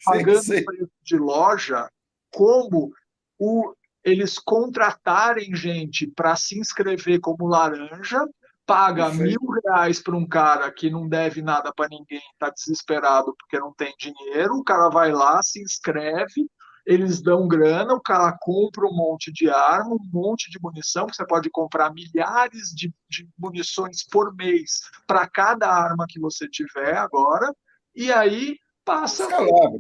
pagando sim, sim. preço de loja, como o, eles contratarem gente para se inscrever como laranja, paga mil reais para um cara que não deve nada para ninguém, está desesperado porque não tem dinheiro, o cara vai lá, se inscreve, eles dão grana, o cara compra um monte de arma, um monte de munição, que você pode comprar milhares de, de munições por mês para cada arma que você tiver agora, e aí passa. Descalabro,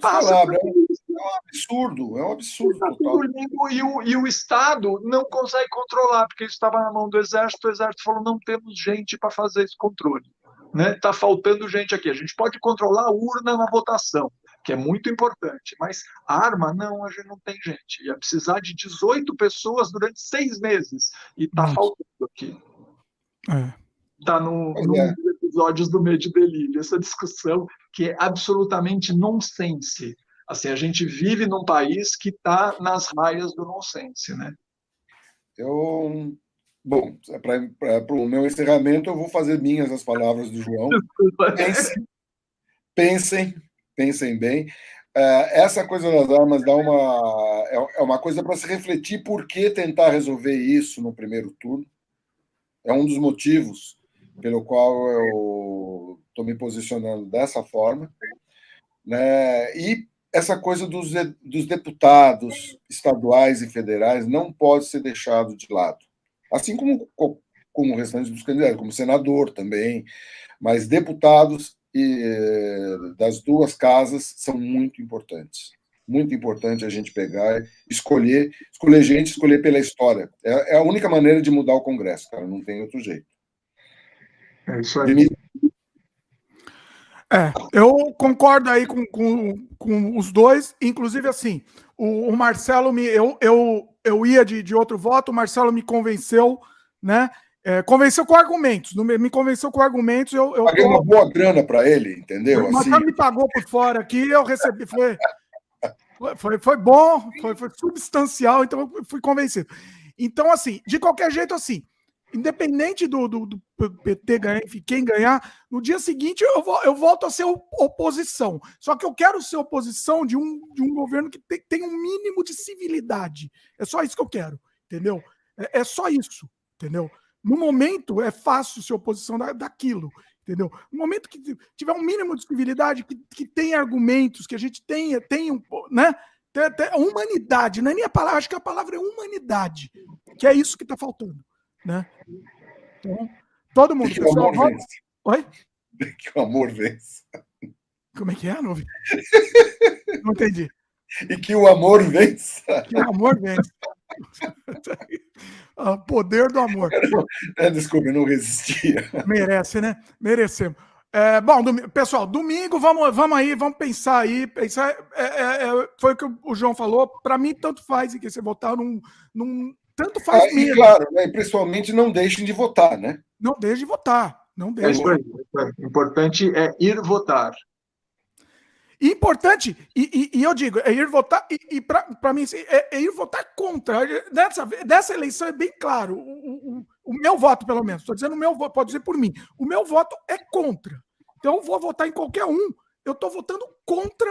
passa é um absurdo, é um absurdo. Tá. E, o, e o Estado não consegue controlar, porque isso estava na mão do Exército, o Exército falou: não temos gente para fazer esse controle. Está né? Tá faltando gente aqui. A gente pode controlar a urna na votação, que é muito importante, mas arma, não, a gente não tem gente. Ia precisar de 18 pessoas durante seis meses, e está faltando aqui. Está é. no, no é. episódios do Meio Delírio, essa discussão que é absolutamente nonsense. Assim, a gente vive num país que está nas raias do nonsense, né? Eu Bom, para o meu encerramento, eu vou fazer minhas as palavras do João. Pensem, pensem, pensem bem. É, essa coisa das armas dá uma, é, é uma coisa para se refletir por que tentar resolver isso no primeiro turno. É um dos motivos pelo qual eu estou me posicionando dessa forma. Né? E essa coisa dos, dos deputados estaduais e federais não pode ser deixado de lado assim como, como o restante dos candidatos, como senador também, mas deputados e, das duas casas são muito importantes. Muito importante a gente pegar, escolher, escolher gente, escolher pela história. É, é a única maneira de mudar o Congresso, cara, não tem outro jeito. É isso aí. É, eu concordo aí com, com, com os dois, inclusive assim, o, o Marcelo me. Eu, eu, eu ia de, de outro voto, o Marcelo me convenceu, né? É, convenceu com argumentos, me convenceu com argumentos. Eu, eu Paguei tô... uma boa grana para ele, entendeu? Marcelo assim. me pagou por fora aqui, eu recebi. Foi, foi, foi bom, foi, foi substancial, então eu fui convencido. Então, assim, de qualquer jeito, assim, independente do, do, do, PT ganhar, enfim, quem ganhar, no dia seguinte eu, vou, eu volto a ser oposição. Só que eu quero ser oposição de um, de um governo que tem, tem um mínimo de civilidade. É só isso que eu quero, entendeu? É, é só isso, entendeu? No momento é fácil ser oposição da, daquilo, entendeu? No momento que tiver um mínimo de civilidade, que, que tem argumentos, que a gente tenha, tenha um, né? Tem, tem, humanidade, não é nem a palavra, acho que a palavra é humanidade, que é isso que está faltando. Né? Então, todo mundo. Que o amor vence. Oi? Que o amor vence. Como é que é, Novi? Não entendi. E que o amor vence. Que o amor vence. o poder do amor. É, desculpa, não resistia. Merece, né? Merecemos. É, bom, pessoal, domingo, vamos, vamos aí, vamos pensar aí. Pensar, é, é, é foi o que o João falou. Para mim, tanto faz em que você votar num, num, tanto faz ah, mesmo. E claro, né, principalmente não deixem de votar, né? Não deixem de votar. Não é deixem. É importante é ir votar. Importante, e, e, e, eu digo, é ir votar, e, e para mim, assim, é, é, ir votar contra. Dessa, dessa eleição é bem claro. O, o, o meu voto, pelo menos, estou dizendo o meu voto, pode dizer por mim. O meu voto é contra. Então, eu vou votar em qualquer um. Eu estou votando contra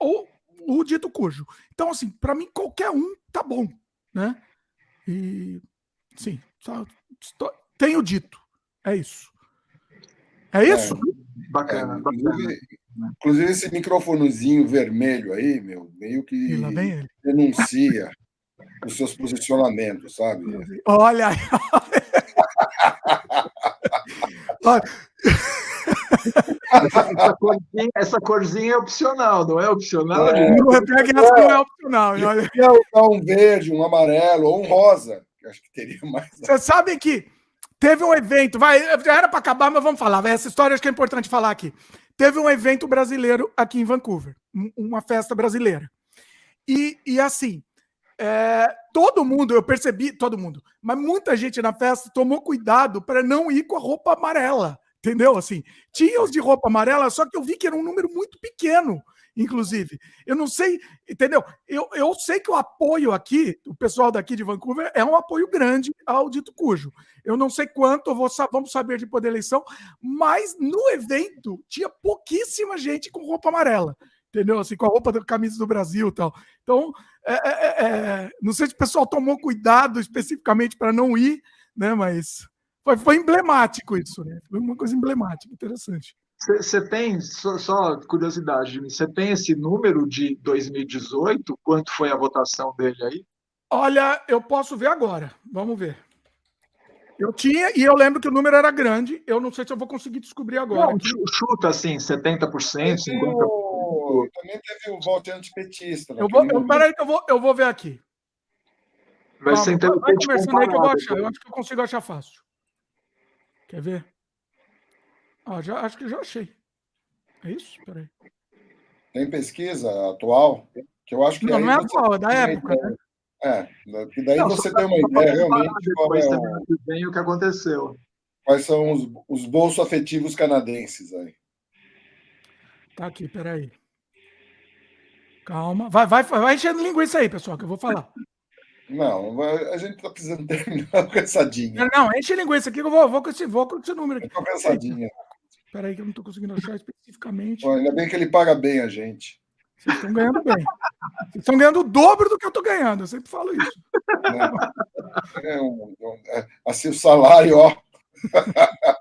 o, o dito cujo. Então, assim, para mim, qualquer um tá bom. Né? E sim, só, estou, tenho dito. É isso. É isso? É, bacana, é, bacana. Inclusive, esse microfonezinho vermelho aí, meu, meio que denuncia os seus posicionamentos, sabe? Olha aí. Olha. essa, corzinha, essa, corzinha, é opcional, não é opcional? É, não, é, não é opcional. Olha. Um verde, um amarelo ou um rosa. Acho que teria mais. Vocês sabem que teve um evento, vai, já era para acabar, mas vamos falar. Essa história acho que é importante falar aqui. Teve um evento brasileiro aqui em Vancouver, uma festa brasileira. E, e assim, é, todo mundo, eu percebi, todo mundo, mas muita gente na festa tomou cuidado para não ir com a roupa amarela. Entendeu? Assim, tinha os de roupa amarela, só que eu vi que era um número muito pequeno. inclusive. Eu não sei, entendeu? Eu, eu sei que o apoio aqui, o pessoal daqui de Vancouver, é um apoio grande ao dito cujo. Eu não sei quanto, vou, vamos saber de poder eleição, mas no evento tinha pouquíssima gente com roupa amarela entendeu? Assim, com a roupa da camisa do Brasil e tal. Então, é, é, é, é, não sei se o pessoal tomou cuidado especificamente para não ir, né? Mas foi, foi emblemático isso, né? Foi uma coisa emblemática, interessante. Você tem, só, só curiosidade, você tem esse número de 2018? Quanto foi a votação dele aí? Olha, eu posso ver agora. Vamos ver. Eu tinha, e eu lembro que o número era grande. Eu não sei se eu vou conseguir descobrir agora. Não, chuta assim, 70%, 50%. Também teve o voto antipetista. Eu vou, eu, peraí que eu vou, eu vou ver aqui. Vai ser interessante. Vai conversando aí que eu vou achar. Eu acho que eu consigo achar fácil. Quer ver? Ah, já, acho que já achei. É isso? Peraí. Tem pesquisa atual? Que eu acho que. Não, não é atual, é da época, né? É, que daí não, você tem uma ideia realmente qual é o... o que aconteceu. Quais são os, os bolsos afetivos canadenses aí. Tá aqui, peraí. Calma. Vai, vai, vai enchendo linguiça aí, pessoal, que eu vou falar. Não, a gente está precisando terminar cansadinha. Não, não, enche linguiça aqui que eu vou, vou, com, esse, vou com esse número aqui. Estou cansadinha. Espera aí que eu não estou conseguindo achar especificamente. Bom, ainda bem que ele paga bem a gente. Vocês estão ganhando bem. Vocês estão ganhando o dobro do que eu estou ganhando. Eu sempre falo isso. É, é, um, é, assim, o salário, ó.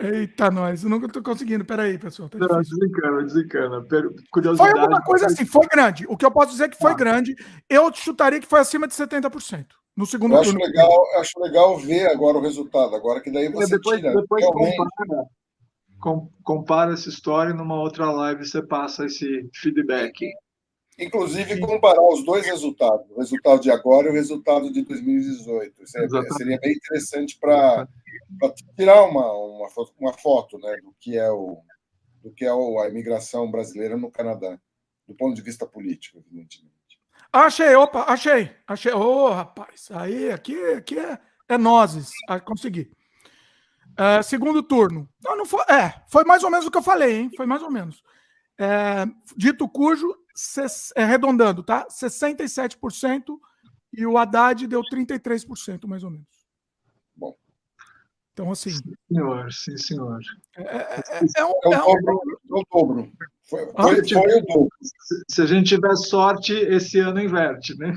Eita, nós, eu nunca estou conseguindo. Peraí, pessoal. Tá não, desencana, desencana. Foi alguma coisa assim, foi grande. O que eu posso dizer é que foi ah. grande. Eu chutaria que foi acima de 70% no segundo eu acho turno. Legal, acho legal ver agora o resultado, agora que daí você depois, tira. Depois compara, com, compara essa história e numa outra live você passa esse feedback. Inclusive, comparar os dois resultados, o resultado de agora e o resultado de 2018. Isso é, seria bem interessante para tirar uma, uma, foto, uma foto né, do que é, o, do que é a imigração brasileira no Canadá, do ponto de vista político, evidentemente. Achei, opa, achei. Achei. Ô, oh, rapaz, aí, aqui, aqui é, é nozes. Ah, consegui. É, segundo turno. Não, não foi, é, foi mais ou menos o que eu falei, hein? Foi mais ou menos. É, dito cujo, é, arredondando, tá? 67% e o Haddad deu 33%, mais ou menos. Então, assim. Sim, senhor, sim, senhor. É, é, é, é um, é, é o dobro. É o dobro. Foi, foi, foi o dobro. Se a gente tiver sorte, esse ano inverte, né?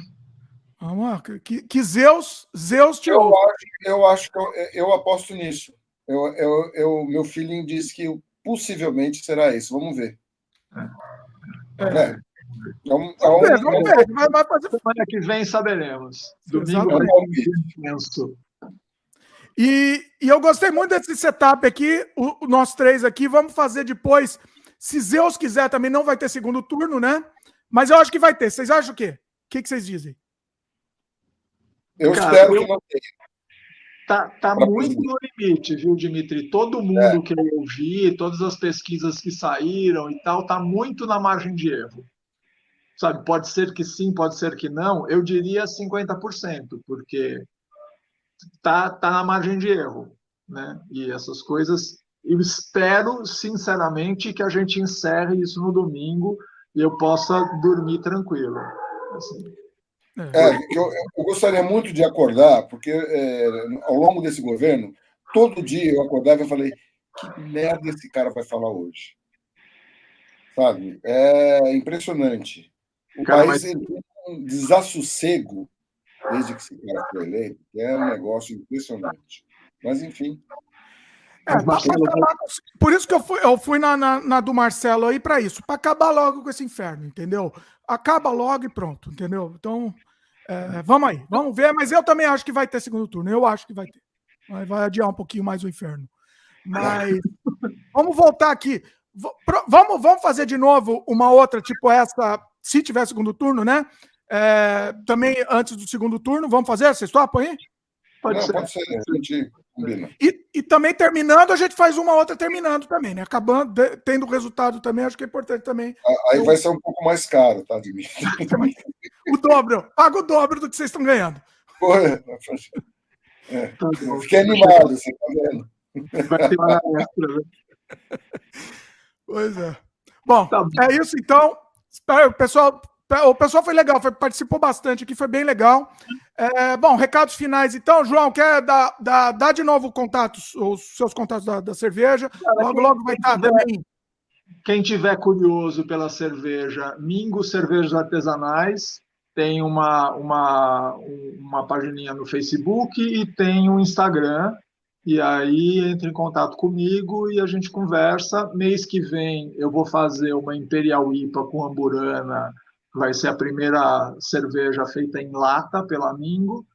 Vamos lá. Que, que Zeus, Zeus te eu acho, eu acho que eu, eu aposto nisso. Eu, eu, eu, meu feeling diz que possivelmente será isso. Vamos ver. É. É. Então, vamos ver, vamos ver. Vai, vai fazer... Semana que vem saberemos. Domingo é intenso. E, e eu gostei muito desse setup aqui, o, o, nós três aqui. Vamos fazer depois. Se Zeus quiser, também não vai ter segundo turno, né? Mas eu acho que vai ter. Vocês acham o quê? O que, que vocês dizem? Eu Cara, espero eu... que não tenha. Tá, tá muito no limite, viu, Dimitri? Todo mundo é. que eu ouvi, todas as pesquisas que saíram e tal, tá muito na margem de erro. Sabe, pode ser que sim, pode ser que não. Eu diria 50%, porque tá, tá na margem de erro, né? E essas coisas, eu espero sinceramente que a gente encerre isso no domingo e eu possa dormir tranquilo. Assim. É, é eu, eu, gostaria muito de acordar, porque é, ao longo desse governo, todo dia eu acordava e falei: que merda esse cara vai falar hoje? Sabe? É impressionante. O cara, país mas... tem um desassossego desde que esse cara foi eleito, que é um negócio impressionante. Mas, enfim. É, por isso que eu fui, eu fui na, na, na do Marcelo aí para isso, para acabar logo com esse inferno, entendeu? Acaba logo e pronto, entendeu? Então, é, vamos aí, vamos ver, mas eu também acho que vai ter segundo turno, eu acho que vai ter. Vai, vai adiar um pouquinho mais o inferno. Mas vamos voltar aqui. Vamos, vamos fazer de novo uma outra, tipo essa, se tiver segundo turno, né? É, também antes do segundo turno, vamos fazer? Vocês topam aí? Pode Não, ser. Pode ser. A gente combina. E, e também terminando, a gente faz uma outra terminando também, né? Acabando, de, tendo resultado também, acho que é importante também. Aí vai ser um pouco mais caro, tá, de mim. o dobro. Paga o dobro do que vocês estão ganhando. Porra, é, fiquei animado, você tá vendo? Vai ter uma extra, né? Pois é. Bom, tá é isso então. O pessoal, o pessoal foi legal, foi, participou bastante aqui, foi bem legal. É, bom, recados finais então. João, quer dar, dar, dar de novo contatos, os seus contatos da, da cerveja? Cara, logo, logo vai estar também. Quem tiver curioso pela cerveja, Mingo Cervejas Artesanais, tem uma, uma, uma pagininha no Facebook e tem um Instagram. E aí entre em contato comigo e a gente conversa. Mês que vem eu vou fazer uma Imperial IPA com Amburana, vai ser a primeira cerveja feita em lata pela Mingo.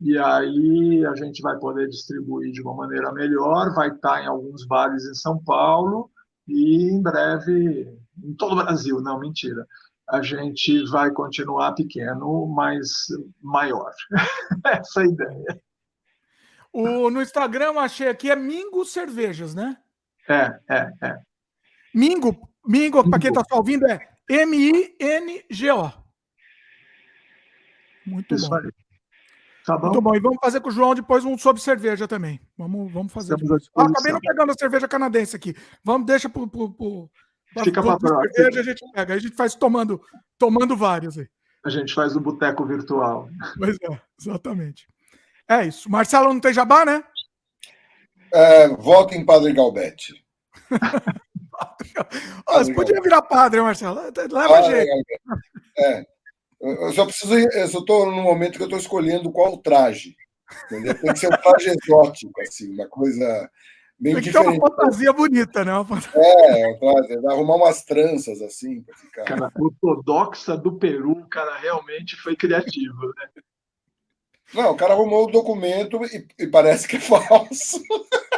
E aí a gente vai poder distribuir de uma maneira melhor, vai estar em alguns bares em São Paulo e em breve em todo o Brasil, não, mentira a gente vai continuar pequeno, mas maior. Essa é a ideia. O, no Instagram, achei aqui, é Mingo Cervejas, né? É, é, é. Mingo, Mingo, para quem está só ouvindo, é M-I-N-G-O. Muito Isso bom. Aí. Tá bom. Muito bom. E vamos fazer com o João depois um sobre cerveja também. Vamos, vamos fazer. Ah, acabei não pegando a cerveja canadense aqui. Vamos, deixa para Fica para próxima. Cerveja a gente pega, a gente faz tomando, tomando vários aí. A gente faz o boteco virtual. Pois é, exatamente. É isso. Marcelo não tem jabá, né? É, volta em Padre Galbete. Você podia virar padre, Marcelo. Leva a gente. É. Eu só preciso. Eu só estou no momento que eu estou escolhendo qual traje. Entendeu? Tem que ser um traje exótico, assim, uma coisa Bem Tem que diferente. uma fantasia bonita, né? É, arrumar umas tranças assim para ficar. Cara, ortodoxa do Peru, cara, realmente foi criativo, né? Não, o cara arrumou o documento e, e parece que é falso.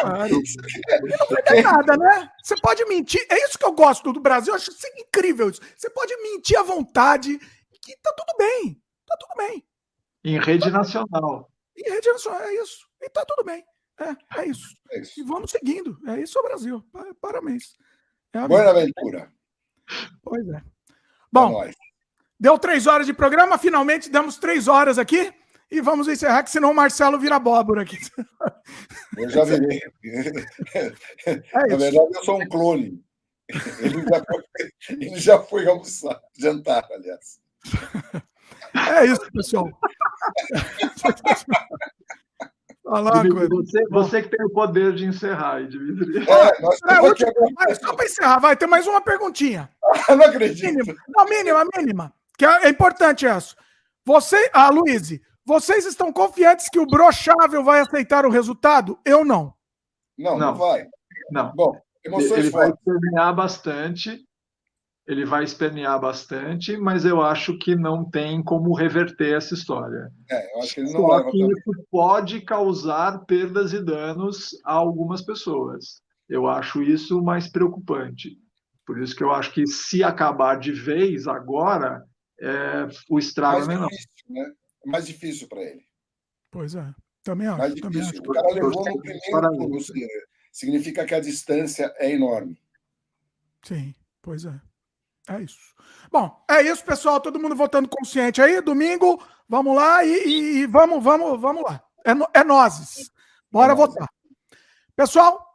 Claro. Não é nada, né? Você pode mentir. É isso que eu gosto do Brasil. Eu acho incrível isso. Você pode mentir à vontade que tá tudo bem. Tá tudo bem. Em rede nacional. Em rede nacional, é isso. E tá tudo bem. É, é isso. É isso. E vamos seguindo. É isso, Brasil. Parabéns. É Boa aventura. Pois é. Bom, é deu três horas de programa, finalmente demos três horas aqui. E vamos encerrar, que senão o Marcelo vira abóbora aqui. Eu já virei. É Na verdade, eu sou um clone. Ele já foi, ele já foi almoçar, jantar, aliás. É isso, pessoal. Dimitri, você, você, que tem o poder de encerrar aí, Dimitri. É, nós é, última, só para encerrar, vai ter mais uma perguntinha. não acredito. Mínima, não, mínima, mínima. Que é, é importante isso. Você, ah, Luiz, vocês estão confiantes que o Brochável vai aceitar o resultado? Eu não. Não, não, não vai. Não. Bom, emoções ele vai terminar bastante ele vai espernear bastante, mas eu acho que não tem como reverter essa história. É, eu acho que ele não Só que isso pode causar perdas e danos a algumas pessoas. Eu acho isso mais preocupante. Por isso que eu acho que se acabar de vez agora, é, o estrago é menor. Difícil, né? É mais difícil para ele. Pois é, também acho. Mais difícil. Também acho. O cara levou no primeiro turno, significa que a distância é enorme. Sim, pois é. É isso. Bom, é isso, pessoal. Todo mundo votando consciente aí. Domingo, vamos lá e, e, e vamos, vamos, vamos lá. É, é nozes. Bora é votar. Pessoal,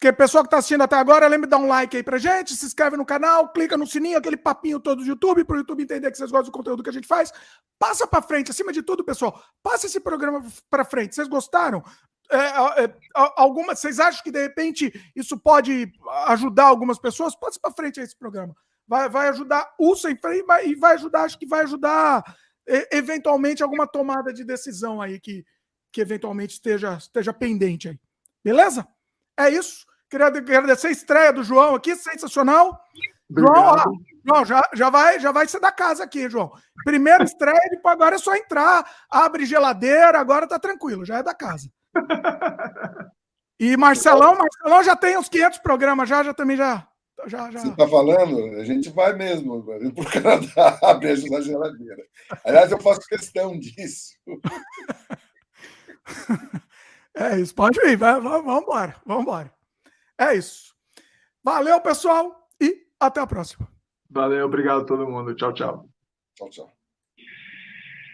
que pessoal que está assistindo até agora, lembre de dar um like aí pra gente, se inscreve no canal, clica no sininho, aquele papinho todo do YouTube, para o YouTube entender que vocês gostam do conteúdo que a gente faz. Passa para frente, acima de tudo, pessoal. Passa esse programa para frente. Vocês gostaram? É, é alguma, vocês acham que de repente isso pode ajudar algumas pessoas? Passa para frente esse programa vai, vai ajudar o sem freio e vai ajudar, acho que vai ajudar eventualmente alguma tomada de decisão aí que, que eventualmente esteja, esteja pendente aí. Beleza? É isso. Queria agradecer a estreia do João aqui, sensacional. Obrigado. João, João já, já, vai, já vai ser da casa aqui, João. Primeira estreia, depois agora é só entrar, abre geladeira, agora tá tranquilo, já é da casa. E Marcelão, Marcelão já tem uns 500 programas já, já também já já, já... Você está falando? A gente vai mesmo para o Canadá abrir a geladeira. Aliás, eu faço questão disso. É isso, pode ir, vai, vai, vamos embora, vamos embora. É isso. Valeu, pessoal, e até a próxima. Valeu, obrigado a todo mundo. Tchau, tchau. Tchau, tchau.